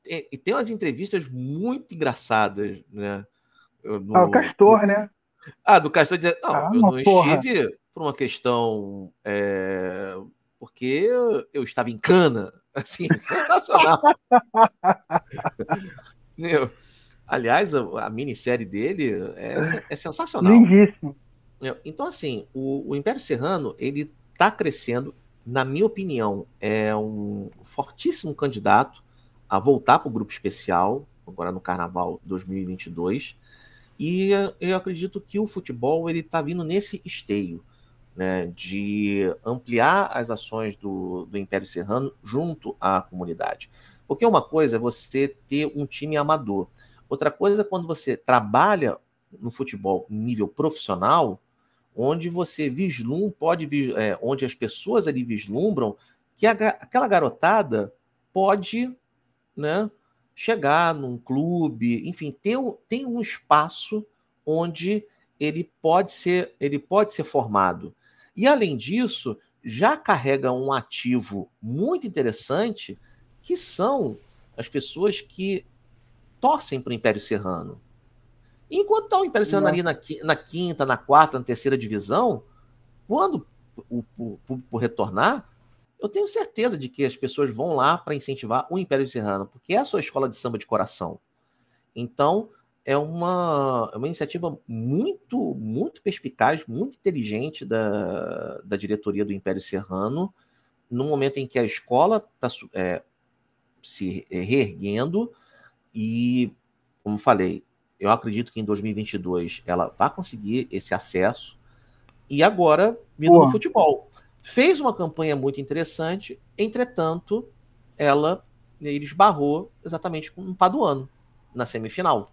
e tem umas entrevistas muito engraçadas, né? No, ah, o Castor, né? Ah, do Castor dizendo, não, ah, eu não porra. estive por uma questão é, porque eu, eu, estava em cana. Assim, sensacional. Meu, aliás, a, a, minissérie dele é, é sensacional. Lindíssimo. Então, assim, o, o, Império Serrano, ele está crescendo na minha opinião, é um fortíssimo candidato a voltar para o grupo especial, agora no Carnaval 2022. E eu acredito que o futebol ele está vindo nesse esteio, né, de ampliar as ações do, do Império Serrano junto à comunidade. Porque uma coisa é você ter um time amador, outra coisa é quando você trabalha no futebol nível profissional, onde você vislumbra, pode, é, onde as pessoas ali vislumbram que a, aquela garotada pode né, chegar num clube, enfim, ter, tem um espaço onde ele pode ser ele pode ser formado. E além disso, já carrega um ativo muito interessante, que são as pessoas que torcem para o Império Serrano. Enquanto está o Império Serrano ali na, na, quinta, na quarta, na terceira divisão, quando o público retornar, eu tenho certeza de que as pessoas vão lá para incentivar o Império Serrano, porque é a sua escola de samba de coração. Então, é uma, é uma iniciativa muito, muito perspicaz, muito inteligente da, da diretoria do Império Serrano, no momento em que a escola está é, se reerguendo e, como falei, eu acredito que em 2022 ela vai conseguir esse acesso. E agora, vindo no futebol. Fez uma campanha muito interessante, entretanto, ela ele esbarrou exatamente com um Paduano na semifinal.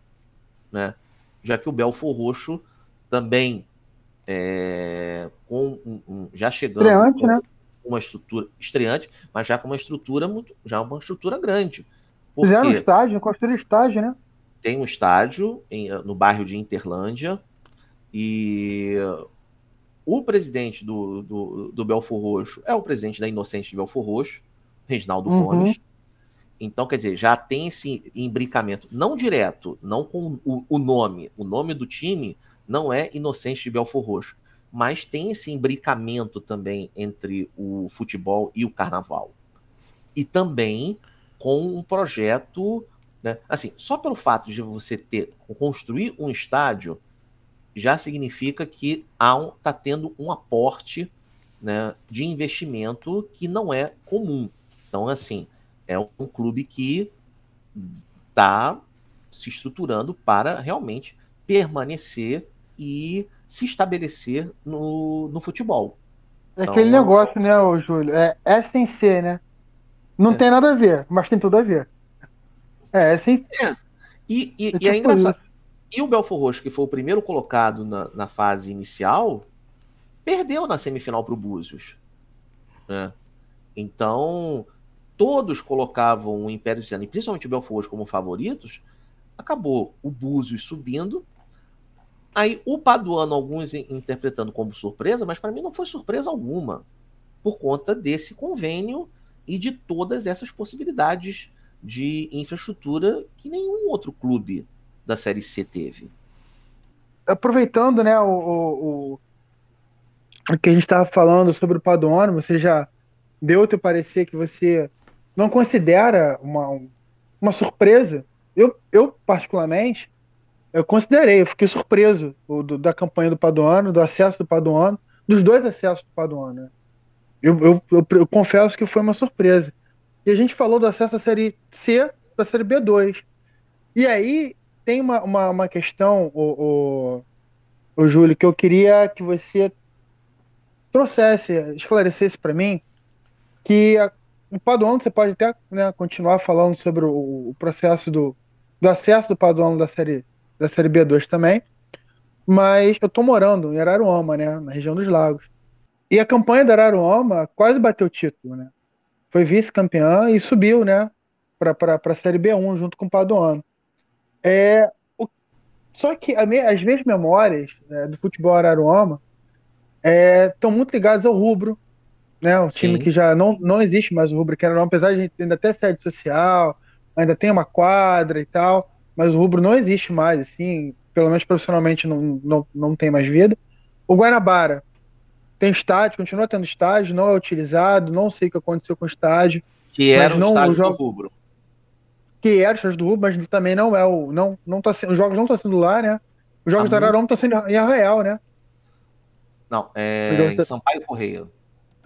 Né? Já que o Belfor Roxo também é, com um, um, já chegando estreante, com né? uma estrutura estreante, mas já com uma estrutura muito, já uma estrutura grande. Fizeram um estádio, construíram estádio, né? tem um estádio em, no bairro de Interlândia e o presidente do, do, do Belfor Roxo é o presidente da Inocente de Belfor Roxo, Reginaldo uhum. Gomes. Então, quer dizer, já tem esse imbricamento, não direto, não com o, o, nome. O nome do time não é Inocente de Belfor Roxo, mas tem esse imbricamento também entre o futebol e o carnaval. E também com um projeto né? Assim, só pelo fato de você ter construir um estádio já significa que há um, tá tendo um aporte né, de investimento que não é comum. Então, assim, é um clube que está se estruturando para realmente permanecer e se estabelecer no, no futebol. É então, aquele negócio, né, Júlio? É, é sem ser, né? Não é. tem nada a ver, mas tem tudo a ver. É, sim. É. E, e, é, e é engraçado. E o Belfor Roxo, que foi o primeiro colocado na, na fase inicial, perdeu na semifinal para o Búzios. Né? Então, todos colocavam o Império Serrano, e principalmente o Belfor Roxo, como favoritos. Acabou o Búzios subindo. Aí o Paduano, alguns interpretando como surpresa, mas para mim não foi surpresa alguma, por conta desse convênio e de todas essas possibilidades de infraestrutura que nenhum outro clube da Série C teve. Aproveitando, né, o, o, o que a gente estava falando sobre o Paduano, você já deu o teu parecer que você não considera uma, uma surpresa. Eu, eu, particularmente, eu considerei, eu fiquei surpreso do, da campanha do Paduano, do acesso do Paduano, dos dois acessos do Paduano. Né? Eu, eu, eu, eu confesso que foi uma surpresa. E a gente falou do acesso à Série C da Série B2. E aí tem uma, uma, uma questão, o, o, o Júlio, que eu queria que você trouxesse, esclarecesse para mim, que a, no Paduano você pode até né, continuar falando sobre o, o, processo do, do acesso do Paduano da série, da série B2 também, mas eu estou morando em Araruama, né, na região dos lagos. E a campanha da Araruama quase bateu o título, né? foi vice-campeã e subiu, né, para a Série B1 junto com o Paduano. É, o, só que me, as minhas memórias né, do futebol Araruama estão é, muito ligadas ao rubro, né, um Sim. time que já não, não existe mais o rubro que Araruama, apesar de a gente ainda ter sede social, ainda tem uma quadra e tal, mas o rubro não existe mais, assim, pelo menos profissionalmente não, não, não tem mais vida. O Guanabara tem estádio, continua tendo estádio, não é utilizado, não sei o que aconteceu com o estádio. Que era o estádio jogo, do rubro. Que era o estádio do rubro, mas também não é o. Não, não tá, os jogos não estão sendo lá, né? Os jogos da Araroma estão sendo em Arraial, né? Não, é em Sampaio Correia.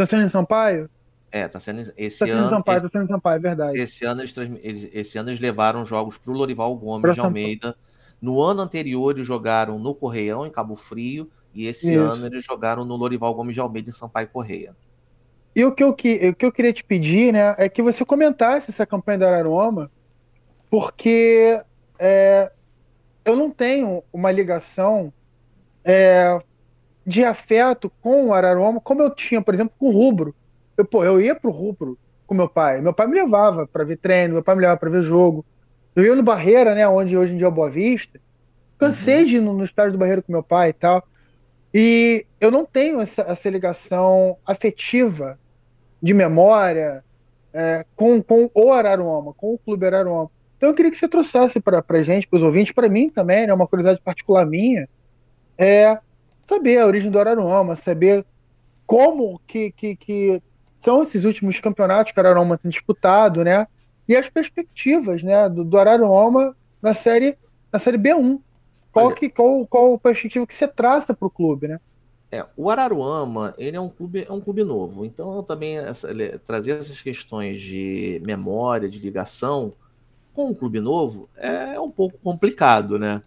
Sendo em Sampaio? É, tá sendo esse tá sendo ano. Sampaio, esse, tá sendo Sampaio, é verdade. Esse ano eles, eles, esse ano eles levaram jogos para o Lorival Gomes pra de Almeida. No ano anterior eles jogaram no Correião, em Cabo Frio, e esse Isso. ano eles jogaram no Lorival Gomes de Almeida, em Sampaio Correia. E o que, eu, o que eu queria te pedir, né, é que você comentasse essa campanha da Araruama, porque é, eu não tenho uma ligação é, de afeto com o Araruama como eu tinha, por exemplo, com o Rubro. Eu, pô, eu ia pro Rubro com meu pai. Meu pai me levava para ver treino, meu pai me levava para ver jogo. Eu ia no Barreira, né, onde hoje em dia é o Boa Vista. Cansei uhum. de ir no, no estádio do Barreira com meu pai e tal. E eu não tenho essa, essa ligação afetiva de memória é, com, com o Araruama, com o Clube Araruama. Então eu queria que você trouxesse para a gente, para os ouvintes, para mim também, né, uma curiosidade particular minha, é saber a origem do Araruama, saber como que, que, que são esses últimos campeonatos que o Araruama tem disputado, né? E as perspectivas, né, do, do Araruama na série na série B1. Qual, que, qual, qual a perspectiva que você traça para o clube, né? É, o Araruama, ele é um clube, é um clube novo. Então, também essa, trazer essas questões de memória, de ligação com um clube novo é um pouco complicado, né?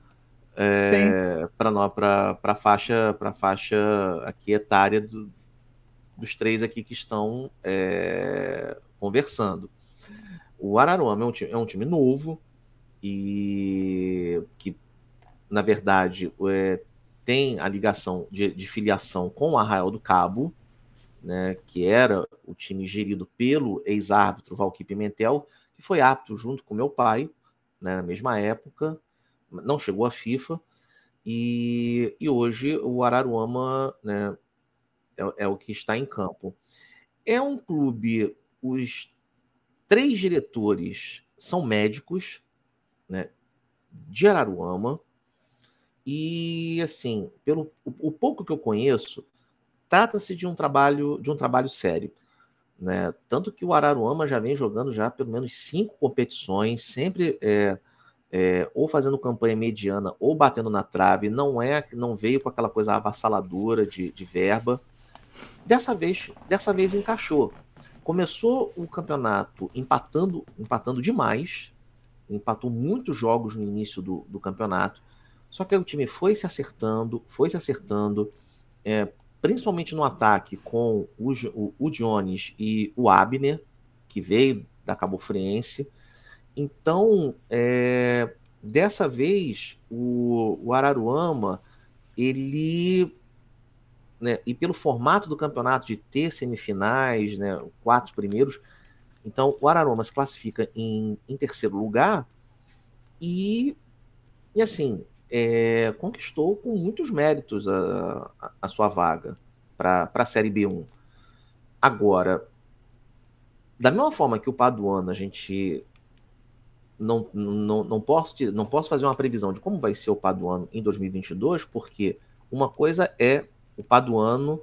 É, para a faixa para faixa aqui etária do, dos três aqui que estão é, conversando. O Araruama é um, time, é um time novo e que na verdade, é, tem a ligação de, de, filiação com o Arraial do Cabo, né, que era o time gerido pelo ex-árbitro Valquí Pimentel, que foi apto junto com meu pai, né, na mesma época, não chegou à FIFA, e, e hoje o Araruama né, é, é o que está em campo. É um clube, os três diretores são médicos, né, de Araruama, e assim, pelo o, o pouco que eu conheço, trata-se de um trabalho de um trabalho sério. Né? Tanto que o Araruama já vem jogando já pelo menos cinco competições, sempre é, é, ou fazendo campanha mediana ou batendo na trave. Não é, não veio com aquela coisa avassaladora de, de verba. Dessa vez, dessa vez encaixou. Começou o campeonato empatando, empatando demais, empatou muitos jogos no início do, do campeonato. Só que o time foi se acertando, foi se acertando, é, principalmente no ataque com o, o, o, Jones e o Abner, que veio da Cabo Friense. Então, é, dessa vez, o, o Araruama, ele né, e pelo formato do campeonato de ter semifinais, né, quatro primeiros, então o Araruama se classifica em, em terceiro lugar e, e assim, é, conquistou com muitos méritos a, a, a sua vaga para a Série B1. Agora, da mesma forma que o Paduano, a gente não, não, não, posso, não posso fazer uma previsão de como vai ser o Paduano em 2022, porque uma coisa é o Paduano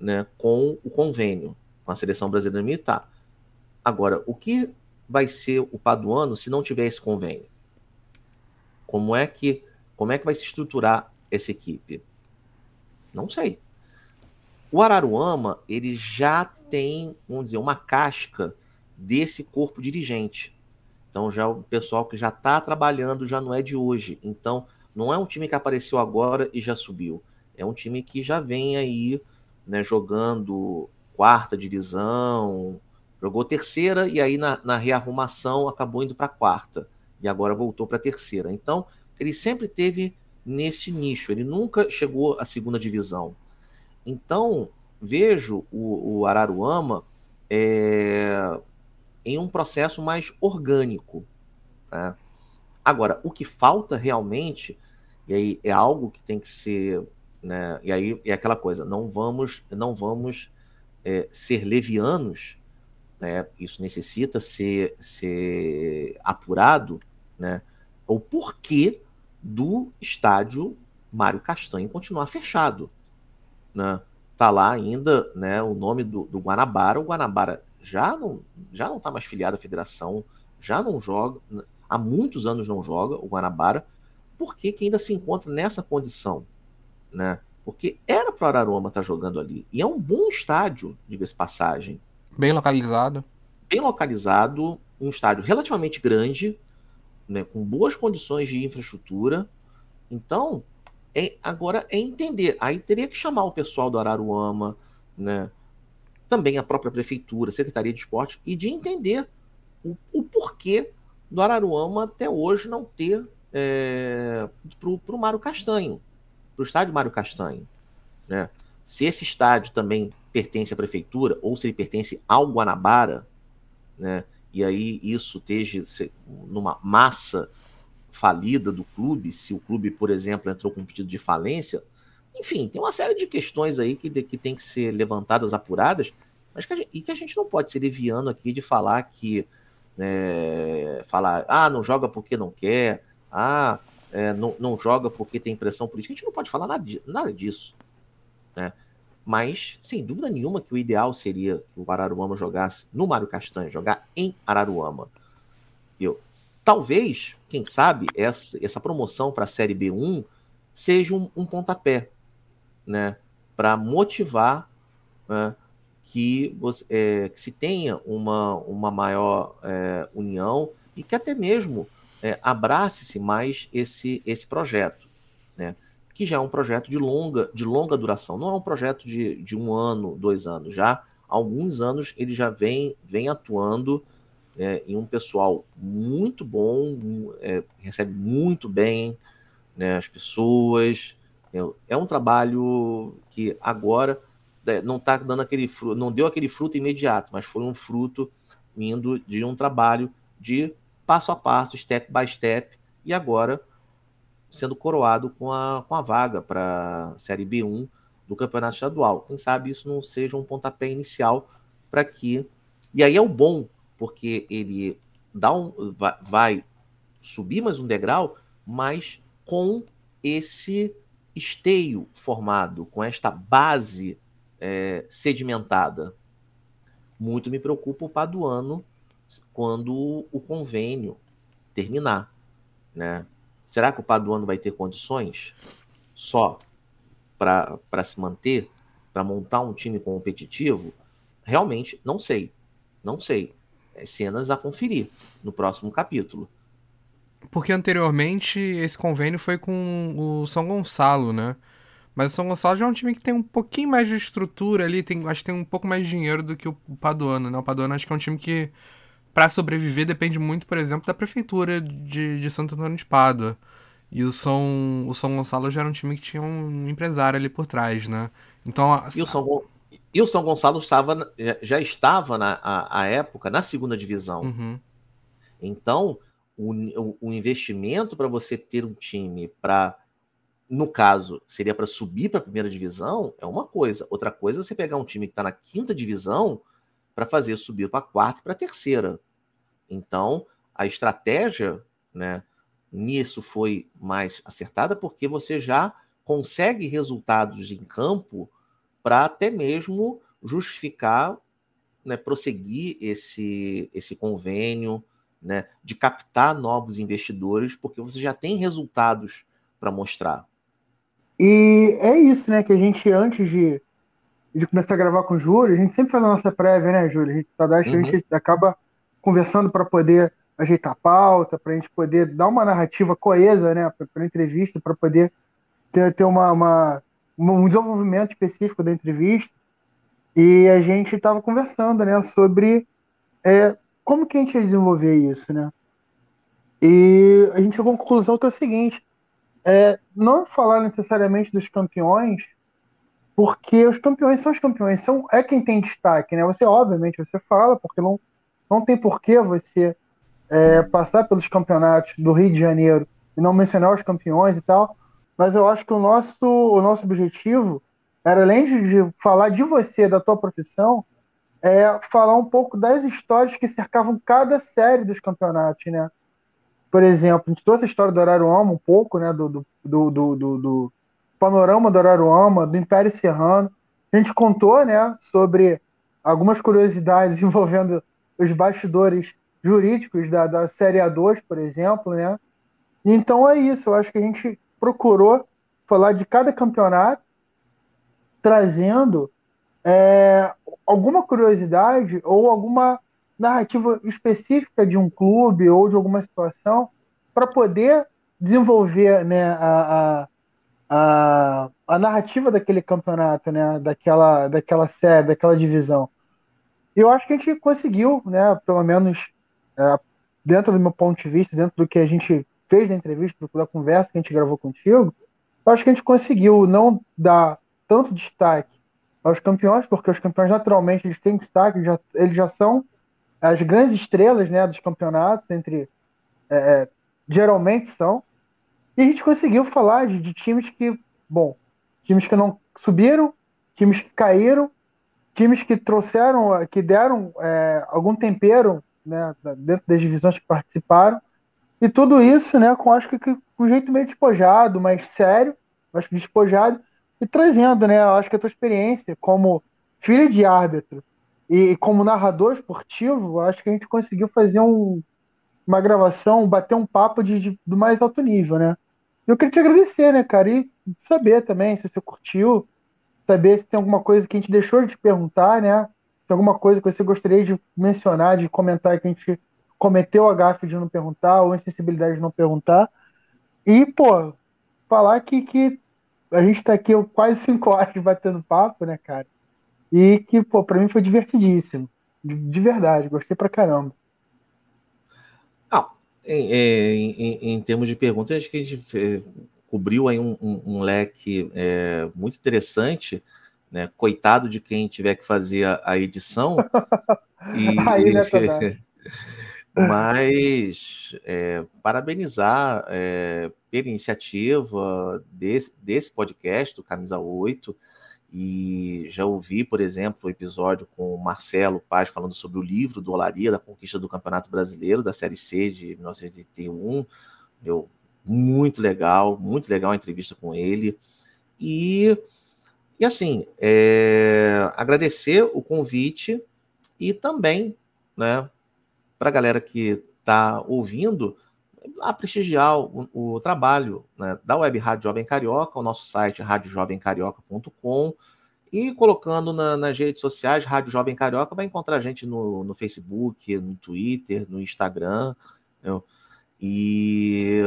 né, com o convênio com a seleção brasileira militar. Agora, o que vai ser o Paduano se não tiver esse convênio? Como é que como é que vai se estruturar essa equipe? Não sei. O Araruama, ele já tem, vamos dizer, uma casca desse corpo dirigente. Então, já o pessoal que já está trabalhando já não é de hoje. Então, não é um time que apareceu agora e já subiu. É um time que já vem aí né, jogando quarta divisão, jogou terceira e aí na, na rearrumação acabou indo para quarta e agora voltou para terceira. Então, ele sempre teve nesse nicho, ele nunca chegou à segunda divisão. Então, vejo o, o Araruama é, em um processo mais orgânico. Né? Agora, o que falta realmente, e aí é algo que tem que ser, né, e aí é aquela coisa, não vamos, não vamos é, ser levianos, né, isso necessita ser, ser apurado, né, o porquê do estádio Mário Castanho continuar fechado. Né? Tá lá ainda né, o nome do, do Guanabara. O Guanabara já não já não está mais filiado à federação, já não joga, há muitos anos não joga o Guanabara. Por que, que ainda se encontra nessa condição? Né? Porque era para o Araroma estar tá jogando ali. E é um bom estádio, diga-se passagem. Bem localizado. Bem localizado, um estádio relativamente grande, né, com boas condições de infraestrutura. Então, é, agora é entender. Aí teria que chamar o pessoal do Araruama, né, também a própria prefeitura, Secretaria de Esporte, e de entender o, o porquê do Araruama até hoje não ter é, para o Mário Castanho, para o estádio Mário Castanho. Né? Se esse estádio também pertence à prefeitura, ou se ele pertence ao Guanabara, né? e aí isso esteja numa massa falida do clube, se o clube, por exemplo, entrou com um pedido de falência, enfim, tem uma série de questões aí que, que tem que ser levantadas, apuradas, mas que gente, e que a gente não pode ser deviando aqui de falar que é, falar, ah, não joga porque não quer, ah, é, não, não joga porque tem pressão política. A gente não pode falar nada, nada disso. Né? Mas, sem dúvida nenhuma, que o ideal seria que o Araruama jogasse no Mário Castanho, jogar em Araruama. Eu, talvez, quem sabe, essa, essa promoção para a Série B1 seja um, um pontapé né, para motivar né, que, você, é, que se tenha uma, uma maior é, união e que até mesmo é, abrace-se mais esse, esse projeto, né? que já é um projeto de longa, de longa duração, não é um projeto de, de um ano, dois anos, já há alguns anos ele já vem, vem atuando é, em um pessoal muito bom, é, recebe muito bem né, as pessoas, é, é um trabalho que agora é, não está dando aquele fruto, não deu aquele fruto imediato, mas foi um fruto vindo de um trabalho de passo a passo, step by step, e agora sendo coroado com a, com a vaga para a Série B1 do Campeonato Estadual. Quem sabe isso não seja um pontapé inicial para que. E aí é o bom, porque ele dá um, vai subir mais um degrau, mas com esse esteio formado, com esta base é, sedimentada. Muito me preocupa o Paduano quando o convênio terminar. Né? Será que o Paduano vai ter condições só para se manter, para montar um time competitivo? Realmente, não sei. Não sei. É cenas a conferir no próximo capítulo. Porque anteriormente esse convênio foi com o São Gonçalo, né? Mas o São Gonçalo já é um time que tem um pouquinho mais de estrutura ali, tem, acho que tem um pouco mais de dinheiro do que o Paduano, né? O Paduano acho que é um time que, para sobreviver, depende muito, por exemplo, da prefeitura de, de Santo Antônio de Pádua. E o São, o São Gonçalo já era um time que tinha um empresário ali por trás, né? Então, a... e, o São, e o São Gonçalo estava, já estava na a, a época na segunda divisão. Uhum. Então, o, o investimento para você ter um time para no caso, seria para subir para a primeira divisão, é uma coisa. Outra coisa é você pegar um time que está na quinta divisão para fazer subir para a quarta e para a terceira. Então, a estratégia né, nisso foi mais acertada porque você já consegue resultados em campo para até mesmo justificar, né, prosseguir esse, esse convênio, né, de captar novos investidores, porque você já tem resultados para mostrar. E é isso, né? Que a gente, antes de, de começar a gravar com o Júlio, a gente sempre faz a nossa prévia, né, Júlio? A gente, tá, uhum. a gente acaba conversando para poder ajeitar a pauta, para a gente poder dar uma narrativa coesa, né, para a entrevista, para poder ter, ter uma, uma, um desenvolvimento específico da entrevista. E a gente estava conversando, né, sobre é, como que a gente ia desenvolver isso, né? E a gente chegou à conclusão que é o seguinte: é, não falar necessariamente dos campeões, porque os campeões são os campeões, são, é quem tem destaque, né? Você, obviamente, você fala, porque não, não tem porquê você é, passar pelos campeonatos do Rio de Janeiro e não mencionar os campeões e tal, mas eu acho que o nosso, o nosso objetivo era, além de falar de você, da tua profissão, é falar um pouco das histórias que cercavam cada série dos campeonatos, né? por exemplo, a gente trouxe a história do Araruama um pouco, né, do, do, do, do, do panorama do Araruama, do Império Serrano. A gente contou, né, sobre algumas curiosidades envolvendo os bastidores jurídicos da, da Série A2, por exemplo, né? Então é isso, eu acho que a gente procurou falar de cada campeonato, trazendo é, alguma curiosidade ou alguma narrativa específica de um clube ou de alguma situação para poder desenvolver né, a, a, a, narrativa daquele campeonato, né, daquela, daquela série, daquela divisão. Eu acho que a gente conseguiu, né, pelo menos é, dentro do meu ponto de vista, dentro do que a gente fez da entrevista, da conversa que a gente gravou contigo, eu acho que a gente conseguiu não dar tanto destaque aos campeões, porque os campeões naturalmente eles têm destaque, eles já, eles já são as grandes estrelas né, dos campeonatos, entre é, é, geralmente são. E a gente conseguiu falar de, de, times que, bom, times que não subiram, times que caíram, times que trouxeram, que deram é, algum tempero né, dentro das divisões que participaram. E tudo isso, né, com acho que com um jeito meio despojado, mais sério, acho que despojado, e trazendo, né, acho que a tua experiência como filho de árbitro e como narrador esportivo, acho que a gente conseguiu fazer um, uma gravação, bater um papo de, de, do mais alto nível, né? Eu queria te agradecer, né, cara? E saber também se você curtiu, saber se tem alguma coisa que a gente deixou de perguntar, né? Se alguma coisa que você gostaria de mencionar, de comentar que a gente cometeu a gafe de não perguntar ou insensibilidade de não perguntar. E, pô, falar que, que a gente tá aqui quase cinco horas batendo papo, né, cara? E que, pô, pra mim foi divertidíssimo. De, de verdade, gostei pra caramba. Ah, em, em, em, termos de perguntas, acho que a gente é, cobriu aí um, um, um leque é, muito interessante, né? Coitado de quem tiver que fazer a, a edição. e, aí, né, mas é, parabenizar é, pela iniciativa desse, desse podcast, do Camisa 8, e já ouvi, por exemplo, o episódio com o Marcelo Paz falando sobre o livro do Olaria, da conquista do Campeonato Brasileiro, da Série C de 1981. Meu, muito legal, muito legal a entrevista com ele. E, e assim, é, agradecer o convite e também, né, para a galera que está ouvindo, a prestigiar o, o trabalho né, da Web Rádio Jovem Carioca, o nosso site radiojovemcarioca.com e colocando na, nas redes sociais Rádio Jovem Carioca, vai encontrar a gente no, no Facebook, no Twitter, no Instagram. E,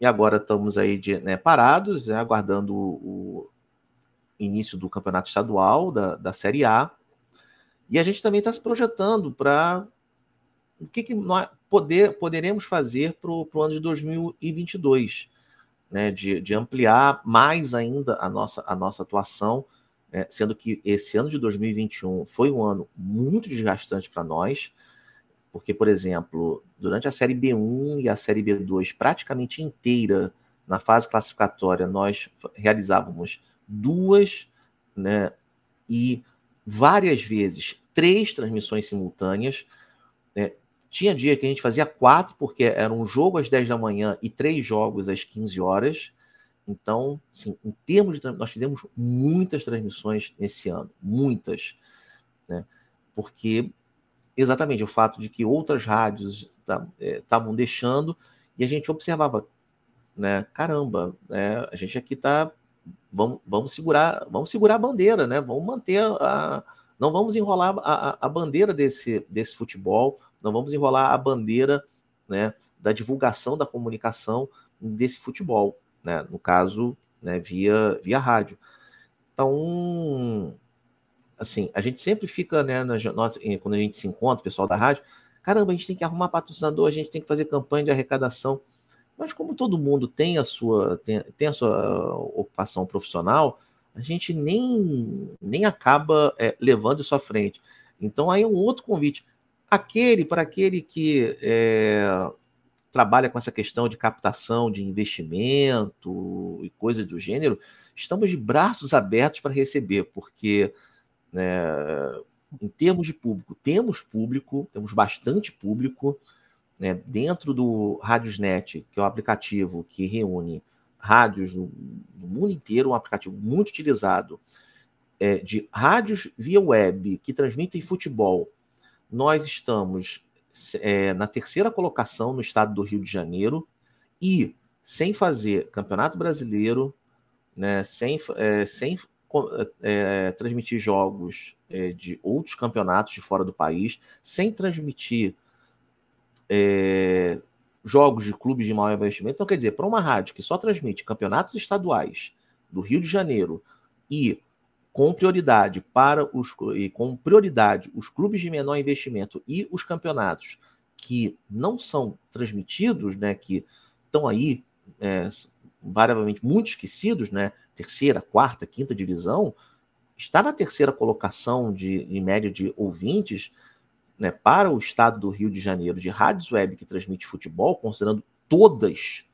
e agora estamos aí de, né, parados, né, aguardando o, o, início do campeonato estadual da, da Série A. E a gente também está se projetando para o que, que nós poder, poderemos fazer para o ano de 2022, né, de, de, ampliar mais ainda a nossa, a nossa atuação, né, sendo que esse ano de 2021 foi um ano muito desgastante para nós, porque, por exemplo, durante a Série B1 e a Série B2 praticamente inteira, na fase classificatória, nós realizávamos duas né, e várias vezes três transmissões simultâneas, tinha dia que a gente fazia quatro, porque era um jogo às 10 da manhã e três jogos às 15 horas. Então, assim, em termos de nós fizemos muitas transmissões nesse ano, muitas, né? Porque exatamente o fato de que outras rádios estavam é, deixando e a gente observava, né? Caramba, né? A gente aqui tá vamos, vamos segurar, vamos segurar a bandeira, né? Vamos manter a, não vamos enrolar a, a, bandeira desse, desse futebol, não vamos enrolar a bandeira né, da divulgação da comunicação desse futebol, né, no caso, né, via, via rádio. Então, assim, a gente sempre fica, né, nossa, quando a gente se encontra, o pessoal da rádio, caramba, a gente tem que arrumar patrocinador, a gente tem que fazer campanha de arrecadação. Mas como todo mundo tem a sua, tem, tem a sua ocupação profissional, a gente nem, nem acaba é, levando isso à frente. Então, aí é um outro convite. Aquele, para aquele que é, trabalha com essa questão de captação de investimento e coisas do gênero, estamos de braços abertos para receber, porque né, em termos de público, temos público, temos bastante público né, dentro do Radiosnet, que é o aplicativo que reúne rádios no, no mundo inteiro, um aplicativo muito utilizado é, de rádios via web que transmitem futebol. Nós estamos é, na terceira colocação no estado do Rio de Janeiro e sem fazer Campeonato Brasileiro, né, sem, é, sem é, transmitir jogos é, de outros campeonatos de fora do país, sem transmitir é, jogos de clubes de maior investimento. Então, quer dizer, para uma rádio que só transmite campeonatos estaduais do Rio de Janeiro e com prioridade para os e com prioridade os clubes de menor investimento e os campeonatos que não são transmitidos, né, que estão aí é, variavelmente muito esquecidos, né, terceira, quarta, quinta divisão, está na terceira colocação de em média de ouvintes, né, para o estado do Rio de Janeiro de rádios web que transmite futebol, considerando todas,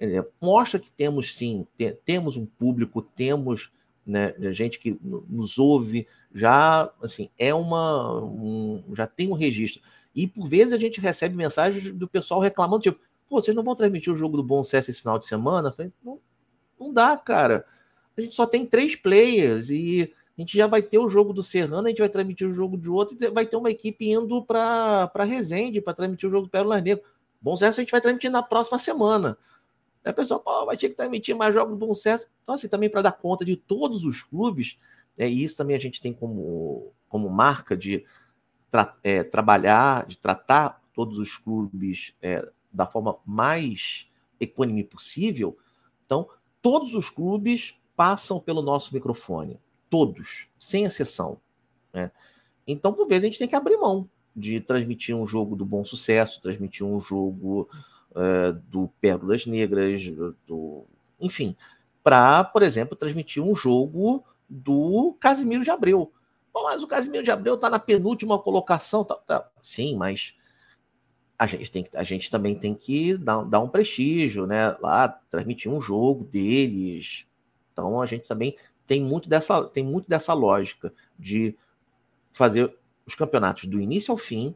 é, mostra que temos sim, te, temos um público, temos né, gente que nos ouve, já assim é uma, um, já tem um registro. E por vezes a gente recebe mensagens do pessoal reclamando, tipo, pô, vocês não vão transmitir o jogo do Bom Sucesso esse final de semana? falei, não, não dá, cara. A gente só tem três players e a gente já vai ter o jogo do Serrano, a gente vai transmitir o jogo de outro e vai ter uma equipe indo para Resende para transmitir o jogo do Pérola Negro. Bom sucesso a gente vai transmitir na próxima semana. Aí o pessoal, pô, vai ter que transmitir mais jogos do Bom sucesso. Então, assim, também para dar conta de todos os clubes, é, e isso também a gente tem como, como marca de tra é, trabalhar, de tratar todos os clubes é, da forma mais equânime possível. Então, todos os clubes passam pelo nosso microfone todos, sem exceção. Né? Então, por vezes, a gente tem que abrir mão de transmitir um jogo do bom sucesso, transmitir um jogo uh, do Pérolas Negras, do, enfim, para, por exemplo, transmitir um jogo do Casimiro de Abreu. Bom, mas o Casimiro de Abreu está na penúltima colocação. Tá, tá. Sim, mas a gente, tem, a gente também tem que dar, dar um prestígio, né? Lá, transmitir um jogo deles. Então a gente também tem muito dessa, tem muito dessa lógica de fazer os campeonatos do início ao fim,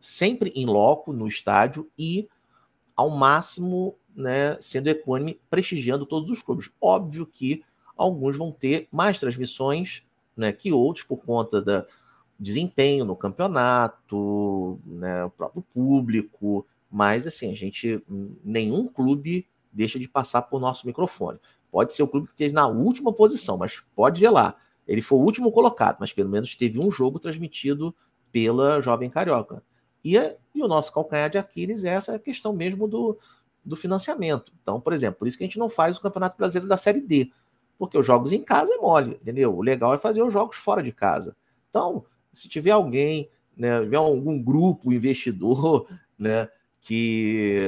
sempre em loco, no estádio e ao máximo né, sendo equânime, prestigiando todos os clubes. Óbvio que alguns vão ter mais transmissões né, que outros por conta do desempenho no campeonato, né, o próprio público, mas assim, a gente nenhum clube deixa de passar por nosso microfone. Pode ser o clube que esteja na última posição, mas pode ver lá. Ele foi o último colocado, mas pelo menos teve um jogo transmitido pela Jovem Carioca. E, e o nosso calcanhar de Aquiles é essa questão mesmo do, do financiamento. Então, por exemplo, por isso que a gente não faz o Campeonato Brasileiro da Série D, porque os jogos em casa é mole, entendeu? O legal é fazer os jogos fora de casa. Então, se tiver alguém, né, tiver algum grupo investidor, né, que,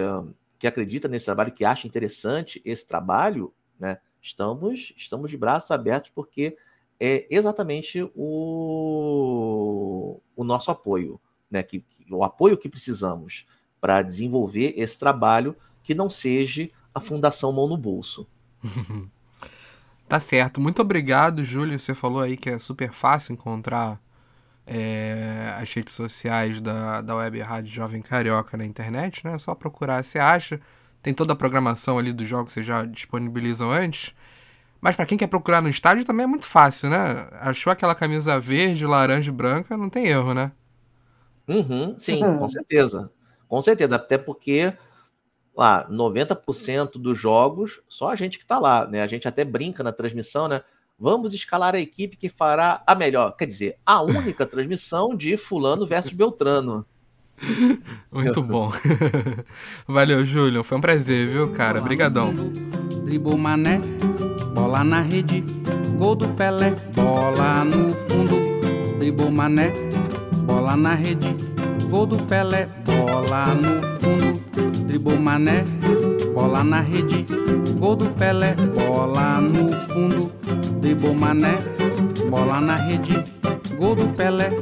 que acredita nesse trabalho, que acha interessante esse trabalho, né? Estamos, estamos de braços abertos porque é exatamente o, o nosso apoio, né? Que, o apoio que precisamos para desenvolver esse trabalho que não seja a Fundação Mão no Bolso. tá certo. Muito obrigado, Júlio. Você falou aí que é super fácil encontrar é, as redes sociais da, da Web Rádio Jovem Carioca na internet, né? É só procurar, você acha. Tem toda a programação ali do jogo que vocês já disponibilizam antes. Mas para quem quer procurar no estádio também é muito fácil, né? Achou aquela camisa verde, laranja e branca, não tem erro, né? Uhum, sim, uhum. com certeza. Com certeza, até porque lá, 90% dos jogos, só a gente que tá lá, né? A gente até brinca na transmissão, né? Vamos escalar a equipe que fará a melhor, quer dizer, a única transmissão de fulano versus Beltrano. Muito bom. Valeu, Júlio. Foi um prazer, viu, cara? Obrigadão. Dribou Mané, bola na rede, gol do Pelé, bola no fundo. Dribou Mané, bola na rede, gol do Pelé, bola no fundo. Dribou Mané, bola na rede, gol do Pelé, bola no fundo. Dribou Mané, bola na rede, gol do Pelé,